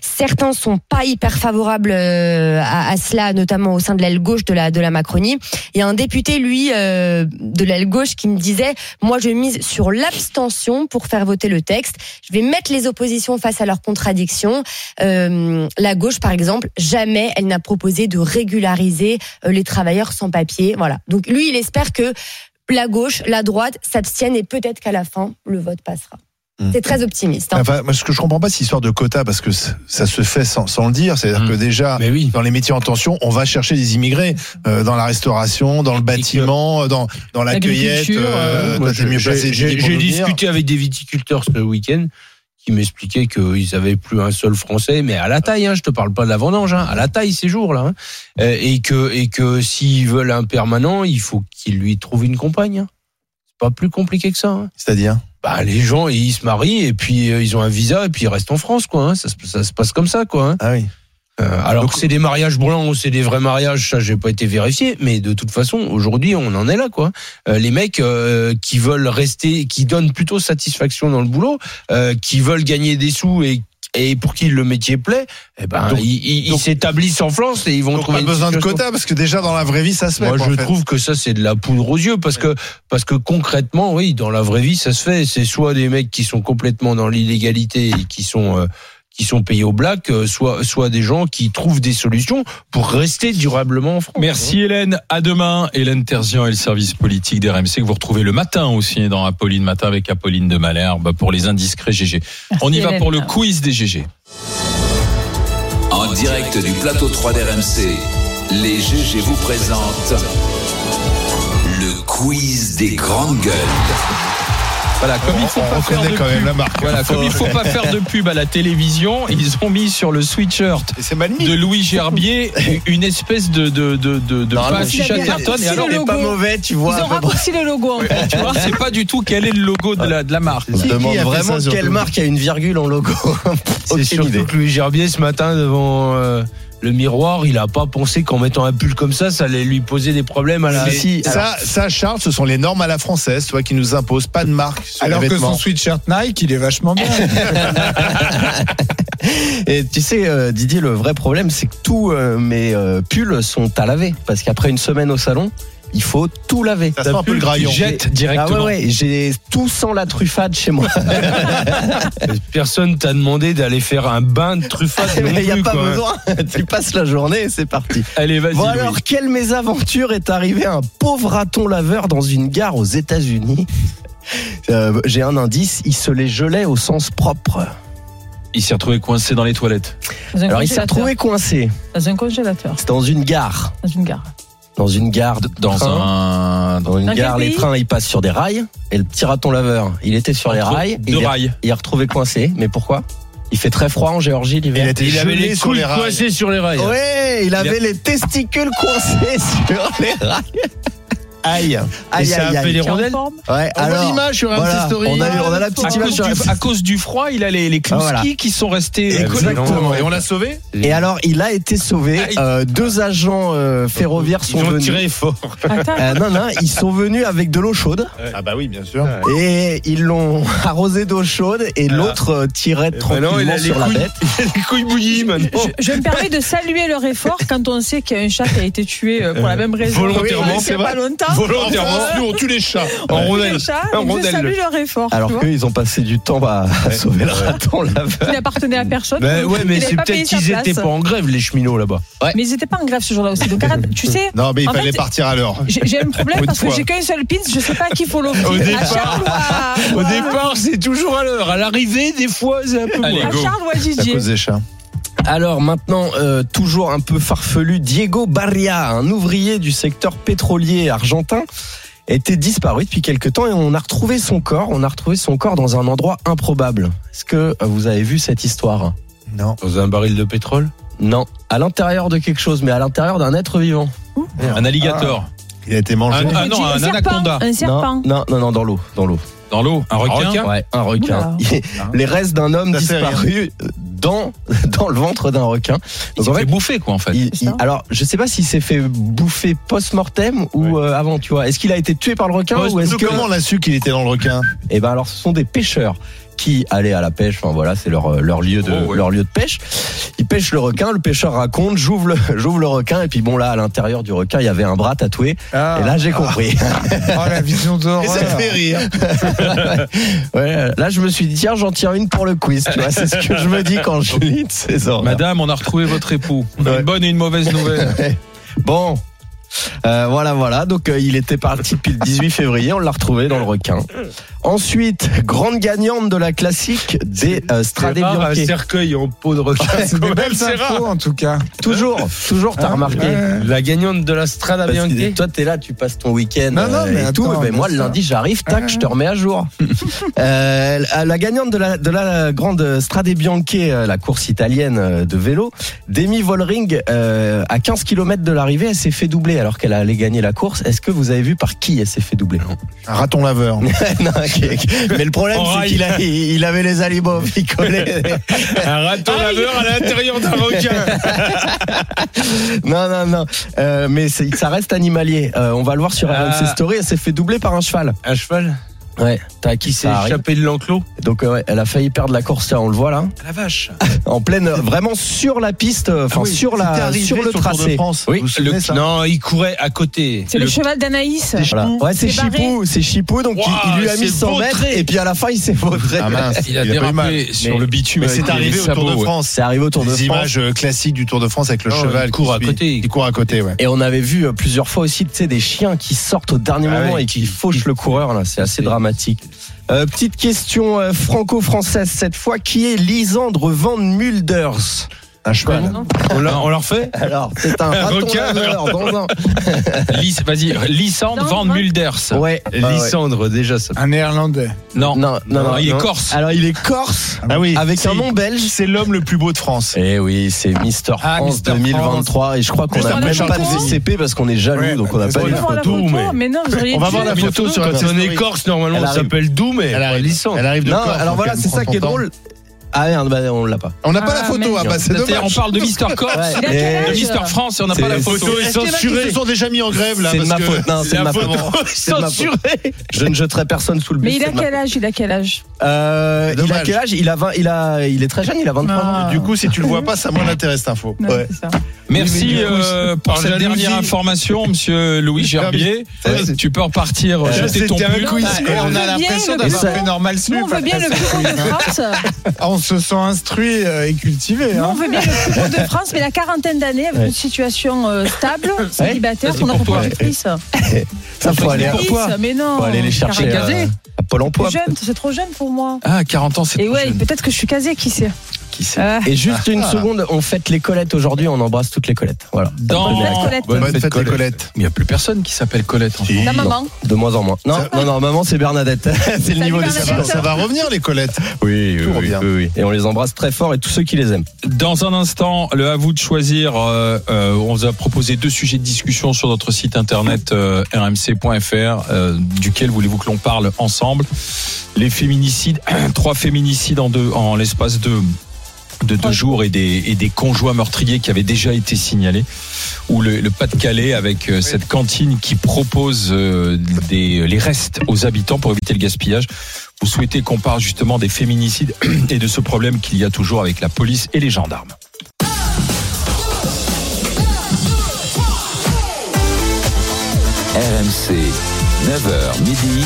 Certains sont pas hyper favorables euh, à, à cela, notamment au sein de l'aile gauche de la de la Macronie. Il y a un député, lui, euh, de l'aile gauche, qui me disait moi, je mise sur l'abstention pour faire voter le texte. Je vais mettre les oppositions face à leurs contradictions. Euh, la gauche, par exemple, jamais elle n'a proposé de régulariser euh, les travailleurs sans papier. Voilà. Donc lui, il espère que la gauche, la droite s'abstiennent et peut-être qu'à la fin, le vote passera. C'est très optimiste. hein. Enfin, moi, ce que je comprends pas, c'est l'histoire de quotas, parce que ça se fait sans, sans le dire. C'est-à-dire que déjà, dans les métiers en tension, on va chercher des immigrés euh, dans la restauration, dans le bâtiment, dans, dans la cueillette. Euh, j'ai- discuté avec des viticulteurs ce week-end qui m'expliquaient qu'ils avaient plus un seul Français, mais à la taille. Hein, je te parle pas de la vendange, hein, à la taille ces jours-là, hein, Euh, et que et que s'ils veulent un permanent, il faut qu'ils lui trouvent une compagne. C'est pas plus compliqué que ça. C'est-à-dire? Bah, les gens, ils se marient et puis euh, ils ont un visa et puis ils restent en France, quoi. hein. Ça, se- ça se passe comme ça, quoi. hein. Ah oui. Euh, alors que c'est des mariages blancs ou c'est des vrais mariages, ça j'ai pas été vérifié, mais de toute façon aujourd'hui on en est là quoi. Euh, les mecs euh, qui veulent rester, qui donnent plutôt satisfaction dans le boulot, euh, qui veulent gagner des sous et et pour qui le métier plaît, eh ben Donc- ils- s'établissent en France et ils vont Donc, trouver pas besoin de quotas, parce que déjà, dans la vraie vie, ça se fait. moi, quoi, je en fait. trouve que ça, c'est de la poudre aux yeux parce que, parce que concrètement, oui, dans la vraie vie, ça se fait. C'est soit des mecs qui sont complètement dans l'illégalité et qui sont, euh, qui sont payés au black, euh, soit, soit des gens qui trouvent des solutions pour rester durablement en France. Merci Hélène. À demain. Hélène Terzian et le service politique d'RMC que vous retrouvez le matin aussi dans Apolline Matin avec Apolline de Malherbe pour les indiscrets GG. On y va pour le quiz des GG. En direct du plateau 3 d'RMC, les GG vous présentent le quiz des grandes gueules. Voilà, comme il faut pas faire de quand même pub. la marque. Voilà, comme il faut pas faire de pub à la télévision, ils ont mis sur le sweatshirt de Louis Gerbier une espèce de de de de, de Chatterton. Et alors, le logo. pas mauvais, tu vois. Ils ont raccourci le logo, en fait, tu vois. sait pas du tout quel est le logo de la de la marque. Se demande vraiment quelle marque a une virgule en logo. <laughs> C'est surtout que Louis Gerbier, ce matin, devant euh, le miroir, il a pas pensé qu'en mettant un pull comme ça, ça allait lui poser des problèmes à la. Mais ça, ça, Charles, ce sont les normes à la française, toi, qui nous imposent pas de marque sur Alors les que son sweatshirt Nike, il est vachement bien. <laughs> Et tu sais, euh, Didier, le vrai problème, c'est que tous euh, mes euh, pulls sont à laver. Parce qu'après une semaine au salon, il faut tout laver. Ça sent un peu le graillon. Tu jettes Ah directement. ouais, ouais, j'ai tout sans la truffade chez moi. <laughs> Personne t'a demandé d'aller faire un bain de truffade. <laughs> non Mais il n'y a pas quoi. besoin. <laughs> tu passes la journée et c'est parti. Allez, vas-y. Bon alors, quelle mésaventure est arrivée à un pauvre raton laveur dans une gare aux États-Unis Euh, J'ai un indice, il se les gelait au sens propre. Il s'est retrouvé coincé dans les toilettes. Dans Alors il s'est retrouvé coincé. Dans un congélateur, C'est dans une gare. dans une gare. Dans une gare Dans train. un Dans une Dans gare, les trains ils passent sur des rails. Et le petit raton laveur, il était sur les rails. deux il est- rails. Il est retrouvé coincé. Mais pourquoi? Il fait très froid en Géorgie Il l'hiver. Il avait les sur couilles coincées sur les rails. Ouais, il avait les testicules coincés <laughs> sur les rails. Aïe. Aïe, ça aïe, a fait aïe. des rondelles Ouais, On voit alors, l'image sur voilà, Story. on a, on a la À petite cause, image sur du, à cause du froid, il a les, les Voilà. qui sont restés. Exactement. Et on l'a sauvé Et alors, il a été sauvé. Aïe. Euh, deux agents euh, ferroviaires Ils sont ont venus. tiré fort. Attends, Euh, non, non, ils sont venus avec de l'eau chaude Ah bah oui, bien sûr. et ils l'ont <laughs> arrosé d'eau chaude et l'autre euh, tirait tranquillement il a les sur la couilles, bête. <laughs> il a les couilles bouillies maintenant. je, je me permets de saluer leur effort quand on sait qu'il y a un chat qui a été tué pour la même raison. Volontairement, c'est pas vrai. longtemps. Volontairement. En France, nous, on tue les chats. En Les rondelle. je rondelle. salue leur effort. Alors vois, qu'ils ont passé du temps à, <laughs> sauver le raton laveur. qui n'appartenait à personne. Ben ouais, mais c'est peut-être qu'ils étaient pas en grève, les cheminots là-bas. Mais ils n'étaient pas en grève ce jour-là aussi. Donc arrête, tu sais. Non, mais il fallait partir à l'heure. J'ai un problème parce que j'ai qu'un seul pin, je sais pas à qui faut l'offrir. Au départ. C'est toujours à l'heure. À l'arrivée, des fois, c'est un peu moins. à. Charles ou à À Didier. Alors maintenant, euh, toujours un peu farfelu, Diego Barria, un ouvrier du secteur pétrolier argentin, était disparu depuis quelque temps et on a retrouvé son corps. On a retrouvé son corps dans un endroit improbable. Est-ce que euh, vous avez vu cette histoire? Non. Dans un baril de pétrole? Non, à l'intérieur de quelque chose, mais à l'intérieur d'un être vivant. Un alligator. Il a été mangé. Ah, ah non, un serpent, anaconda. Un serpent. Non, non, non, non, dans l'eau, dans l'eau. Dans l'eau. Un requin. Ouais, un requin. Les restes d'un homme Ça fait disparu dans <laughs> dans le ventre d'un requin. Il s'est fait bouffer quoi en fait. il- il- alors, je sais pas s'il s'est fait bouffer post-mortem ou euh, avant, tu vois. Est-ce qu'il a été tué par le requin Post- ou est-ce que Comment on a su qu'il était dans le requin? Eh ben alors, ce sont des pêcheurs qui allaient à la pêche. Enfin voilà, c'est leur euh, leur lieu de Oh, ouais. leur lieu de pêche. Ils pêchent le requin. Le pêcheur raconte, j'ouvre le <laughs> j'ouvre le requin et puis bon là, à l'intérieur du requin, il y avait un bras tatoué. Ah. Et là, j'ai compris. <laughs> Oh, la vision d'horreur. Et ça fait rire. <laughs> ouais, là, je me suis dit tiens, j'en tiens une pour le quiz. Tu vois, c'est ce que je me dis quand je lis ces. Madame, on a retrouvé votre époux. Ouais. Une bonne et une mauvaise nouvelle. Bon. Euh, voilà, voilà. Donc, euh, il était parti depuis le 18 février. On l'a retrouvé dans le requin. Ensuite, grande gagnante de la classique des euh, rare, un Bianche. cercueil en peau de requin. C'est des belles infos en tout cas. Toujours, toujours, t'as Hein remarqué. Ouais. La gagnante de la Strada Bianchi. toi, t'es là, tu passes ton week-end Non, non, euh, mais et tout. Mais bien moi, le lundi, j'arrive, tac, je te remets à jour. <laughs> euh, la- gagnante de la, de la grande Strade Bianche, la course italienne de vélo, Demi Vollering, euh, à 15 km de l'arrivée, elle s'est fait doubler alors qu'elle allait gagner la course. Est-ce que vous avez vu par qui elle s'est fait doubler Un raton laveur. <laughs> Non. Mais le problème, c'est qu'il a- il il avait les alibos picolés. <laughs> Un raton laveur à l'intérieur d'un requin. <laughs> non, non, non. Euh, mais ça reste animalier. Euh, on va le voir sur Ah. RMC Story. Elle s'est fait doubler par un cheval. Un cheval? Ouais, t'as qui qui s'est échappé de l'enclos. Donc euh, ouais, elle a failli perdre la course là, on le voit là, La vache. <laughs> en pleine, vraiment sur la piste, euh, enfin Ah oui, sur la, sur le sur le Tour de tracé. France. Oui. Vous vous souvenez, Le- ça non, il courait à côté. C'est le, cheval d'Anaïs. Voilà. Ouais, c'est. Chipou, c'est Chipou, donc il- il, lui a mis c'est 100 mètres et puis à la fin il s'est vautré. Ah mince, Il a eu mal. dérapé sur Mais- le bitume. Mais c'est arrivé au Tour de. France. C'est arrivé au Tour de France. images euh, classiques du Tour de France avec le Oh, cheval il court qui à côté. Il court à côté, ouais. Et on avait vu euh, plusieurs fois aussi, tu sais, des chiens qui sortent au dernier Ah moment et qui fauchent le coureur. Là, c'est assez dramatique. Euh, petite question euh, franco-française cette fois. Qui est Lisandre Van Mulders? Un cheval. On leur fait Alors, c'est un <laughs> Un raton laveur dans un. Lys- Vas-y, Lysandre Van Mulders. Ouais. Lysandre, déjà, ça. Un néerlandais. Non. Non, non, non, il est non. corse. Alors, il est corse. Ah oui, Avec un nom belge. C'est l'homme le plus beau de France. Eh oui, c'est Mister Ah, France Mr. 2023 et je crois qu'on Juste a après même pas de Conti. VCP parce qu'on est jaloux Ouais, donc on n'a pas les vrai. On va photos. voir la photo, mais- non, On va voir la photo sur la on est corse, normalement, Elle on s'appelle Doumé. Elle arrive, elle arrive de Non, alors voilà, c'est ça qui est drôle. Ah merde, bah, on l'a pas. On n'a pas Ah, la photo, merde. ah bah c'est C'est-à-dire, dommage. On parle de Mister Corse, Ouais, Il a et- quel de âge Mister France et on n'a C'est- pas la photo. Photo est censurée. sont déjà mis en grève là. C'est de parce ma que- faute. Non, c'est de La ma photo faute. est C'est de ma faute. censurée. Je ne jeterai personne sous le bus. Mais il c'est a de ma quel âge Il a quel âge? Euh, il a Dommage. quel âge? Il a 20, il a, il est très jeune, il a 23 ans. Du coup, si tu le vois pas, ça m'intéresse cette info. Non, Ouais. c'est ça. Merci Oui, mais du coup, euh, pour par cette jalousie. dernière information, monsieur Louis Gerbier. Ouais. Tu peux repartir euh, jeter ton pull. quiz. Ah, on on a l'impression d'avoir fait normal Nous, on veut bien le plus de France. Ah, <laughs> On se sent instruit euh, et cultivé. Nous, hein. on veut bien le <laughs> gros de France, mais la quarantaine d'années, avec Ouais. une situation euh, stable, célibataire, ça, c'est qu'on a pour toi. productrice. Ça faut aller, pour toi. Mais non. faut aller les chercher Casé. euh, à Pôle emploi. C'est trop jeune pour moi. Ah, 40 ans, c'est Et trop ouais, jeune. peut-être que je suis casée, qui sait Qui sait Ah. Et juste une seconde, on fête les Colettes aujourd'hui, on embrasse toutes les Colettes. Voilà. Dans- Bonne fête, Colette. Bonne fête, fête les Colette. Colettes. Il n'y a plus personne qui s'appelle Colette. en Si. Ta maman. De moins en moins. Non, non, non, maman c'est Bernadette. <laughs> c'est le niveau des. Ça ça va revenir les Colettes. Oui, oui, oui. Et on les embrasse très fort et tous ceux qui les aiment. Dans un instant, le à vous de choisir. euh, euh, on vous a proposé deux sujets de discussion sur notre site internet euh, rmc.fr. euh, duquel voulez-vous que l'on parle ensemble? Les féminicides, <clears throat> trois féminicides en deux, en l'espace de de deux jours et des, et des conjoints meurtriers qui avaient déjà été signalés, ou le, le Pas-de-Calais avec euh, cette cantine qui propose euh, des, les restes aux habitants pour éviter le gaspillage. Vous souhaitez qu'on parle justement des féminicides <clears throat> et de ce problème qu'il y a toujours avec la police et les gendarmes. RMC, 9h midi.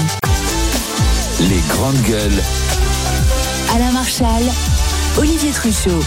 Les grandes gueules. Alain Marchal, Olivier Truchot.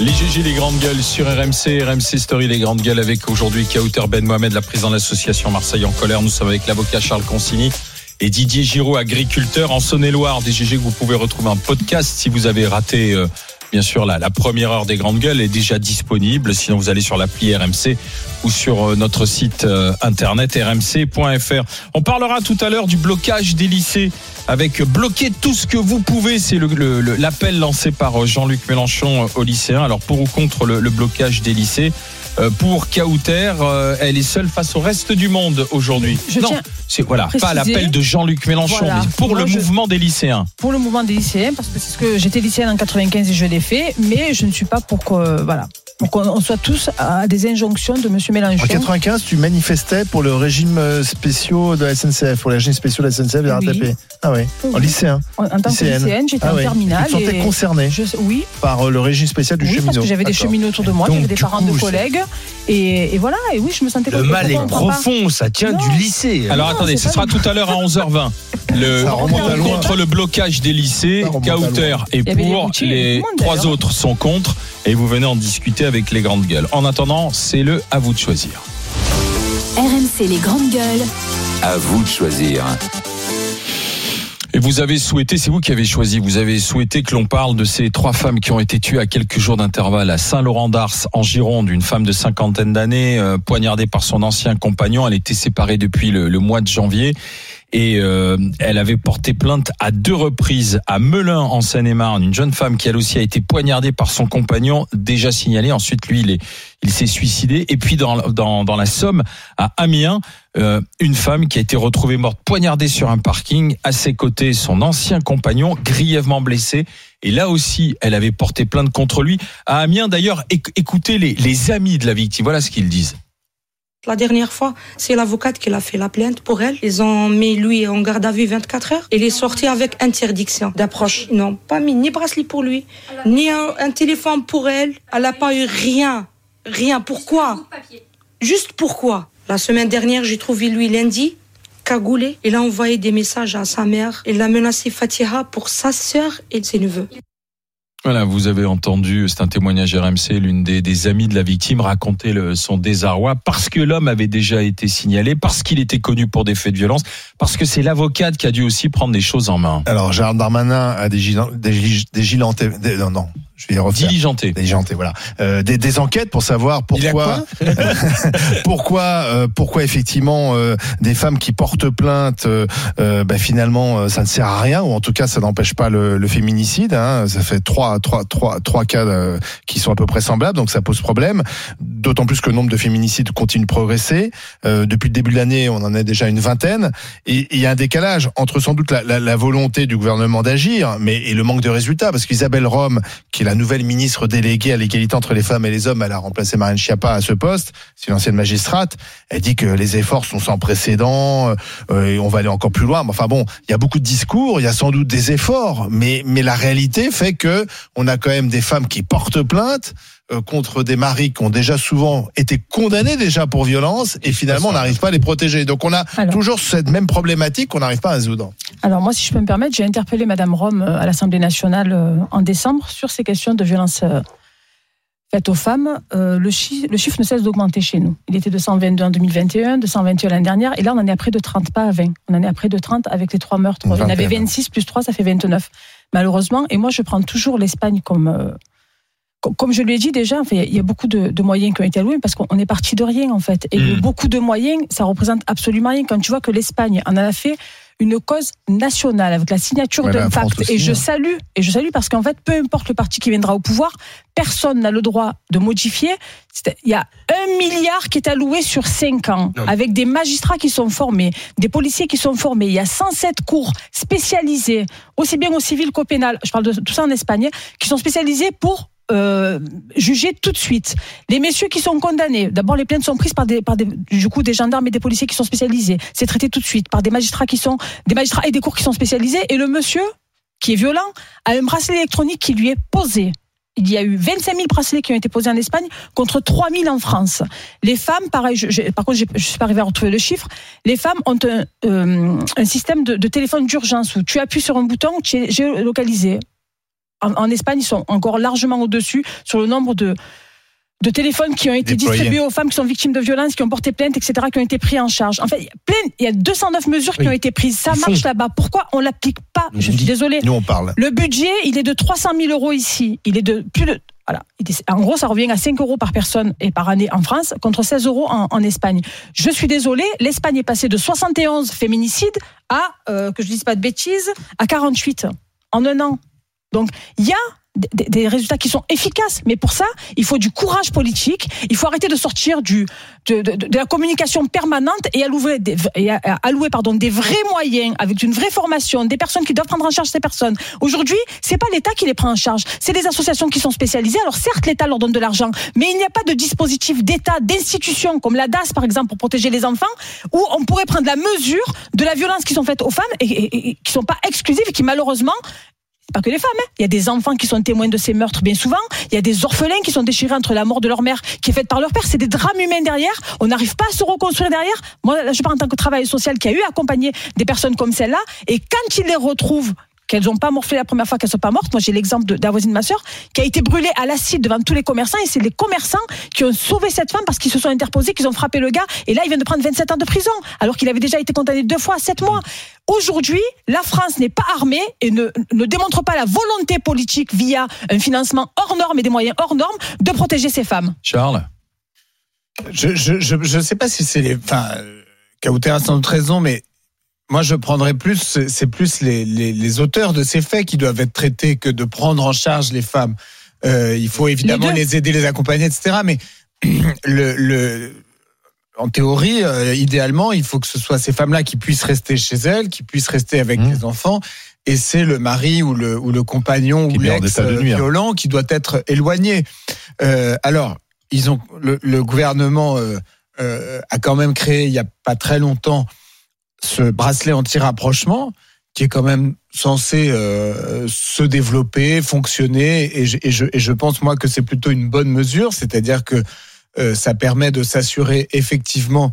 Les GG, les grandes gueules sur RMC, RMC Story, les grandes gueules avec aujourd'hui Kauter Ben Mohamed, la présidente de l'association Marseille en colère. Nous sommes avec l'avocat Charles Consigny et Didier Giraud, agriculteur en Saône-et-Loire. Des GG que vous pouvez retrouver en podcast si vous avez raté, euh, bien sûr, la, la première heure des grandes gueules est déjà disponible. Sinon, vous allez sur l'appli RMC ou sur euh, notre site euh, internet rmc.fr. On parlera tout à l'heure du blocage des lycées avec bloquer tout ce que vous pouvez. C'est l'appel lancé par euh, Jean-Luc Mélenchon aux lycéens. Alors pour ou contre le, blocage des lycées pour Kauter. Euh, elle est seule face au reste du monde aujourd'hui. Non, c'est voilà, préciser- pas l'appel de Jean-Luc Mélenchon, Voilà. mais pour Moi, le je- mouvement des lycéens. pour le mouvement des lycéens, parce que c'est ce que j'étais lycéenne en 95 et je l'ai fait, mais je ne suis pas pour que voilà, pour qu'on on soit tous à des injonctions de Monsieur Mélenchon. En 95, tu manifestais pour le régime euh, spéciaux de la SNCF, pour les régimes spéciaux de la SNCF et de la Oui. RATP. Ah oui, en lycéen. En, en tant que Lycéenne. lycéenne, j'étais Ah en oui. terminale. Tu te sentais et concerné je- oui, par euh, le régime spécial du oui, cheminot. parce que j'avais des cheminots autour de moi, j'avais des parents coup, de collègues, et, et voilà, et oui, je me sentais Le mal est profond, ça tient Non. du lycée. Alors Non, attendez, ce sera tout à l'heure à 11h20. Le contre le blocage des lycées, Kauter est des pour, les le trois autres sont contre, et vous venez en discuter avec les grandes gueules. En attendant, c'est le à vous de choisir. RMC les grandes gueules. À vous de choisir. Et vous avez souhaité, c'est vous qui avez choisi, vous avez souhaité que l'on parle de ces trois femmes qui ont été tuées à quelques jours d'intervalle à Saint-Laurent-d'Ars, en Gironde, une femme de cinquantaine d'années, euh, poignardée par son ancien compagnon. Elle était séparée depuis le, le mois de janvier. Et euh, elle avait porté plainte à deux reprises à Melun en Seine-et-Marne, une jeune femme qui elle aussi a été poignardée par son compagnon, déjà signalé. Ensuite, lui, il est, il s'est suicidé. Et puis dans, dans, dans la Somme, à Amiens, euh, une femme qui a été retrouvée morte poignardée sur un parking. À ses côtés, son ancien compagnon, grièvement blessé. Et là aussi, elle avait porté plainte contre lui. À Amiens, d'ailleurs, éc- écoutez les, les amis de la victime. Voilà ce qu'ils disent. La dernière fois, c'est l'avocate qui l'a fait la plainte pour elle. Ils ont mis lui en garde à vue 24 heures. Il est sorti avec interdiction d'approche. Ils n'ont pas mis ni bracelet pour lui, ni un, un téléphone pour elle. Elle n'a pas eu rien. Rien. Pourquoi? Juste pourquoi? La semaine dernière, j'ai trouvé lui lundi, cagoulé. Il a envoyé des messages à sa mère. Il a menacé Fatiha pour sa sœur et ses neveux. Voilà, vous avez entendu, c'est un témoignage RMC, l'une des, amies de la victime raconter son désarroi parce que l'homme avait déjà été signalé, parce qu'il était connu pour des faits de violence, parce que c'est l'avocate qui a dû aussi prendre des choses en main. Alors, Gérald Darmanin a des gilantés- des- non, non, je vais refaire. Diligenté. Diligenté, voilà. Euh, des, des enquêtes pour savoir pourquoi, <laughs> pourquoi, euh, pourquoi effectivement euh, des femmes qui portent plainte, euh, euh, bah, finalement, euh, ça ne sert à rien, ou en tout cas, ça n'empêche pas le, le féminicide. Hein. Ça fait trois, trois, trois, trois cas euh, qui sont à peu près semblables, donc ça pose problème. D'autant plus que le nombre de féminicides continue de progresser. Euh, depuis le début de l'année, on en a déjà une vingtaine. Et il y a un décalage entre sans doute la, la, la volonté du gouvernement d'agir, mais et le manque de résultats, parce qu'Isabelle Rome, qui est la nouvelle ministre déléguée à l'égalité entre les femmes et les hommes, elle a remplacé Marine Schiappa à ce poste, c'est une ancienne magistrate. Elle dit que les efforts sont sans précédent, euh, et on va aller encore plus loin. Mais enfin bon, il y a beaucoup de discours, il y a sans doute des efforts, mais mais la réalité fait que on a quand même des femmes qui portent plainte euh, contre des maris qui ont déjà souvent été condamnés déjà pour violence et finalement on n'arrive pas à les protéger. Donc on a toujours cette même problématique qu'on n'arrive pas à résoudre. Alors moi, si je peux me permettre, j'ai interpellé Madame Rome euh, à l'Assemblée nationale euh, en décembre sur ces questions de violence faites aux femmes. Euh, le, chi- le chiffre ne cesse d'augmenter chez nous. Il était de 122 en 2021, de 121 l'année dernière, et là on en est à près de 30, pas à 20. On en est à près de 30 avec les trois meurtres. Une Il y en avait vingtaine. 26 plus 3, ça fait 29. Malheureusement, et moi je prends toujours l'Espagne comme... euh, com- comme je l'ai dit déjà, il y a beaucoup de, de moyens qui ont été alloués parce qu'on est parti de rien en fait. Et Mm. beaucoup de moyens, ça représente absolument rien. Quand tu vois que l'Espagne en a fait une cause nationale avec la signature Ouais, d'un pacte. aussi, et je hein. salue, et je salue parce qu'en fait, peu importe le parti qui viendra au pouvoir, personne n'a le droit de modifier. Il y a un milliard qui est alloué sur cinq ans, Non. avec des magistrats qui sont formés, des policiers qui sont formés. Il y a 107 cours spécialisés, aussi bien au civil qu'au pénal. Je parle de tout ça en espagnol, qui sont spécialisés pour euh, juger tout de suite. Les messieurs qui sont condamnés, d'abord les plaintes sont prises par des, par des, du coup des gendarmes et des policiers qui sont spécialisés. C'est traité tout de suite par des magistrats qui sont des magistrats et des cours qui sont spécialisés. Et le monsieur qui est violent a un bracelet électronique qui lui est posé. Il y a eu 25 000 bracelets qui ont été posés en Espagne contre 3 000 en France. Les femmes, pareil, par contre, je suis pas arrivée à retrouver le chiffre. Les femmes ont un, euh, un système de, de téléphone d'urgence où tu appuies sur un bouton, tu es géolocalisé. En, en Espagne, ils sont encore largement au-dessus sur le nombre de, de téléphones qui ont été distribués aux femmes qui sont victimes de violences, qui ont porté plainte, etc., qui ont été pris en charge. En fait, il y a plein, il y a 209 mesures qui ont été prises. Ça marche là-bas. Pourquoi on l'applique pas Je suis désolée. Nous on parle. Le budget, il est de 300 000 euros ici. Il est de plus de. Voilà. En gros, ça revient à 5 euros par personne et par année en France, contre 16 euros en, en Espagne. Je suis désolée, l'Espagne est passée de 71 féminicides à, euh, que je dise pas de bêtises, à 48 en un an. Donc, il y a des, résultats qui sont efficaces. Mais pour ça, il faut du courage politique. Il faut arrêter de sortir de, la communication permanente et allouer des, pardon des vrais moyens avec une vraie formation, des personnes qui doivent prendre en charge ces personnes. Aujourd'hui, c'est pas l'État qui les prend en charge, c'est les associations qui sont spécialisées. Alors certes, l'État leur donne de l'argent, mais il n'y a pas de dispositif d'État, d'institution comme la DAS par exemple pour protéger les enfants, où on pourrait prendre la mesure de la violence qui sont faites aux femmes et, et- et qui sont pas exclusives et qui malheureusement pas que les femmes. hein. Il y a des enfants qui sont témoins de ces meurtres bien souvent. Il y a des orphelins qui sont déchirés entre la mort de leur mère qui est faite par leur père. C'est des drames humains derrière. On n'arrive pas à se reconstruire derrière. Moi, là, je parle en tant que travailleur social qui a eu accompagné des personnes comme celle-là. Et quand ils les retrouvent, qu'elles n'ont pas morflé la première fois, qu'elles sont pas mortes. Moi, j'ai l'exemple de, de la voisine de ma sœur qui a été brûlée à l'acide devant tous les commerçants. Et c'est les commerçants qui ont sauvé cette femme parce qu'ils se sont interposés, qu'ils ont frappé le gars. Et là, il vient de prendre 27 ans de prison alors qu'il avait déjà été condamné deux fois à 7 mois. Aujourd'hui, la France n'est pas armée et ne, ne démontre pas la volonté politique via un financement hors norme et des moyens hors normes de protéger ces femmes. Charles? Je je je, je sais pas si c'est les enfin Kauter a sans doute raison mais moi je prendrais plus c'est plus les, les les auteurs de ces faits qui doivent être traités que de prendre en charge les femmes. Euh, il faut évidemment les, aider, les accompagner, etc. Mais <clears throat> le, le en théorie, euh, idéalement, il faut que ce soit ces femmes-là qui puissent rester chez elles, qui puissent rester avec Mmh. les enfants. Et c'est le mari ou le, ou le compagnon Qui ou l'ex euh, violent qui doit être éloigné. Euh, alors, ils ont le, le gouvernement euh, euh, a quand même créé il y a pas très longtemps ce bracelet anti-rapprochement qui est quand même censé euh, se développer, fonctionner, et je, et, je, et je pense moi que c'est plutôt une bonne mesure, c'est-à-dire que euh, ça permet de s'assurer effectivement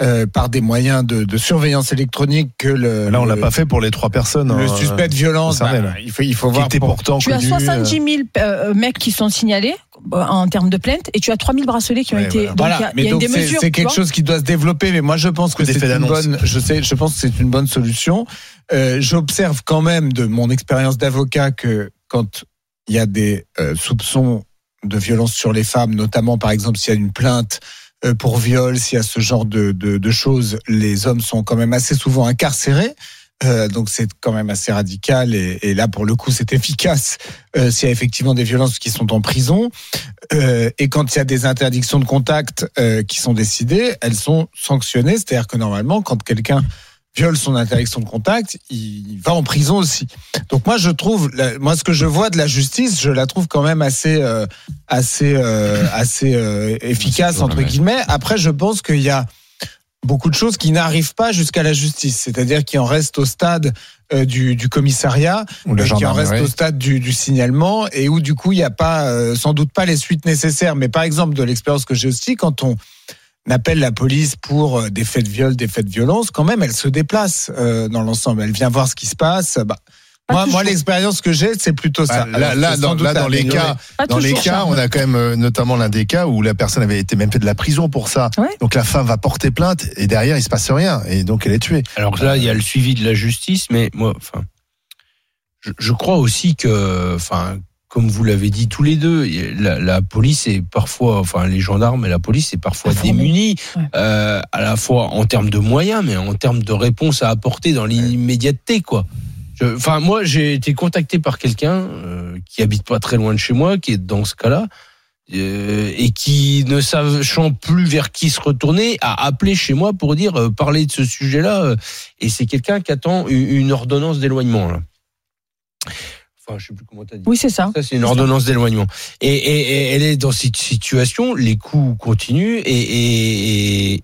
euh, par des moyens de, de surveillance électronique que le Là, on l'a pas fait pour les trois personnes. le hein, suspect de violence, bah, il faut il faut qui voir était pour- pourtant Tu as connu, 70 euh, 000 euh, mecs qui sont signalés en termes de plaintes et tu as 3 000 bracelets qui ont Ouais, été. voilà. Donc il y a, il mais y a donc des c'est mesures. c'est quelque chose qui doit se développer. Mais moi, je pense que c'est une bonne. Je sais, je pense que c'est une bonne solution. Euh, J'observe quand même de mon expérience d'avocat que quand il y a des euh, soupçons de violence sur les femmes, notamment par exemple s'il y a une plainte euh, pour viol, s'il y a ce genre de, de, de choses, les hommes sont quand même assez souvent incarcérés. Euh, donc c'est quand même assez radical et, et là pour le coup c'est efficace euh, s'il y a effectivement des violences qui sont en prison. Euh, et quand il y a des interdictions de contact qui sont décidées elles sont sanctionnées. C'est-à-dire que normalement quand quelqu'un viole son interdiction de contact il va en prison aussi. Donc moi je trouve la- moi ce que je vois de la justice je la trouve quand même assez assez assez efficace entre guillemets. Après je pense qu'il y a beaucoup de choses qui n'arrivent pas jusqu'à la justice, c'est-à-dire qui en restent au stade euh, du, du commissariat, Ou euh, qui en restent au stade du, du signalement, et où du coup il n'y a pas, euh, sans doute pas les suites nécessaires. Mais par exemple de l'expérience que j'ai aussi, quand on appelle la police pour euh, des faits de viol, des faits de violence, quand même elle se déplace euh, dans l'ensemble, elle vient voir ce qui se passe. Bah, moi, moi l'expérience que j'ai, c'est plutôt ça. Bah, là, dans, là, dans les cas, dans les cas, on a quand même euh, notamment l'un des cas où la personne avait été même fait de la prison pour ça. Donc la femme va porter plainte et derrière il se passe rien et donc elle est tuée. Alors là, il y a le suivi de la justice, mais moi, enfin, je, je crois aussi que, enfin, comme vous l'avez dit tous les deux, la, la police est parfois, enfin, les gendarmes et la police est parfois démunis, euh, à la fois en termes de moyens, mais en termes de réponses à apporter dans l'immédiateté, quoi. Je- Enfin, moi, j'ai été contacté par quelqu'un euh, qui habite pas très loin de chez moi, qui est dans ce cas-là. euh, et qui ne sachant plus vers qui se retourner a appelé chez moi pour dire euh, parler de ce sujet-là euh, et c'est quelqu'un qui attend une, ordonnance d'éloignement. Enfin, je sais plus comment t'as dit. Oui, c'est ça. Ça, c'est une ordonnance d'éloignement. Et, et- et elle est dans cette situation, les coups continuent, et,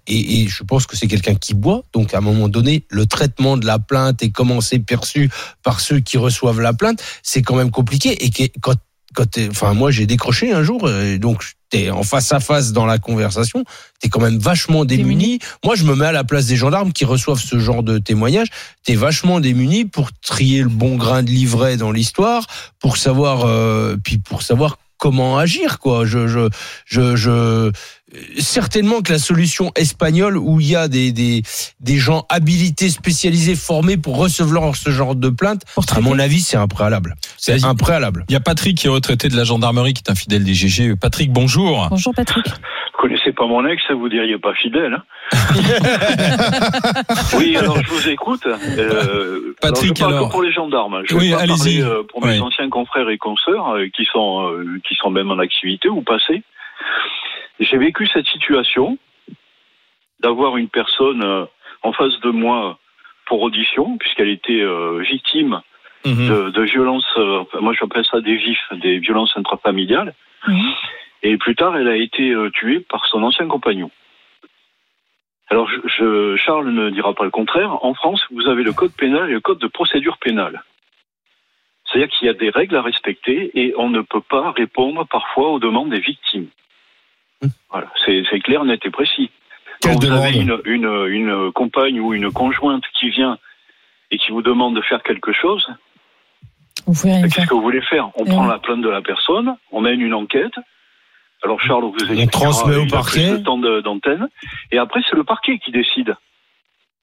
je pense que c'est quelqu'un qui boit. Donc, à un moment donné, le traitement de la plainte et comment c'est perçu par ceux qui reçoivent la plainte, c'est quand même compliqué. Et que, quand, quand enfin, moi, j'ai décroché un jour, et donc t'es en face à face dans la conversation, t'es quand même vachement démuni. Moi, je me mets à la place des gendarmes qui reçoivent ce genre de témoignages. T'es vachement démuni pour trier le bon grain de livret dans l'histoire, pour savoir, euh, puis pour savoir comment agir quoi je je je je certainement que la solution espagnole où il y a des, des, des gens habilités, spécialisés, formés pour recevoir ce genre de plainte, à mon avis, c'est un préalable. C'est un préalable. Il y a Patrick qui est retraité de la gendarmerie, qui est un fidèle des GG. Patrick, bonjour. Bonjour Patrick. Vous connaissez pas mon ex, vous diriez pas fidèle. hein <laughs> oui, alors je vous écoute. Euh, Patrick, alors, je parle alors. que pour les gendarmes. Je vais Oui, pas allez-y. parler euh, pour mes Oui. anciens confrères et consoeurs euh, qui sont euh, qui sont même en activité ou passés. J'ai vécu cette situation d'avoir une personne euh, en face de moi pour audition, puisqu'elle était euh, victime Mhm. de, de violences. euh, moi, j'appelle ça des vifs, des violences intrafamiliales. Et plus tard, elle a été tuée par son ancien compagnon. Alors, je, je- Charles ne dira pas le contraire. En France, vous avez le code pénal et le code de procédure pénale. C'est-à-dire qu'il y a des règles à respecter et on ne peut pas répondre parfois aux demandes des victimes. Voilà, c'est clair, net et précis. Quand vous avez une, une, une compagne ou une conjointe qui vient et qui vous demande de faire quelque chose, qu'est-ce faire. que vous voulez faire? On Et prend ouais. la plainte de la personne, on mène une enquête. Alors Charles, vous expliquera, transmet au parquet. de temps d'antenne. Et après, c'est le parquet qui décide.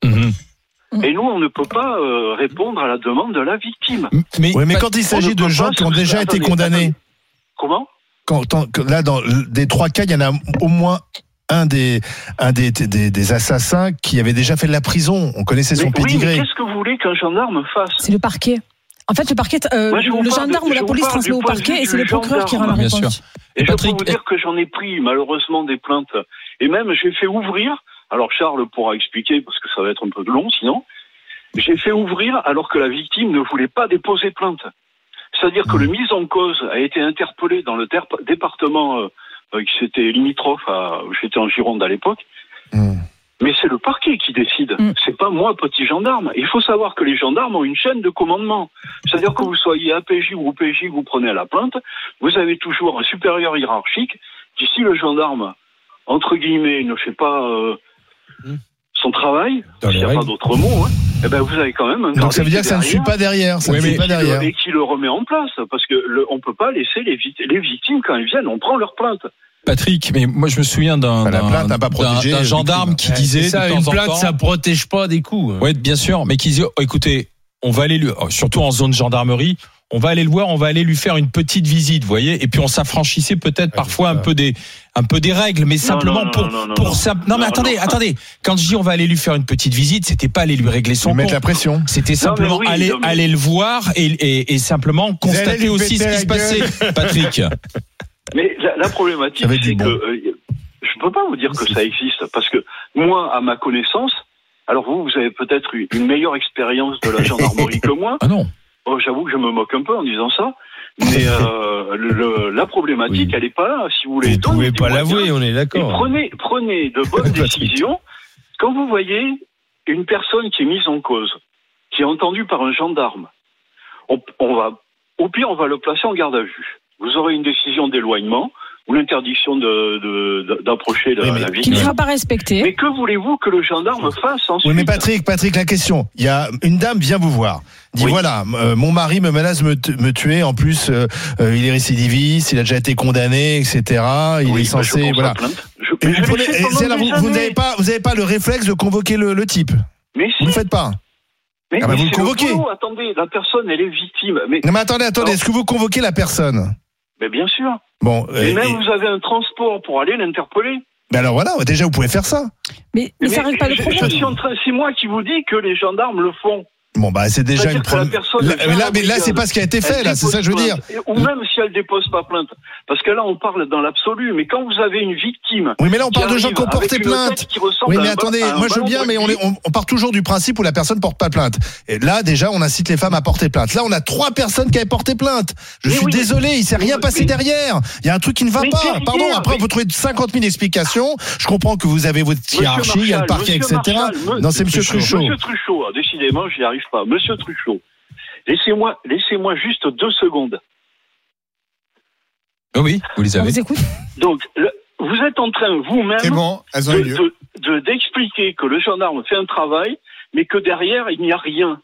Mhm. Et nous, on ne peut pas euh, répondre à la demande de la victime. Mais, quand il s'agit de gens qui ont déjà été condamnés. Comment? Quand, tant- que là, dans des trois cas, il y en a au moins un des, un des, des, des assassins qui avait déjà fait de la prison. On connaissait son Mais oui, qu'est-ce que vous voulez qu'un gendarme fasse? C'est le parquet. En fait, le parquet, euh, Moi, je le de- gendarme ou je la police transmet au parquet et c'est le procureur qui rend la gendarme. Bien réponse. sûr. Et, Et je Patrick, peux vous dire que j'en ai pris malheureusement des plaintes. Et même j'ai fait ouvrir. Alors Charles pourra expliquer parce que ça va être un peu long sinon. J'ai fait ouvrir alors que la victime ne voulait pas déposer plainte. C'est-à-dire que le mise en cause a été interpellé dans le département euh, qui c'était limitrophe à j'étais en Gironde à l'époque. Mais c'est le parquet qui décide. C'est pas moi, petit gendarme. Il faut savoir que les gendarmes ont une chaîne de commandement. C'est-à-dire que vous soyez APJ ou OPJ, que vous prenez à la plainte, vous avez toujours un supérieur hiérarchique qui, si le gendarme, entre guillemets, ne fait pas euh, son travail, s'il n'y a pas d'autre mot, hein, eh ben vous avez quand même un Donc ça veut dire que ça ne suit pas derrière. Ça Oui, ne suit pas et qui le- derrière. et qui le remet en place. Parce que le, on peut pas laisser les, vit- les victimes, quand elles viennent, on prend leur plainte. Patrick, mais moi je me souviens d'un gendarme qui disait ça, de une en plainte, temps- ça protège pas des coups. Oui, bien sûr, mais qui disait oh, écoutez, on va aller lui, oh, surtout en zone gendarmerie, on va aller le voir, on va aller lui faire une petite visite, vous voyez, et puis on s'affranchissait peut-être parfois un peu des un peu des règles, mais simplement non, pour non, pour ça. Non, mais Non, attendez, attendez. Quand je dis on va aller lui faire une petite visite, c'était pas aller lui régler son Lui mettre la pression. C'était simplement oui, aller mais- aller le voir et, et, et simplement constater aussi ce qui se passait, <laughs> Patrick. Mais la, la problématique, Ça veut dire c'est que euh, je peux pas vous dire que ça existe, parce que moi, à ma connaissance, alors vous, vous avez peut-être eu une meilleure expérience de la <laughs> gendarmerie que moi. Ah non. Oh, J'avoue que je me moque un peu en disant ça, mais euh, <laughs> le- le- la problématique, elle est pas là. Si vous voulez, Vous pouvez donnez pas l'avouer, on est d'accord. prenez, prenez de <laughs> bonnes décisions. Quand vous voyez une personne qui est mise en cause, qui est entendue par un gendarme, on, on va, au pire, on va le placer en garde à vue. Vous aurez une décision d'éloignement ou l'interdiction de- de- de- d'approcher la, la Qui ne victime. sera pas respecté. Mais que voulez-vous que le gendarme fasse ensuite? Oui, mais Patrick, Patrick, la question. Il y a une dame vient vous voir. Dit Oui. voilà, euh, mon mari me menace de me, tuer. En plus, euh, euh, il est récidiviste, il a déjà été condamné, etc. Il Oui, est bah, je censé, voilà. mais vous n'avez pas, vous n'avez pas le réflexe de convoquer le, le type. Mais Vous ne le faites pas. mais, Ah bah, mais vous le convoquez. Attendez, la personne, elle est victime. Mais, Non, mais attendez, attendez. Est-ce que vous convoquez la personne mais bien sûr. Bon, Et même et- vous avez un transport pour aller l'interpeller. ben alors voilà. Déjà, vous pouvez faire ça. Mais, mais ça règle pas le problème. C'est moi qui vous dis que les gendarmes le font. Bon, bah c'est déjà une première. mais là, mais là, c'est pas ce qui a été fait. Là, c'est ça que je veux dire. Ou même si elle dépose pas plainte. Parce que là, on parle dans l'absolu. Mais quand vous avez une victime. Oui, mais là, on parle de gens qui ont porté plainte. Oui, mais attendez, moi je veux bien, mais on, est- on, on part toujours du principe où la personne porte pas plainte. Et là, déjà, on incite les femmes à porter plainte. Là, on a trois personnes qui avaient porté plainte. Je Mais suis oui. désolé, il s'est rien passé mais- derrière. Il y a un truc qui ne va pas. Pardon, après, peut trouver 50 000 explications. Je comprends que vous avez votre hiérarchie, il y a le parquet, etc. Non, c'est Monsieur Truchot. Monsieur Truchot, décidément, j'y arrive pas. Monsieur Truchot, laissez-moi, laissez-moi juste deux secondes. Oh oui, vous les On avez. vous écoute. Donc, le- vous êtes en train vous-même bon, de- de- de- d'expliquer que le gendarme fait un travail, mais que derrière, il n'y a rien.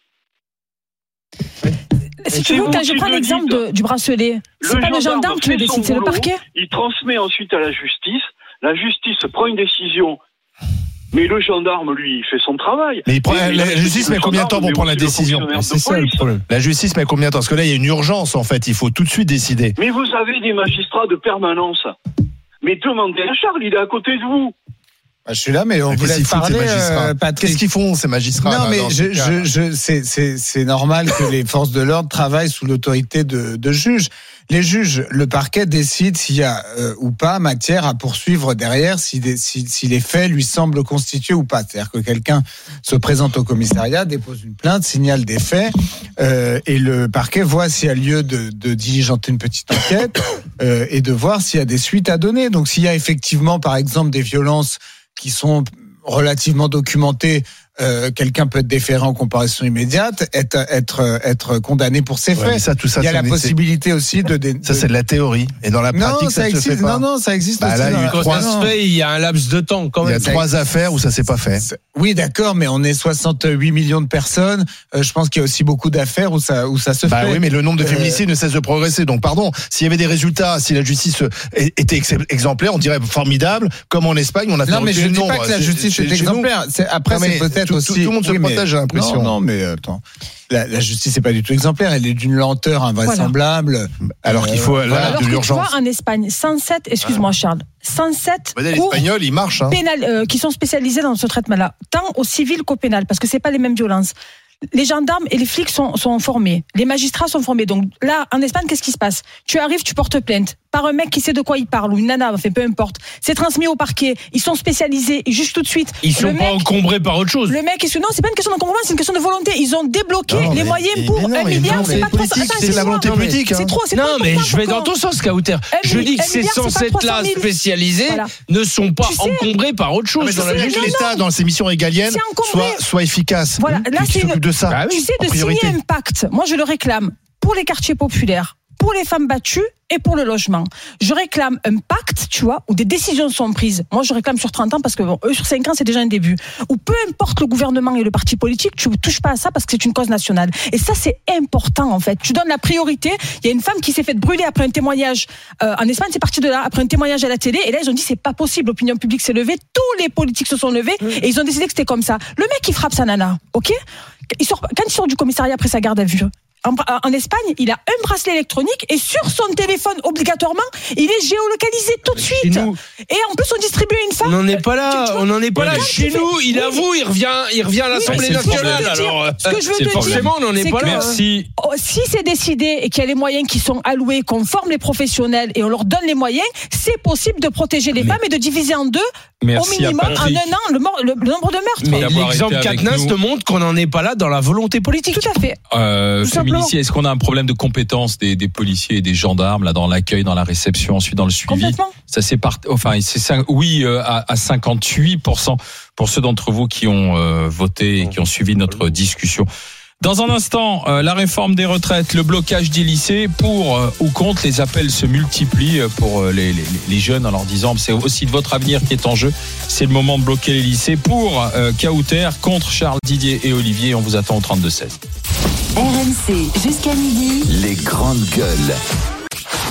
Si tu veux, je prends le l'exemple du bracelet, c'est pas le gendarme qui le décide, c'est le parquet? Il transmet ensuite à la justice. la justice prend une décision. Mais le gendarme, lui, il fait son travail. Mais il prend- la justice met combien de temps pour prendre la décision C'est ça le problème. La justice met combien de temps Parce que là, il y a une urgence en fait. Il faut tout de suite décider. Mais vous avez des magistrats de permanence. Mais demandez à Charles, il est à côté de vous. Bah, je suis là, mais on Mais vous laisse qu'ils foutent, ces parler, magistrats euh, Patrick. Qu'est-ce qu'ils font ces magistrats Non, là, mais je, je, je, c'est, c'est, c'est normal que les forces de l'ordre travaillent sous l'autorité de, de juges. Les juges, le parquet décide s'il y a euh, ou pas matière à poursuivre derrière, si, si, si les faits lui semblent constitués ou pas. C'est-à-dire que quelqu'un se présente au commissariat, dépose une plainte, signale des faits, euh, et le parquet voit s'il y a lieu de, de diligenter une petite enquête <coughs> euh, et de voir s'il y a des suites à donner. Donc s'il y a effectivement, par exemple, des violences qui sont relativement documentées, euh, quelqu'un peut être déféré en comparaison immédiate, être être être condamné pour ses Ouais, faits. mais ça, tout ça, Il y a la possibilité aussi de, de- Ça, c'est de la théorie. Et dans la non, pratique, ça, ça se existe. fait pas. Non, non, ça existe Bah, aussi. là, Non, Ça non. se fait, il y a un laps de temps quand Il y même. a trois affaires où ça s'est pas fait. Oui, d'accord, mais on est 68 millions de personnes. Euh, je pense qu'il y a aussi beaucoup d'affaires où ça où ça se Bah fait. oui, mais le nombre de Euh, féminicides ne cesse de progresser. Donc, pardon, s'il y avait des résultats, si la justice euh, était ex- exemplaire, on dirait formidable. Comme en Espagne, on a fait Non, mais je ne dis pas que la justice est exemplaire. C'est- Après, Non, c'est peut-être tout- aussi. tout le monde se mais- protège, j'ai l'impression. Non, non, mais euh, attends. La, la justice n'est pas du tout exemplaire. Elle est d'une lenteur invraisemblable. Alors qu'il faut, là, voilà. De l'urgence. vois, en Espagne, 107, excuse-moi Charles, 107 Bah, les cours Espagnols, ils marchent. Hein. pénal, euh, qui sont spécialisés dans ce traitement-là, tant au civil qu'au pénal, parce que c'est pas les mêmes violences. Les gendarmes et les flics sont, sont formés, les magistrats sont formés. Donc là, en Espagne, qu'est-ce qui se passe? Tu arrives, tu portes plainte par un mec qui sait de quoi il parle ou une nana, enfin peu importe. C'est transmis au parquet. Ils sont spécialisés, ils jugent tout de suite. Ils sont Le pas mec- encombrés par autre chose. le mec, est non, c'est pas une question d'encombrement, c'est une question de volonté. Ils ont débloqué Non, les mais- moyens mais- pour un milliard. C'est pas trop. c'est de la volonté politique. C'est trop. c'est Non, mais je vais dans ton sens, Kauter. Je dis que ces milliard, c'est pas 107 là 300 000. spécialisés Voilà. ne sont pas encombrés par autre chose. Mais dans ça la veut dire que justice. l'État, dans ses missions régaliennes, soit, efficace. Voilà, Qui- là, c'est de ça. Bah. Tu sais, de signer un pacte, moi je le réclame pour les quartiers populaires, pour les femmes battues et pour le logement. Je réclame un pacte, tu vois, où des décisions sont prises. Moi, je réclame sur 30 ans parce que bon, eux, sur 5 ans, c'est déjà un début. Ou peu importe le gouvernement et le parti politique, tu ne touches pas à ça parce que c'est une cause nationale. Et ça, c'est important, en fait. Tu donnes la priorité. Il y a une femme qui s'est faite brûler après un témoignage. euh, en Espagne, c'est parti de là, après un témoignage à la télé. Et là, ils ont dit, c'est pas possible. L'opinion publique s'est levée. Tous les politiques se sont levés et ils ont décidé que c'était comme ça. Le mec, il frappe sa nana, ok? Il sort, Quand il sort du commissariat après sa garde à vue, en, en Espagne, il a un bracelet électronique et sur son téléphone, obligatoirement, il est géolocalisé tout de suite. nous. Et en plus, on distribue une femme. On n'en est pas là, on n'en est pas Ouais, là. Chez nous, il Oui, avoue, il revient, il revient à l'Assemblée nationale. Alors, euh, Ce que je veux te dire, forcément, on n'en est c'est pas que- là. Merci. Oh, Si c'est décidé et qu'il y a les moyens qui sont alloués, qu'on forme les professionnels et on leur donne les moyens, c'est possible de protéger les femmes et de diviser en deux, Merci au à minimum, en un an, le, le- le nombre de meurtres. Mais l'exemple nous. te montre qu'on n'en est pas là dans la volonté politique. Tout à fait. Euh, est-ce qu'on a un problème de compétence des, des policiers et des gendarmes là dans l'accueil, dans la réception, ensuite dans le suivi? Complètement. Ça c'est part, enfin c'est cinq- oui euh, à, à 58% pour ceux d'entre vous qui ont euh, voté et qui ont suivi notre discussion. Dans un instant, euh, la réforme des retraites, le blocage des lycées, pour euh, ou contre, les appels se multiplient euh, pour euh, les, les, les jeunes en leur disant c'est aussi de votre avenir qui est en jeu. C'est le moment de bloquer les lycées pour euh, Kauter, contre Charles Didier et Olivier. On vous attend au 32-16. RMC jusqu'à midi. Les grandes gueules.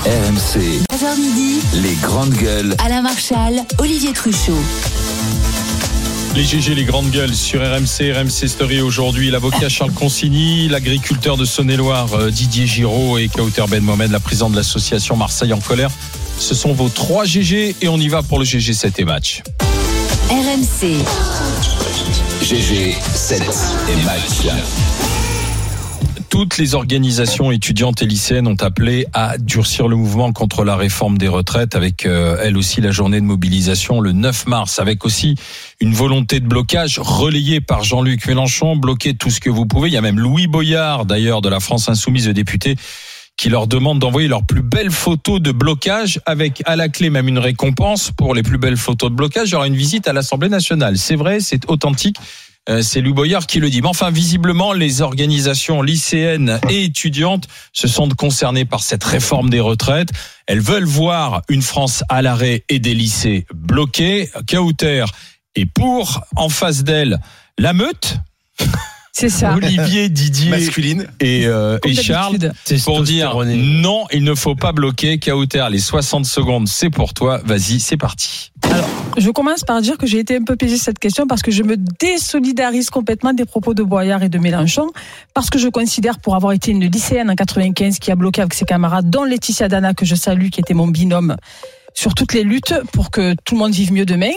RMC, 13h midi. les grandes gueules. Alain Marchal, Olivier Truchot. Les GG, les grandes gueules sur RMC, RMC Story aujourd'hui. L'avocat Charles Consigny, l'agriculteur de Saône-et-Loire euh, Didier Giraud et Kauter Ben Mohamed, la présidente de l'association Marseille en colère. Ce sont vos trois GG et on y va pour le GG 7 et match. RMC, GG, 7 et match. Toutes les organisations étudiantes et lycéennes ont appelé à durcir le mouvement contre la réforme des retraites avec euh, elle aussi la journée de mobilisation le 9 mars avec aussi une volonté de blocage relayée par Jean-Luc Mélenchon, bloquer tout ce que vous pouvez. Il y a même Louis Boyard d'ailleurs de la France Insoumise de députés qui leur demande d'envoyer leurs plus belles photos de blocage avec à la clé même une récompense pour les plus belles photos de blocage. Il y aura une visite à l'Assemblée nationale. C'est vrai, c'est authentique. Euh, C'est Louis Boyard qui le dit. Mais enfin, visiblement, les organisations lycéennes et étudiantes se sentent concernées par cette réforme des retraites. Elles veulent voir une France à l'arrêt et des lycées bloqués. Kauter est pour. En face d'elle, la meute. C'est ça. Olivier, Didier Masculine. et, euh, et Charles pour dire non, il ne faut pas bloquer. Kauter, les 60 secondes, c'est pour toi. Vas-y, c'est parti. Je commence par dire que j'ai été un peu piégée sur cette question parce que je me désolidarise complètement des propos de Boyard et de Mélenchon parce que je considère pour avoir été une lycéenne en 95 qui a bloqué avec ses camarades, dont Laetitia Dana que je salue, qui était mon binôme sur toutes les luttes pour que tout le monde vive mieux demain.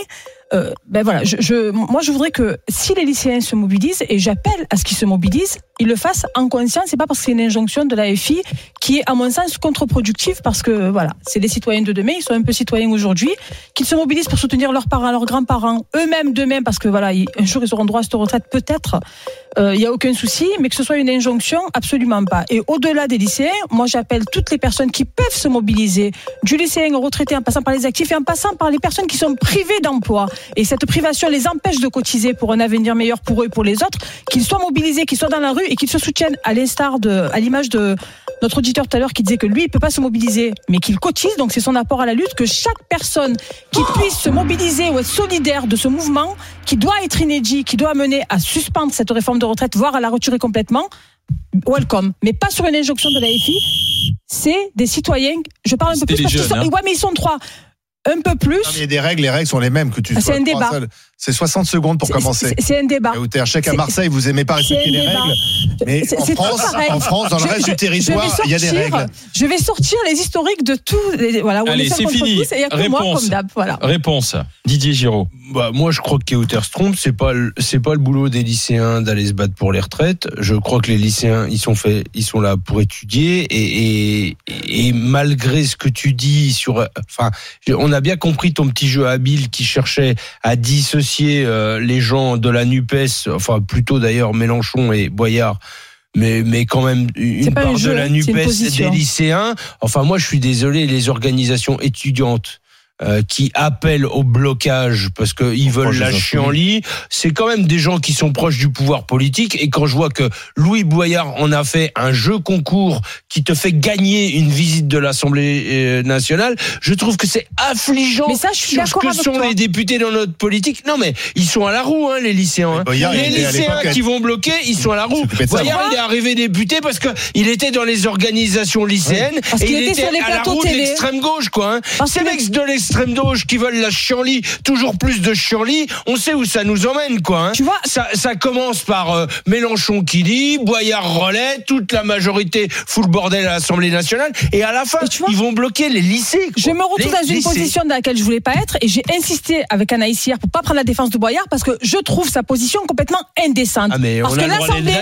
Euh, ben voilà, je, je, moi je voudrais que si les lycéens se mobilisent, et j'appelle à ce qu'ils se mobilisent, ils le fassent en conscience, c'est pas parce que c'est une injonction de la FI qui est à mon sens contre-productive parce que voilà, c'est les citoyens de demain, ils sont un peu citoyens aujourd'hui, qu'ils se mobilisent pour soutenir leurs parents, leurs grands-parents, eux-mêmes demain parce que voilà, un jour ils auront droit à cette retraite peut-être, il n'y a aucun souci, mais que ce soit une injonction, absolument pas. Et au-delà des lycéens, moi j'appelle toutes les personnes qui peuvent se mobiliser, du lycéen au retraité en passant par les actifs et en passant par les personnes qui sont privées d'emploi. Et cette privation les empêche de cotiser pour un avenir meilleur pour eux et pour les autres, qu'ils soient mobilisés, qu'ils soient dans la rue et qu'ils se soutiennent à l'instar de, à l'image de notre auditeur tout à l'heure qui disait que lui, il peut pas se mobiliser, mais qu'il cotise, donc c'est son apport à la lutte, que chaque personne qui puisse se mobiliser ou être solidaire de ce mouvement, qui doit être inédit, qui doit amener à suspendre cette réforme de retraite, voire à la retirer complètement, welcome. Mais pas sur une injonction de la FI. C'est des citoyens, je parle un peu plus parce qu'ils sont, hein. ouais, mais ils sont trois. Un peu plus. Non, mais il y a des règles, les règles sont les mêmes que tu Ah, sois c'est un trois débat. seuls. C'est 60 secondes pour C'est- commencer. c'est- c'est un débat. Sais qu'à C'est- Marseille, vous aimez pas respecter les débat. règles. Mais en France, en France, dans le Je- reste je- du territoire, il y a des règles. Je vais sortir les historiques de tous. les- Voilà, où Allez, c'est fini. tous, et il y a que moi Réponse. comme d'hab. Voilà. Réponse. Didier Giraud. Bah, moi, je crois que Kauter se trompe. C'est pas, le- c'est pas le boulot des lycéens d'aller se battre pour les retraites. Je crois que les lycéens, ils sont faits, ils sont là pour étudier et, et, et malgré ce que tu dis sur, enfin, on a bien compris ton petit jeu habile qui cherchait à dissocier euh, les gens de la Nupes, enfin plutôt d'ailleurs Mélenchon et Boyard. Mais, mais quand même une un part de la Nupes des lycéens. Enfin, moi, je suis désolé, les organisations étudiantes euh, qui appellent au blocage parce qu'ils veulent la des chienlit, c'est quand même des gens qui sont proches du pouvoir politique. Et quand je vois que Louis Boyard en a fait un jeu concours qui te fait gagner une visite de l'Assemblée euh, nationale, je trouve que c'est affligeant Mais ça, je suis sur ce que avec sont toi. les députés dans notre politique. Non, mais ils sont à la roue, hein, les lycéens. hein. Boyard, les lycéens qui vont bloquer, ils sont à la roue. Boyard, il est arrivé député parce que il était dans les organisations lycéennes Parce et qu'il il était était sur les à la plateaux roue de l'extrême gauche, quoi. hein. Ces qu'il mecs de l'extrême gauche qui veulent la chienlit, toujours plus de chienlit, on sait où ça nous emmène, quoi. hein. Tu vois ça, ça commence par euh, Mélenchon qui dit, Boyard relais, toute la majorité fout le bordel à l'Assemblée nationale, et à la fin, tu vois ils vont bloquer les lycées. quoi. Je me retrouve Les dans une lycées. position dans laquelle je voulais pas être et j'ai insisté avec Anaïs hier pour pas prendre la défense de Boyard parce que je trouve sa position complètement indécente. Ah, mais parce on que l'Assemblée,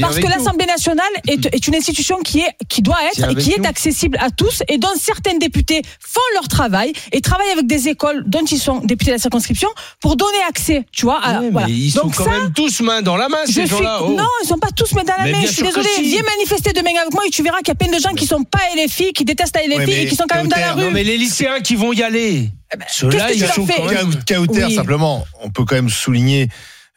parce que l'Assemblée nationale est, est une institution qui est, qui doit être et qui est nous. accessible à tous et dont certains députés font leur travail et travaillent avec des écoles dont ils sont députés de la circonscription pour donner accès, tu vois. à- Ouais, voilà. mais ils sont quand ça, même tous main dans la main, ces suis... gens-là. oh. Non, ils sont pas tous main dans la Mais main. Je suis désolée. si. Viens manifester demain avec moi et tu verras qu'il y a plein de gens qui sont pas LFI, qui détestent la LFI et qui sont quand même dans la rue. Non, mais les lycéens qui vont y aller. Ceux-là, qu'est-ce que ils sont quand même. Oui. simplement, on peut quand même souligner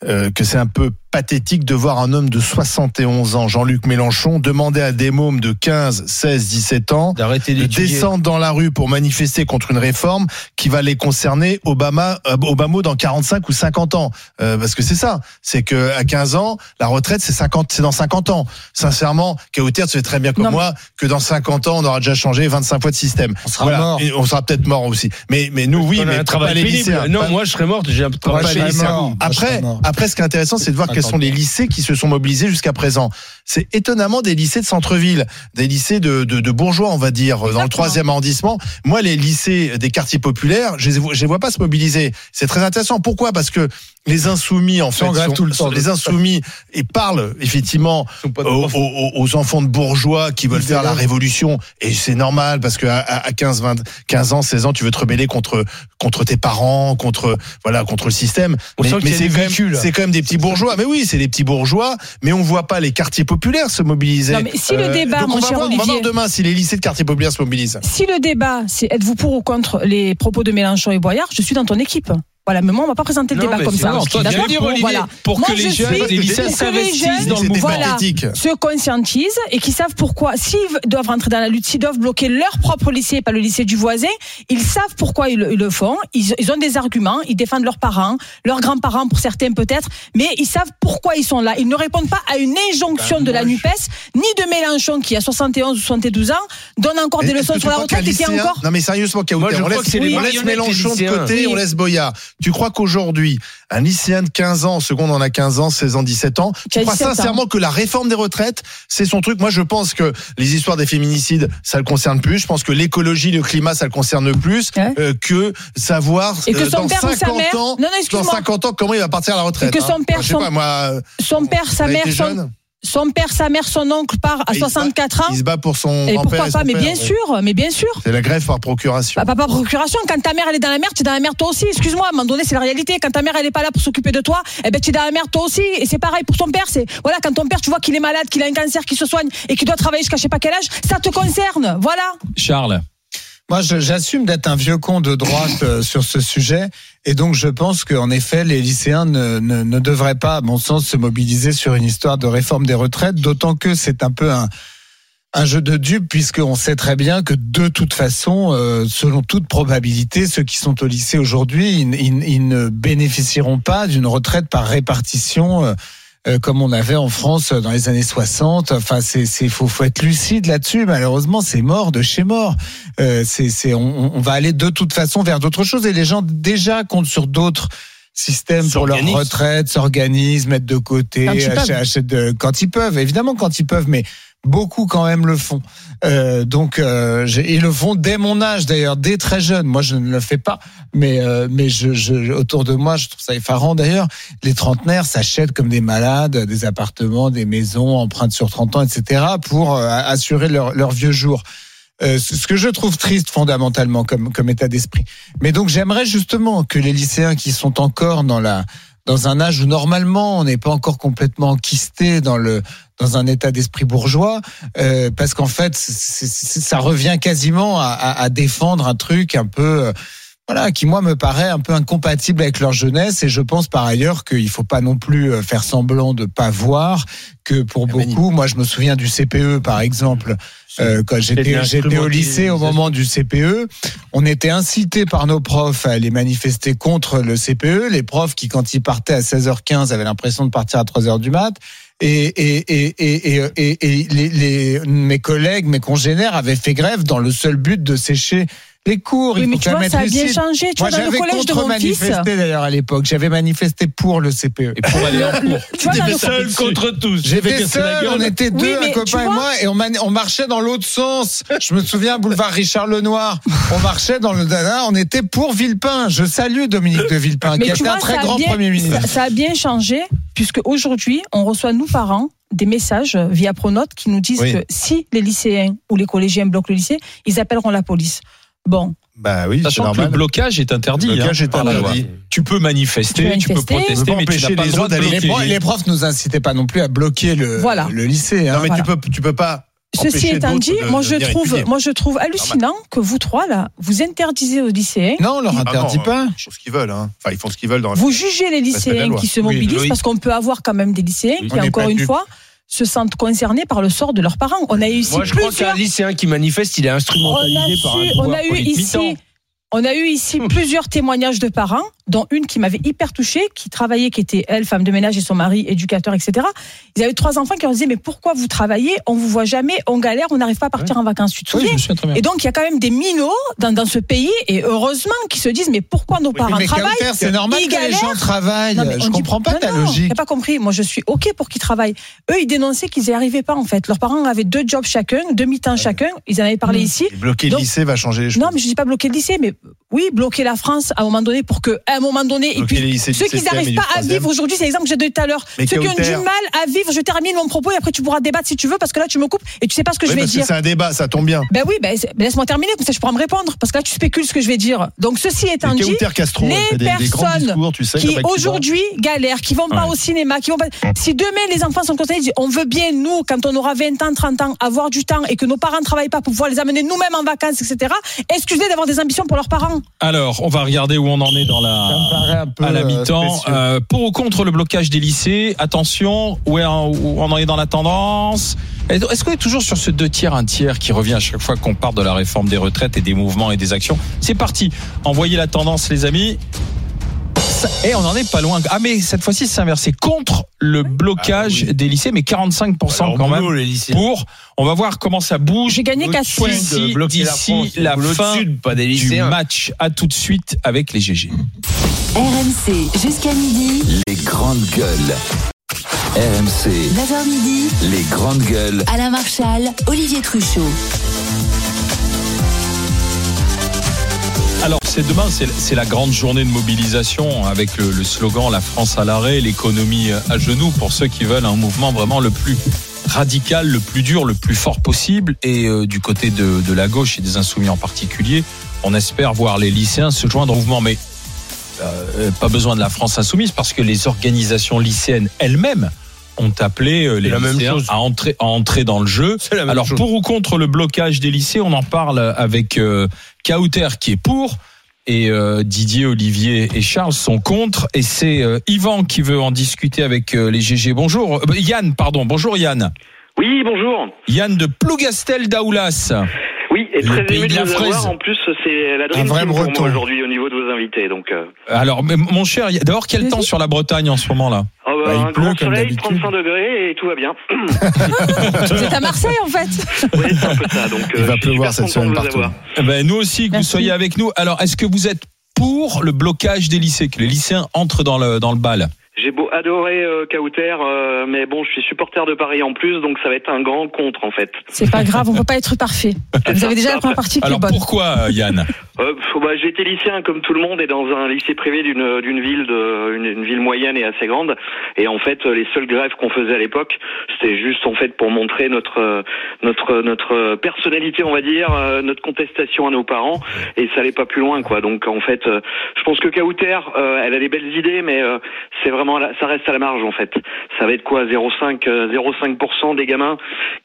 euh, que c'est un peu pathétique de voir un homme de 71 ans, Jean-Luc Mélenchon, demander à des mômes de 15, 16, 17 ans D'arrêter de descendre dans la rue pour manifester contre une réforme qui va les concerner Obama, euh, Obama dans 45 ou 50 ans. Euh, parce que c'est ça, c'est que à 15 ans, la retraite c'est 50, c'est dans 50 ans. Sincèrement, Kauter, tu sais très bien comme Non, moi que dans 50 ans, on aura déjà changé 25 fois de système. On sera mort. Et on sera peut-être mort aussi. Mais mais nous oui, mais un pas travail les pénible. lycéens. Non, Pas- moi, je serais mort. J'ai un pas travail les Après, mort. après, ce qui est intéressant, c'est de voir quels sont les lycées qui se sont mobilisés jusqu'à présent. C'est étonnamment des lycées de centre-ville, des lycées de, de, de bourgeois, on va dire, dans le troisième arrondissement. Moi, les lycées des quartiers populaires, je je les vois pas se mobiliser. C'est très intéressant. Pourquoi? Parce que les insoumis, en fait, sont- tout le temps. les insoumis et parlent effectivement aux, aux- aux enfants de bourgeois qui veulent faire la révolution. Et c'est normal parce que à, à 15 20 15 ans 16 ans tu veux te rebeller contre contre tes parents contre voilà contre le système. On mais, mais c'est quand même véhicules. c'est quand même des petits bourgeois. Mais oui c'est des petits bourgeois mais on voit pas les quartiers populaires se mobiliser. Non, mais si le débat, donc mon on va cher voir, on va Olivier- voir demain si les lycées de quartiers populaires se mobilisent. Si le débat, c'est êtes-vous pour ou contre les propos de Mélenchon et Boyard, je suis dans ton équipe. Voilà, mais moi, on va pas présenter le Non, débat comme ça. toi, dire, Olivier, Voilà. pour Moi, que les je jeunes, suis- les lycéens s'investissent jeunes, dans le voilà, pathétique. se conscientisent et qui savent pourquoi, s'ils doivent rentrer dans la lutte, s'ils doivent bloquer leur propre lycée, pas le lycée du voisin, ils savent pourquoi ils le, ils le font. Ils, ils ont des arguments, ils défendent leurs parents, leurs grands-parents pour certains peut-être, mais ils savent pourquoi ils sont là. Ils ne répondent pas à une injonction de la NUPES, ni de Mélenchon qui a 71 ou 72 ans, donne encore des leçons sur la retraite et qui est encore Non mais sérieusement, on laisse, Mélenchon de côté, on laisse Boyard. Tu crois qu'aujourd'hui, un lycéen de 15 ans, en seconde on a 15 ans, 16 ans, 17 ans, tu crois 17 ans. sincèrement que la réforme des retraites, c'est son truc? Moi je pense que les histoires des féminicides, ça le concerne plus. Je pense que l'écologie, le climat, ça le concerne plus Ouais. euh, que savoir Et que euh, son dans père ou sa 50 mère- ans, Non, non, dans excuse-moi. 50 ans comment il va partir à la retraite. Et que son hein. père, je sais son- pas moi, son père, sa mère, son. Son père, sa mère, son oncle part à Et il se bat- 64 ans. il se bat pour son Et pourquoi et pas son Mais père, bien ouais. sûr, mais bien sûr. C'est la grève par procuration. Bah, pas par procuration. Quand ta mère elle est dans la merde, tu es dans la merde toi aussi. Excuse-moi, à un moment donné, c'est la réalité. Quand ta mère elle est pas là pour s'occuper de toi, eh ben tu es dans la merde toi aussi. Et c'est pareil pour ton père. C'est voilà, quand ton père tu vois qu'il est malade, qu'il a un cancer, qu'il se soigne et qu'il doit travailler jusqu'à je sais pas quel âge, ça te concerne. Voilà. Charles. Moi, j'assume d'être un vieux con de droite euh, sur ce sujet, et donc je pense qu'en effet, les lycéens ne, devraient pas, à mon sens, se mobiliser sur une histoire de réforme des retraites, d'autant que c'est un peu un, jeu de dupes, puisqu'on sait très bien que de toute façon, euh, selon toute probabilité, ceux qui sont au lycée aujourd'hui, ils ne bénéficieront pas d'une retraite par répartition. euh, euh, comme on avait en France dans les années 60. Enfin, c'est, c'est, faut, faut être lucide là-dessus. Malheureusement, c'est mort de chez mort. Euh, c'est, c'est, on, on va aller de toute façon vers d'autres choses et les gens déjà comptent sur d'autres systèmes pour leur retraite, s'organisent, mettent de côté, achètent, achètent de- quand ils peuvent. Évidemment, quand ils peuvent, mais beaucoup quand même le font. Euh, donc, euh, ils le font dès mon âge d'ailleurs, dès très jeune. Moi, je ne le fais pas, mais euh, mais je, je, autour de moi, je trouve ça effarant d'ailleurs. Les trentenaires s'achètent comme des malades des appartements, des maisons, empreintes sur 30 ans, etc. pour euh, assurer leur, leur vieux jour. Euh, ce que je trouve triste fondamentalement comme comme état d'esprit. Mais donc j'aimerais justement que les lycéens qui sont encore dans la dans un âge où normalement on n'est pas encore complètement enquisté dans le dans un état d'esprit bourgeois, euh, parce qu'en fait ça revient quasiment à, à- à défendre un truc un peu euh, voilà, qui moi me paraît un peu incompatible avec leur jeunesse. Et je pense par ailleurs qu'il faut pas non plus euh, faire semblant de pas voir que pour beaucoup, moi je me souviens du CPE par exemple, euh, quand j'étais j'étais au lycée au moment du CPE, on était incité par nos profs à aller manifester contre le CPE, les profs qui quand ils partaient à 16h15 avaient l'impression de partir à 3h du mat. Et, et, et- et les, les- mes collègues, mes congénères avaient fait grève dans le seul but de sécher les cours. Oui, Il mais tu vois, ça a bien changé. Tu Moi, vois, dans le j'avais collège de mon fils. contre-manifesté d'ailleurs à l'époque. J'avais manifesté pour le CPE. Et pour aller en cours. Tu vois, dans Seul contre tous. J'étais seul, on était Oui, deux, mais un copain et moi, et on, marchait dans l'autre sens. Je me souviens, boulevard Richard Lenoir. On marchait dans le Dana, on était pour Villepin. Je salue Dominique de Villepin, Mais qui été un très grand bien- Premier ministre. Ça, ça a bien changé, puisque aujourd'hui, on reçoit, nous, parents, des messages via Pronote qui nous disent Oui. que si les lycéens ou les collégiens bloquent le lycée, ils appelleront la police. Bon, Bah oui, c'est Sachant que normal. le blocage est interdit. Le blocage hein, est par la loi. interdit. Tu peux manifester, Tu tu, peux protester, Tu peux mais tu empêcher n'as pas les le droit autres de d'aller- Les, bloquer. pro- les profs nous incitaient pas non plus à bloquer le, Voilà. le lycée. hein. Non mais Voilà. tu peux tu peux pas. Ceci étant dit, de- moi je trouve, étudier. moi je trouve hallucinant que vous trois là, vous interdisez aux lycéens, Non, on leur Ah non, interdit euh, pas. Ils font ce qu'ils veulent. Hein. Enfin, ils font ce qu'ils veulent dans. vous jugez les lycéens qui se mobilisent oui. parce qu'on peut avoir quand même des lycéens qui, encore une fois, se sentent concernés par le sort de leurs parents. On a eu ici Moi, je crois plusieurs. qu'un lycéen qui manifeste, il est On a, instrumentalisé par un su- on pouvoir a eu politique ici, on a eu ici plusieurs témoignages de parents, dont une qui m'avait hyper touchée, qui travaillait, qui était elle, femme de ménage et son mari, éducateur, etc. Ils avaient trois enfants qui leur disaient mais pourquoi vous travaillez? On vous voit jamais, on galère, on n'arrive pas à partir en vacances. Tu te Oui, souviens je me souviens très bien. Et donc il y a quand même des minots dans, dans ce pays et heureusement qui se disent mais pourquoi nos Oui, parents mais travaillent? c'est normal ils que les galèrent. gens travaillent. Non, Je dit- comprends pas non, ta non, logique. T'as pas compris. Moi, je suis OK pour qu'ils travaillent. Eux, ils dénonçaient qu'ils n'y arrivaient pas, en fait. Leurs parents avaient deux jobs chacun, deux mi-temps chacun. Ils en avaient parlé ici. Et bloquer le lycée va changer les choses. Non, mais je dis pas bloquer le lycée, mais oui, bloquer la France à un moment donné pour que, à un moment donné, et puis ceux qui 7e et n'arrivent pas à 3e. vivre aujourd'hui, c'est l'exemple que j'ai donné tout à l'heure. Ceux qui ont du mal à vivre, je termine mon propos et après tu pourras débattre si tu veux, parce que là tu me coupes et tu sais pas ce que je vais dire. c'est un débat, ça tombe bien. Ben oui, ben, laisse-moi terminer, comme ça je pourras me répondre, parce que là tu spécules ce que je vais dire. Donc ceci étant dit, les personnes qui aujourd'hui galèrent, qui vont pas au cinéma, qui vont pas. Si demain les enfants sont concernés, ils disent, on veut bien nous, quand on aura 20 ans, 30 ans, avoir du temps et que nos parents travaillent pas pour pouvoir les amener nous-mêmes en vacances, etc. Excusez d'avoir des ambitions pour leurs parents. Alors, on va regarder où on en est dans la à, la euh, mi-temps. Euh, pour ou contre le blocage des lycées? Attention, où, est- où on en est dans la tendance? Est-ce qu'on est toujours sur ce deux tiers, un tiers qui revient à chaque fois qu'on parle de la réforme des retraites et des mouvements et des actions? C'est parti. Envoyez la tendance, les amis. Et on en est pas loin. Ah mais cette fois-ci c'est inversé contre le blocage des lycées, mais 45% Alors, quand boulot, même les lycéens. pour. On va voir comment ça bouge. J'ai gagné qu'à Point D'ici de bloquer la la, fin sud, pas des du lycéens. match. À tout de suite avec les GG. RMC jusqu'à midi. Les grandes gueules. RMC, 9h midi. les grandes gueules. Alain Marchal, Olivier Truchot. C'est demain, c'est la grande journée de mobilisation avec le, le slogan La France à l'arrêt, l'économie à genoux pour ceux qui veulent un mouvement vraiment le plus radical, le plus dur, le plus fort possible. Et euh, du côté de, de la gauche et des insoumis en particulier, on espère voir les lycéens se joindre au mouvement. Mais euh, pas besoin de la France insoumise parce que les organisations lycéennes elles-mêmes ont appelé euh, les la même lycéens chose. à entrer, à entrer dans le jeu. Même Alors chose. pour ou contre le blocage des lycées, on en parle avec euh, Kauter qui est pour et euh, Didier, Olivier et Charles sont contre et c'est euh, Yvan qui veut en discuter avec euh, les GG. Bonjour Euh, Yann, pardon. Bonjour Yann. Oui, bonjour. Yann de Plougastel d'Aoulas. Oui, et Le très ému de de la vous fraise. avoir. En plus, c'est la Un dream vrai team pour breton. moi aujourd'hui au niveau de vos invités. Donc, euh, Alors mais mon cher, y- d'abord quel temps sur la Bretagne en ce moment là oh, bah, Bah, il un grand soleil, d'habitude. 35 degrés et tout va bien. <laughs> Vous êtes à Marseille en fait. oui, c'est un peu ça. Donc, Il euh, va suis pleuvoir cette semaine partout. Eh ben, nous aussi que Merci. vous soyez avec nous. Alors est-ce que vous êtes pour le blocage des lycées, que les lycéens entrent dans le dans le bal? J'ai beau adorer euh, Kauter, euh, mais bon, je suis supporter de Paris en plus, donc ça va être un grand contre en fait. C'est pas grave, on peut pas être parfait. <laughs> Vous avez déjà la première partie qui est Alors bonne. pourquoi euh, Yann? <laughs> Euh, bah, j'ai été lycéen comme tout le monde et dans un lycée privé d'une d'une ville de une, une ville moyenne et assez grande et en fait euh, les seules grèves qu'on faisait à l'époque c'était juste en fait pour montrer notre euh, notre notre personnalité on va dire euh, notre contestation à nos parents et ça allait pas plus loin quoi donc en fait euh, je pense que Kauter euh, elle a des belles idées mais euh, c'est vraiment la- ça reste à la marge en fait ça va être quoi 0,5 euh, 0,5% des gamins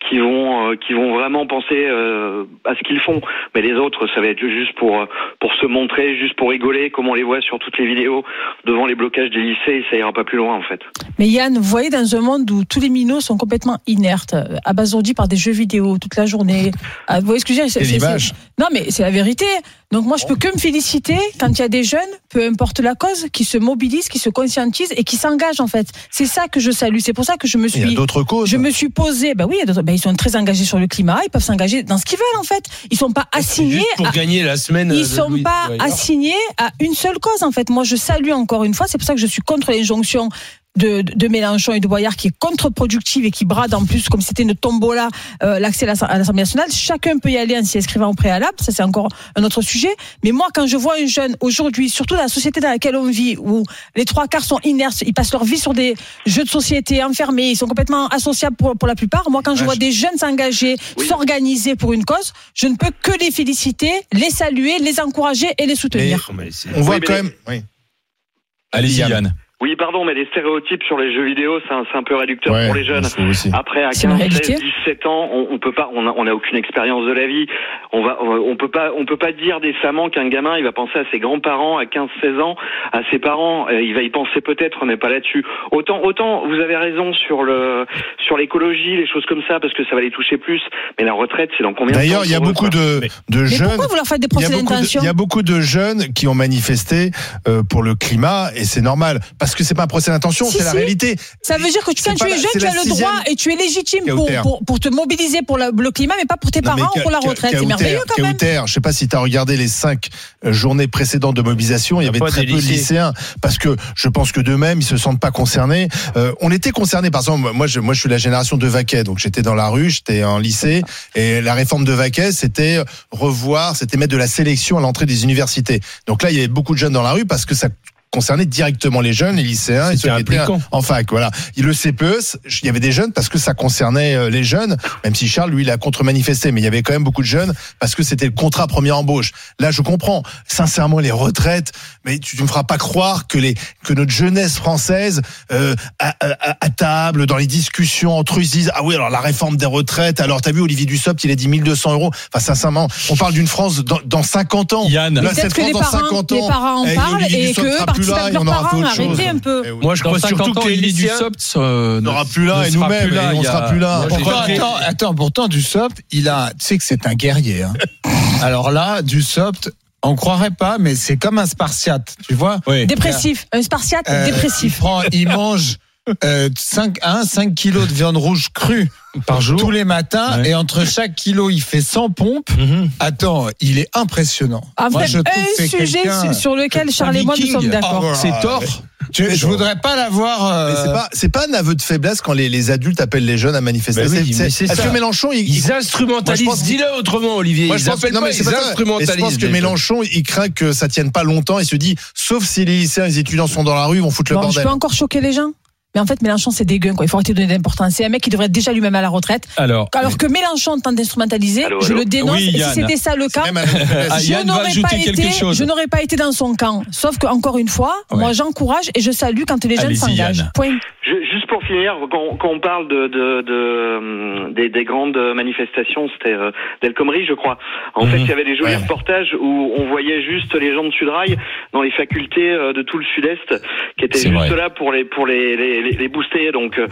qui vont euh, qui vont vraiment penser euh, à ce qu'ils font mais les autres ça va être juste pour euh, pour se montrer juste pour rigoler comme on les voit sur toutes les vidéos devant les blocages des lycées et ça ira pas plus loin en fait Mais Yann, vous voyez, dans un monde où tous les minots sont complètement inertes, euh, abasourdis par des jeux vidéo toute la journée. Vous voyez ce que je veux dire Non, mais c'est la vérité. Donc moi, je peux que me féliciter quand il y a des jeunes, peu importe la cause, qui se mobilisent, qui se conscientisent et qui s'engagent en fait. C'est ça que je salue. C'est pour ça que je me suis. Il y a d'autres causes. Je me suis posé. Bah oui, il y a d'autres- bah, ils sont très engagés sur le climat. Ils peuvent s'engager dans ce qu'ils veulent en fait. Ils sont pas assignés. Juste pour à- gagner la semaine. ils sont Louis- pas assignés à une seule cause en fait. Moi, je salue encore une fois. C'est pour ça que je suis contre l'injonction. De, de Mélenchon et de Boyard qui est contre-productive et qui brade en plus comme c'était une tombola euh, l'accès à l'Ass- à l'Assemblée nationale. Chacun peut y aller en s'y inscrivant au préalable, ça c'est encore un autre sujet. Mais moi, quand je vois un jeune aujourd'hui, surtout dans la société dans laquelle on vit, où les trois quarts sont inertes, ils passent leur vie sur des jeux de société enfermés, ils sont complètement associables pour, pour la plupart. Moi, quand je vois des jeunes s'engager, s'organiser pour une cause, je ne peux que les féliciter, les saluer, les encourager et les soutenir. On voit Oui, mais quand même. Oui. Allez-y Yann. Oui, pardon, mais les stéréotypes sur les jeux vidéo, c'est un, peu réducteur Ouais, pour les jeunes. Après, à C'est une 15, réalité. 16, 17 ans, on, on peut pas, on a, on a aucune expérience de la vie. On va, on peut pas, on peut pas dire décemment qu'un gamin, il va penser à ses grands-parents à 15, 16 ans, à ses parents, euh, il va y penser peut-être, mais pas là-dessus. Autant, autant, vous avez raison sur le, sur l'écologie, les choses comme ça, parce que ça va les toucher plus. Mais la retraite, c'est dans combien de temps D'ailleurs, il y a beaucoup de, de Mais jeunes. pourquoi vous leur faites des procès d'intention il y a beaucoup de jeunes qui ont manifesté euh, pour le climat et c'est normal parce que c'est pas un procès d'intention, Si, c'est la si. réalité. Ça veut dire que tu, quand tu es la- jeune, tu la as le droit et tu es légitime pour, pour, pour te mobiliser pour la- le climat, mais pas pour tes Non, parents ou pour la retraite. C'est merveilleux quand même. Kauter, je sais pas si tu as regardé les cinq euh, journées précédentes de mobilisation, il y avait très peu de lycéens parce que je pense que d'eux-mêmes ils se sentent pas concernés. Euh, on était concernés par exemple, moi je, moi je suis la génération de Vaquet, donc j'étais dans la rue, j'étais en lycée et la réforme de Vaquet c'était revoir, c'était mettre de la sélection à l'entrée des universités. Donc là il y avait beaucoup de jeunes dans la rue parce que ça concernait directement les jeunes, les lycéens et ceux qui étaient en fac. Voilà. Et le CPE, il y avait des jeunes parce que ça concernait euh, les jeunes, même si Charles, lui, il a contre-manifesté, mais il y avait quand même beaucoup de jeunes parce que c'était le contrat première embauche. Là, je comprends. Sincèrement, les retraites, mais tu ne me feras pas croire que les que notre jeunesse française, euh, à, à- à table, dans les discussions entre eux, ils disent ah oui, alors la réforme des retraites. Alors t'as vu Olivier Dussopt, il a dit 1200 euros. Enfin, sincèrement, on parle d'une France dans, dans 50 ans. Yann. Là, cette que France les dans parents, 50 les ans, parents en parlent et que plus là, avec il y leurs en aura fait autre chose. Un peu. Eh oui. Moi, je crois 50 surtout que les lycéens Dussopt euh, n'aura plus là et nous-mêmes, et on sera plus là. Attends, attends, pourtant, Dussopt, il a, tu sais que c'est un guerrier. Hein. <laughs> Alors là, Dussopt, on croirait pas, mais c'est comme un Spartiate, tu vois. Oui. Dépressif. Un spartiate Euh, Il dépressif. prend, il mange euh, 5, 1, 5 kilos de viande rouge crue Par jour. tous les matins Ouais. et entre chaque kilo, il fait 100 pompes. Mhm. Attends, il est impressionnant. Ah, Moi, vrai, je trouve que un sujet sur lequel Charles et moi nous sommes d'accord. Oh, C'est tort. Je, je voudrais pas l'avoir. euh, c'est pas, c'est pas un aveu de faiblesse quand les, les adultes appellent les jeunes à manifester. Ben oui, C'est- Est-ce ça. que Mélenchon, il, Ils instrumentalisent. pense- Dis-le autrement, Olivier. Moi, je ils pense, appellent non, pas, mais c'est ils pas ça. Mais je instrumentalisent. pense que Mélenchon, il craint que ça tienne pas longtemps. Il se dit, sauf si les lycéens, les étudiants sont dans la rue, ils vont foutre le Bon, je bordel. peux encore choquer les gens mais en fait, Mélenchon, c'est dégueu. Quoi. Il faut arrêter de donner d'importance. C'est un mec qui devrait être déjà lui-même à la retraite. Alors, Alors que Mélenchon tente d'instrumentaliser, je le dénonce. Oui, et Yann. si c'était ça le cas, je n'aurais pas été, chose. je n'aurais pas été dans son camp. Sauf que encore une fois, Ouais. moi j'encourage et je salue quand les jeunes s'engagent. Point. Juste pour finir, quand, quand on parle de, de, de, hum, des, des grandes manifestations, c'était euh, d'El Khomri, je crois. En Mhm. fait, il y avait des jolis Ouais. reportages où on voyait juste les gens de Sudrail dans les facultés euh, de tout le Sud-Est qui étaient juste vrai. là pour les pour les, les, les, les booster. Donc, euh,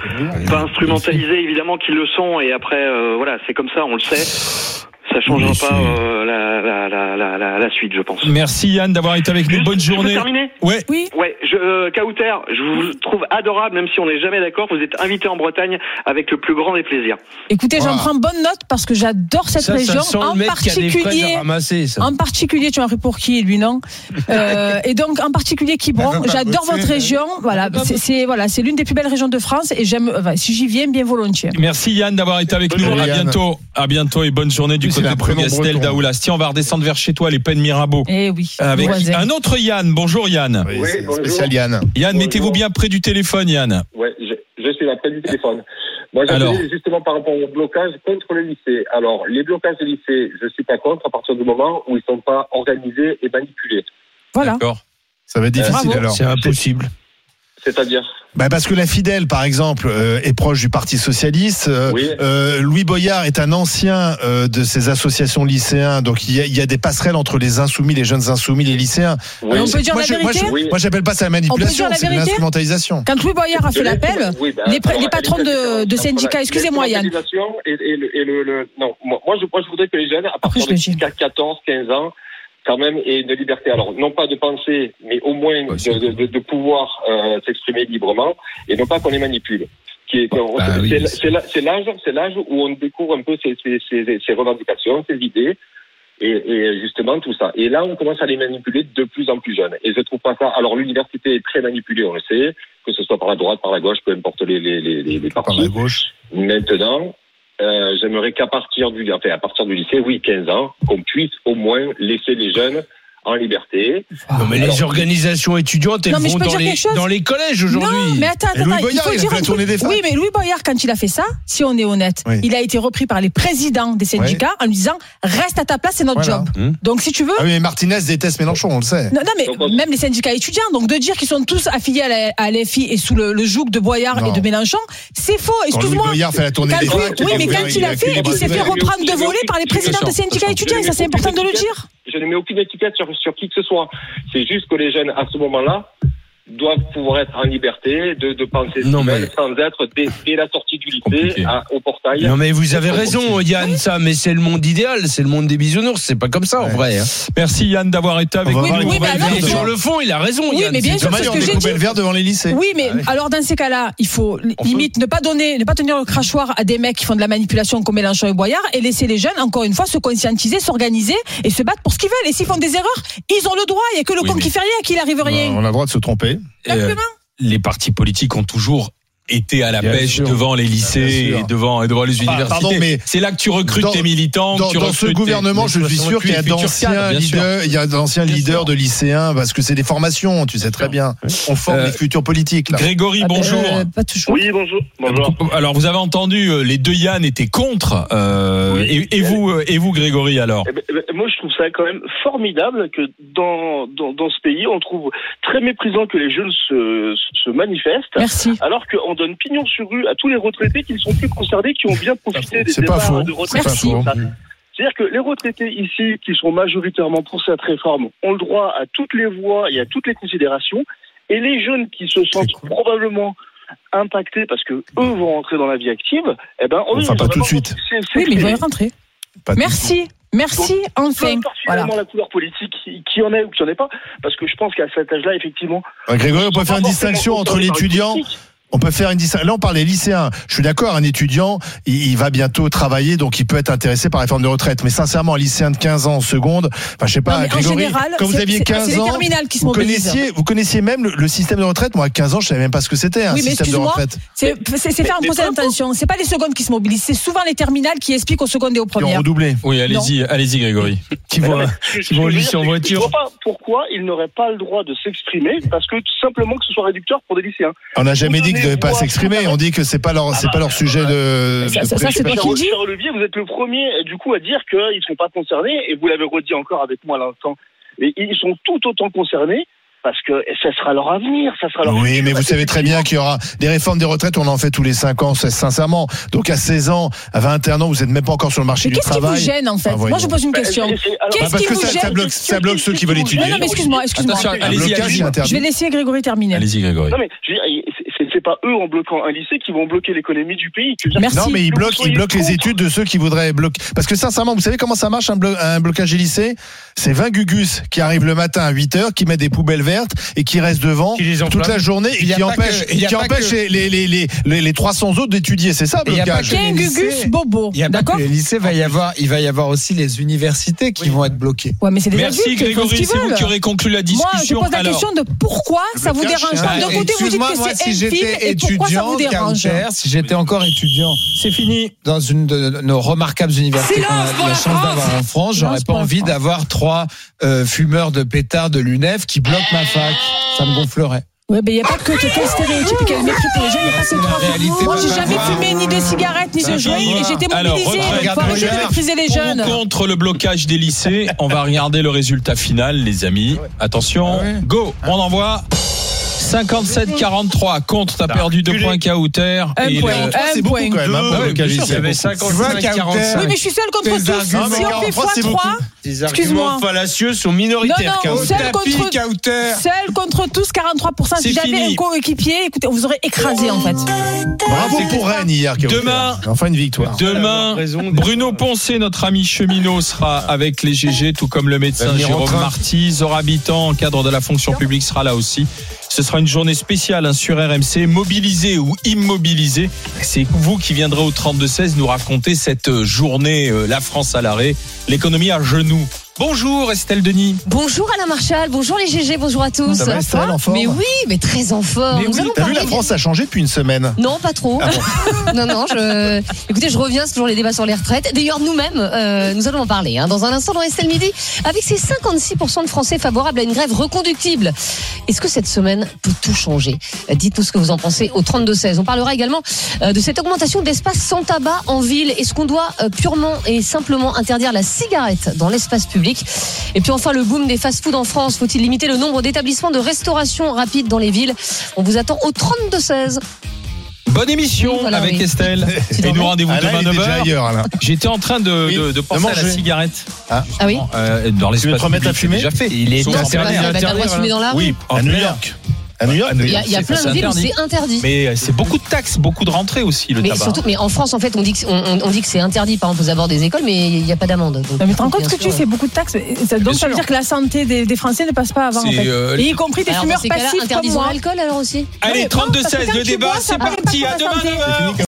pas instrumentaliser évidemment qu'ils le sont. Et après, euh, voilà, c'est comme ça, on le sait. Ça changera Oui, pas euh, la, la, la, la, la, la suite, je pense. merci Yann d'avoir été avec nous. Bonne je peux journée. terminer Ouais. Oui. Ouais, je, euh, Kauter, je vous trouve adorable, même si on n'est jamais d'accord. Vous êtes invité en Bretagne avec le plus grand des plaisirs. Écoutez, j'en prends bonne note parce que j'adore cette Ça, région. ça en particulier. à ramasser, ça. En particulier, tu m'as pris pour qui, lui, non <laughs> Euh, Et donc, en particulier, Quiberon, pas j'adore votre région. Voilà, c'est c'est- voilà, c'est l'une des plus belles régions de France et j'aime. enfin, si j'y viens, bien volontiers. Merci Yann d'avoir été avec Bonne nous. journée, À Yann. bientôt. À bientôt et bonne journée du côté de breton. d'Aoulas. Tiens, on va redescendre vers chez toi, les Pennes Mirabeau. Eh oui. Avec un autre Yann. Bonjour Yann. Oui, Oui, c'est bonjour. spécial Yann. Yann, mettez-vous bien près du téléphone, Yann. Ouais, je, je suis là près du téléphone. Moi, Alors. j'appelais justement par rapport au blocage contre le lycée. Alors, les blocages de lycée, je suis pas contre à partir du moment où ils sont pas organisés et manipulés. Voilà. D'accord. Ça va être difficile Bravo. alors. C'est impossible. C'est-à-dire Bah parce que la Fidèle, par exemple, euh, est proche du Parti socialiste. Euh, Oui. euh, Louis Boyard est un ancien euh, de ces associations lycéens. Donc il y, a, il y a des passerelles entre les insoumis, les jeunes insoumis, les lycéens. Oui. On peut dire moi, la vérité je- moi, j'appelle pas ça la manipulation, la c'est l'instrumentalisation. Quand Louis Boyard a fait l'appel, oui, bah, les, patrons de, syndicats, la- excusez-moi Yann. Et, et le, et le, le- non, moi, moi, je, moi, je voudrais que les jeunes, à partir de le dis. 14, 15 ans, quand même, aient une liberté. Alors, non pas de penser, mais au moins de, de, de, de pouvoir euh, s'exprimer librement, et non pas qu'on les manipule. Qui est- qu'on- Bah c'est oui, l'âge, c'est l'âge où on découvre un peu ses, ses, ses, ses revendications, ses idées, et, et justement tout ça. Et là, on commence à les manipuler de plus en plus jeunes. Et je trouve pas ça. Alors, l'université est très manipulée, on le sait, que ce soit par la droite, par la gauche, peu importe les, les, les, les, les Par partis. la gauche. Maintenant, euh, j'aimerais qu'à partir du, enfin, à partir du lycée, oui, 15 ans, qu'on puisse au moins laisser les jeunes en liberté. Non, mais les organisations étudiantes, elles Non, vont dans les, dans les collèges aujourd'hui. Non, mais attends, attends, Louis Boyard, il faut il a dire fait un la tournée truc. des facs. Oui, mais Louis Boyard, quand il a fait ça, si on est honnête, Oui. il a été repris par les présidents des syndicats en lui disant reste à ta place, c'est notre Voilà. job. Hum. Donc si tu veux. Ah oui, mais Martinez déteste Mélenchon, on le sait. Non, non, mais Donc, même les syndicats étudiants, donc de dire qu'ils sont tous affiliés à la- à l'FI et sous le, le joug de Boyard Non. et de Mélenchon, c'est faux. Quand Louis Excuse-moi. Boyard fait la tournée des oui, mais quand il a fait, il s'est fait reprendre de voler par les présidents de syndicats étudiants, et ça c'est important de le dire. Je ne mets aucune étiquette sur, sur qui que ce soit. C'est juste que les jeunes, à ce moment-là, doivent pouvoir être en liberté de, de penser Non, mais- sans être dès, dès la sortie du lycée à- au portail. Non mais vous avez raison Yann ça mais c'est le monde idéal c'est le monde des bisounours c'est pas comme ça en vrai hein. Merci Yann d'avoir été avec nous. oui, alors, faut- sur le fond il a raison Oui, Yann mais bien sûr, dommage. c'est ce on que des j'ai poubelles dit. vertes devant les lycées. Oui, mais alors dans ces cas-là, il faut limite ne pas donner, ne pas tenir le crachoir à des mecs qui font de la manipulation comme Mélenchon et Boyard et laisser les jeunes, encore une fois, se conscientiser, s'organiser et se battre pour ce qu'ils veulent. Et s'ils font des erreurs, ils ont le droit. Il n'y a que le Oui, con mais- qui fait rien, qui n'arrive rien. On a le droit de se tromper. Euh, les partis politiques ont toujours été à la Bien pêche sûr. devant les lycées Bien sûr. et devant, devant les Ah, universités. pardon, mais c'est là que tu recrutes dans- tes militants. Dans, tu dans ce tes- gouvernement, je suis sûr qu'il y a d'anciens leaders, il y a d'anciens leaders de lycéens, parce que c'est des formations, tu sais très bien. On forme Euh, les futurs politiques. Là. Grégory, bonjour. Euh, pas toujours. Oui, bonjour. Bonjour. Alors vous avez entendu, euh, les deux Yann étaient contre. euh, et, et vous, euh, et vous, Grégory, alors Eh ben, eh ben, moi, je trouve ça quand même formidable que dans, dans, dans ce pays, on trouve très méprisant que les jeunes se, se manifestent. Merci. Alors qu'on donne pignon sur rue à tous les retraités qui ne sont plus concernés, qui ont bien profité des C'est pas départs faux. de retraite. C'est pas faux. Ça. C'est-à-dire que les retraités ici, qui sont majoritairement pour cette réforme, ont le droit à toutes les voix et à toutes les considérations. Et les jeunes qui se sentent probablement impactés parce que eux vont rentrer dans la vie active, eh ben, eux, Enfin, ils pas tout de suite. Oui, mais il va y rentrer. Pas Merci. Merci, Peu enfin. Voilà. la couleur politique, qui en ait ou qui en ait pas, parce que je pense qu'à cet âge-là, effectivement. Euh, Grégory, on peut ils faire une distinction entre l'étudiant. On peut faire une distinction. Là, on parle des lycéens. Je suis d'accord, un étudiant, il, il va bientôt travailler, donc il peut être intéressé par la réforme de retraite. Mais sincèrement, un lycéen de 15 ans en seconde, enfin, je sais pas, Non, mais en Grégory, général, quand vous aviez c'est- 15 c'est les ans, terminales qui se vous connaissiez, vous connaissiez même le, le système de retraite. Moi, à 15 ans, je savais même pas ce que c'était, un Oui, mais système de retraite. c'est faire poser attention. C'est pas les secondes qui se mobilisent, c'est souvent les terminales qui expliquent aux secondes et aux Qui ont premières. redoublé. Oui, allez-y, allez-y, Grégory. <laughs> Qui voit au lycée en que Je voiture. vois pas pourquoi ils n'auraient pas le droit de s'exprimer, parce que tout simplement que ce soit réducteur pour des lycéens. On n'a jamais dit donnez devaient pas s'exprimer. On dit que c'est pas leur, c'est pas leur sujet de. Ça- de ça- c'est toi qui dis vous êtes le premier, du coup, à dire qu'ils ne sont pas concernés, et vous l'avez redit encore avec moi à l'instant. Et ils sont tout autant concernés, parce que ça sera leur avenir, ça sera leur Oui, mais vous savez très bien qu'il y aura des réformes des retraites, on en fait tous les 5 ans, sincèrement. Donc à 16 ans, à 21 ans, vous n'êtes même pas encore sur le marché Mais du qu'est-ce qui travail. vous gêne en fait Ah. Moi je pose une question. Bah, Qu'est-ce qui que vous ça, bloque, ça bloque ceux qui veulent étudier. Non, non, mais excuse-moi, excuse-moi. Je vais laisser Grégory terminer. Allez-y, Grégory. Non mais je veux dire, c'est- pas eux en bloquant un lycée qui vont bloquer l'économie du pays. Merci. Non, mais ils que vous bloquent, ils bloquent les études de ceux qui voudraient bloquer. Parce que sincèrement, vous savez comment ça marche un, blo- un blocage des lycées? C'est 20 gugus qui arrivent le matin à 8 heures, qui mettent des poubelles et qui restent devant Qui les toute la journée et Il qui pas empêchent, que- il qui les, les, les, les, les- les 300 autres d'étudier. C'est ça, il blocage. Gugus Bobo. Il y a pas D'accord que les lycées, va y avoir, il va y avoir aussi les universités qui vont être bloquées. Ouais, mais c'est des Merci adultes, ce Grégory, c'est vous qui aurez conclu la Moi, je discussion. pose la Alors, question de pourquoi ça vous dérange pas. un- D'un côté, vous dites Excuse-moi, que moi, c'est si et pourquoi ça étudiant, vous dérange Kauter, si j'étais encore étudiant c'est fini. dans une de nos remarquables universités qu'on a la chance d'avoir en France, j'aurais pas envie d'avoir trois euh, fumeurs de pétards de l'UNEF qui bloquent ma fac. Ça me gonflerait. Ouais, mais il n'y a pas que quel stéréotype et quel mépris pour les jeunes, il n'y a pas que C'est la trois. réalité Moi, j'ai ma jamais fumé ni de cigarettes, ni de finit. et j'étais retraite. Il faut arrêter de mépriser les jeunes. Contre le blocage des lycées, on va regarder le résultat final, les amis. Attention, go, on envoie. 57-43 contre, t'as perdu deux points Kauter. Un Et point. le- C'est Un beaucoup point. quand même, hein, pour le sûr, avait beaucoup. 55-45. Oui, mais je suis seule contre tous. Si on fait 43, c'est x3, Des Excuse-moi. arguments fallacieux sont minoritaires. Non, non, seul contre, seul contre tous, 43%. C'est Si j'avais un coéquipier, écoutez, on vous aurait écrasé en fait. Bravo pour Rennes hier. Demain- Enfin une victoire. Demain. Bruno Poncé, notre ami cheminot, sera avec les GG, tout comme le médecin Jérôme. Marty. Zora Habitant, en cadre de la fonction publique, sera là aussi. Ce sera une journée spéciale hein, sur RMC, mobilisé ou immobilisé. C'est vous qui viendrez au 32-16 nous raconter cette euh, journée, euh, la France à l'arrêt, l'économie à genoux. Bonjour Estelle Denis. Bonjour Alain Marchal, bonjour les GG, bonjour à tous. Ça va, Estelle, en forme Mais oui, mais très en forme. Mais Nous oui, allons T'as vu, parler la France a changé depuis une semaine. Non, pas trop. Ah <laughs> non, non, je... écoutez, je reviens, c'est toujours les débats sur les retraites. D'ailleurs, nous-mêmes, euh, nous allons en parler hein, dans un instant dans Estelle Midi, avec ces 56% de Français favorables à une grève reconductible. Est-ce que cette semaine peut tout changer? Euh, Dites-nous ce que vous en pensez au 32-16. On parlera également euh, de cette augmentation d'espace sans tabac en ville. Est-ce qu'on doit euh, purement et simplement interdire la cigarette dans l'espace public? Et puis enfin, le boom des fast-foods en France. Faut-il limiter le nombre d'établissements de restauration rapide dans les villes? On vous attend au 32-16. Bonne émission Oui, voilà, avec oui. Estelle. Et nous rendez-vous Alain, demain il est déjà 9h. ailleurs, Alain. J'étais en train de, Oui, de, de de penser à la cigarette. Ah. Ah oui Euh, dans l'espace Tu veux te remettre à fumer déjà fait. Il est c'est pas interdit, ça, t'as le droit de interdit, fumer dans la rue. Oui, en À New. York. À New York. À New Il y a, y plein de villes où c'est interdit. Mais euh, c'est beaucoup de taxes, beaucoup de rentrées aussi, le mais tabac. surtout, mais en France, en fait, on dit que, on, dit que c'est interdit, par exemple, aux abords des écoles, mais il n'y a pas d'amende. Mais tu te rends compte que tu fais beaucoup de taxes Donc ça veut dire que la santé des, des Français ne passe pas avant en fait. euh, Et y compris des Alors, fumeurs passifs comme interdisons l'alcool alors aussi Allez, Non, mais non, parce que 32-16, quand le débat, c'est parti. À demain, santé. 9h.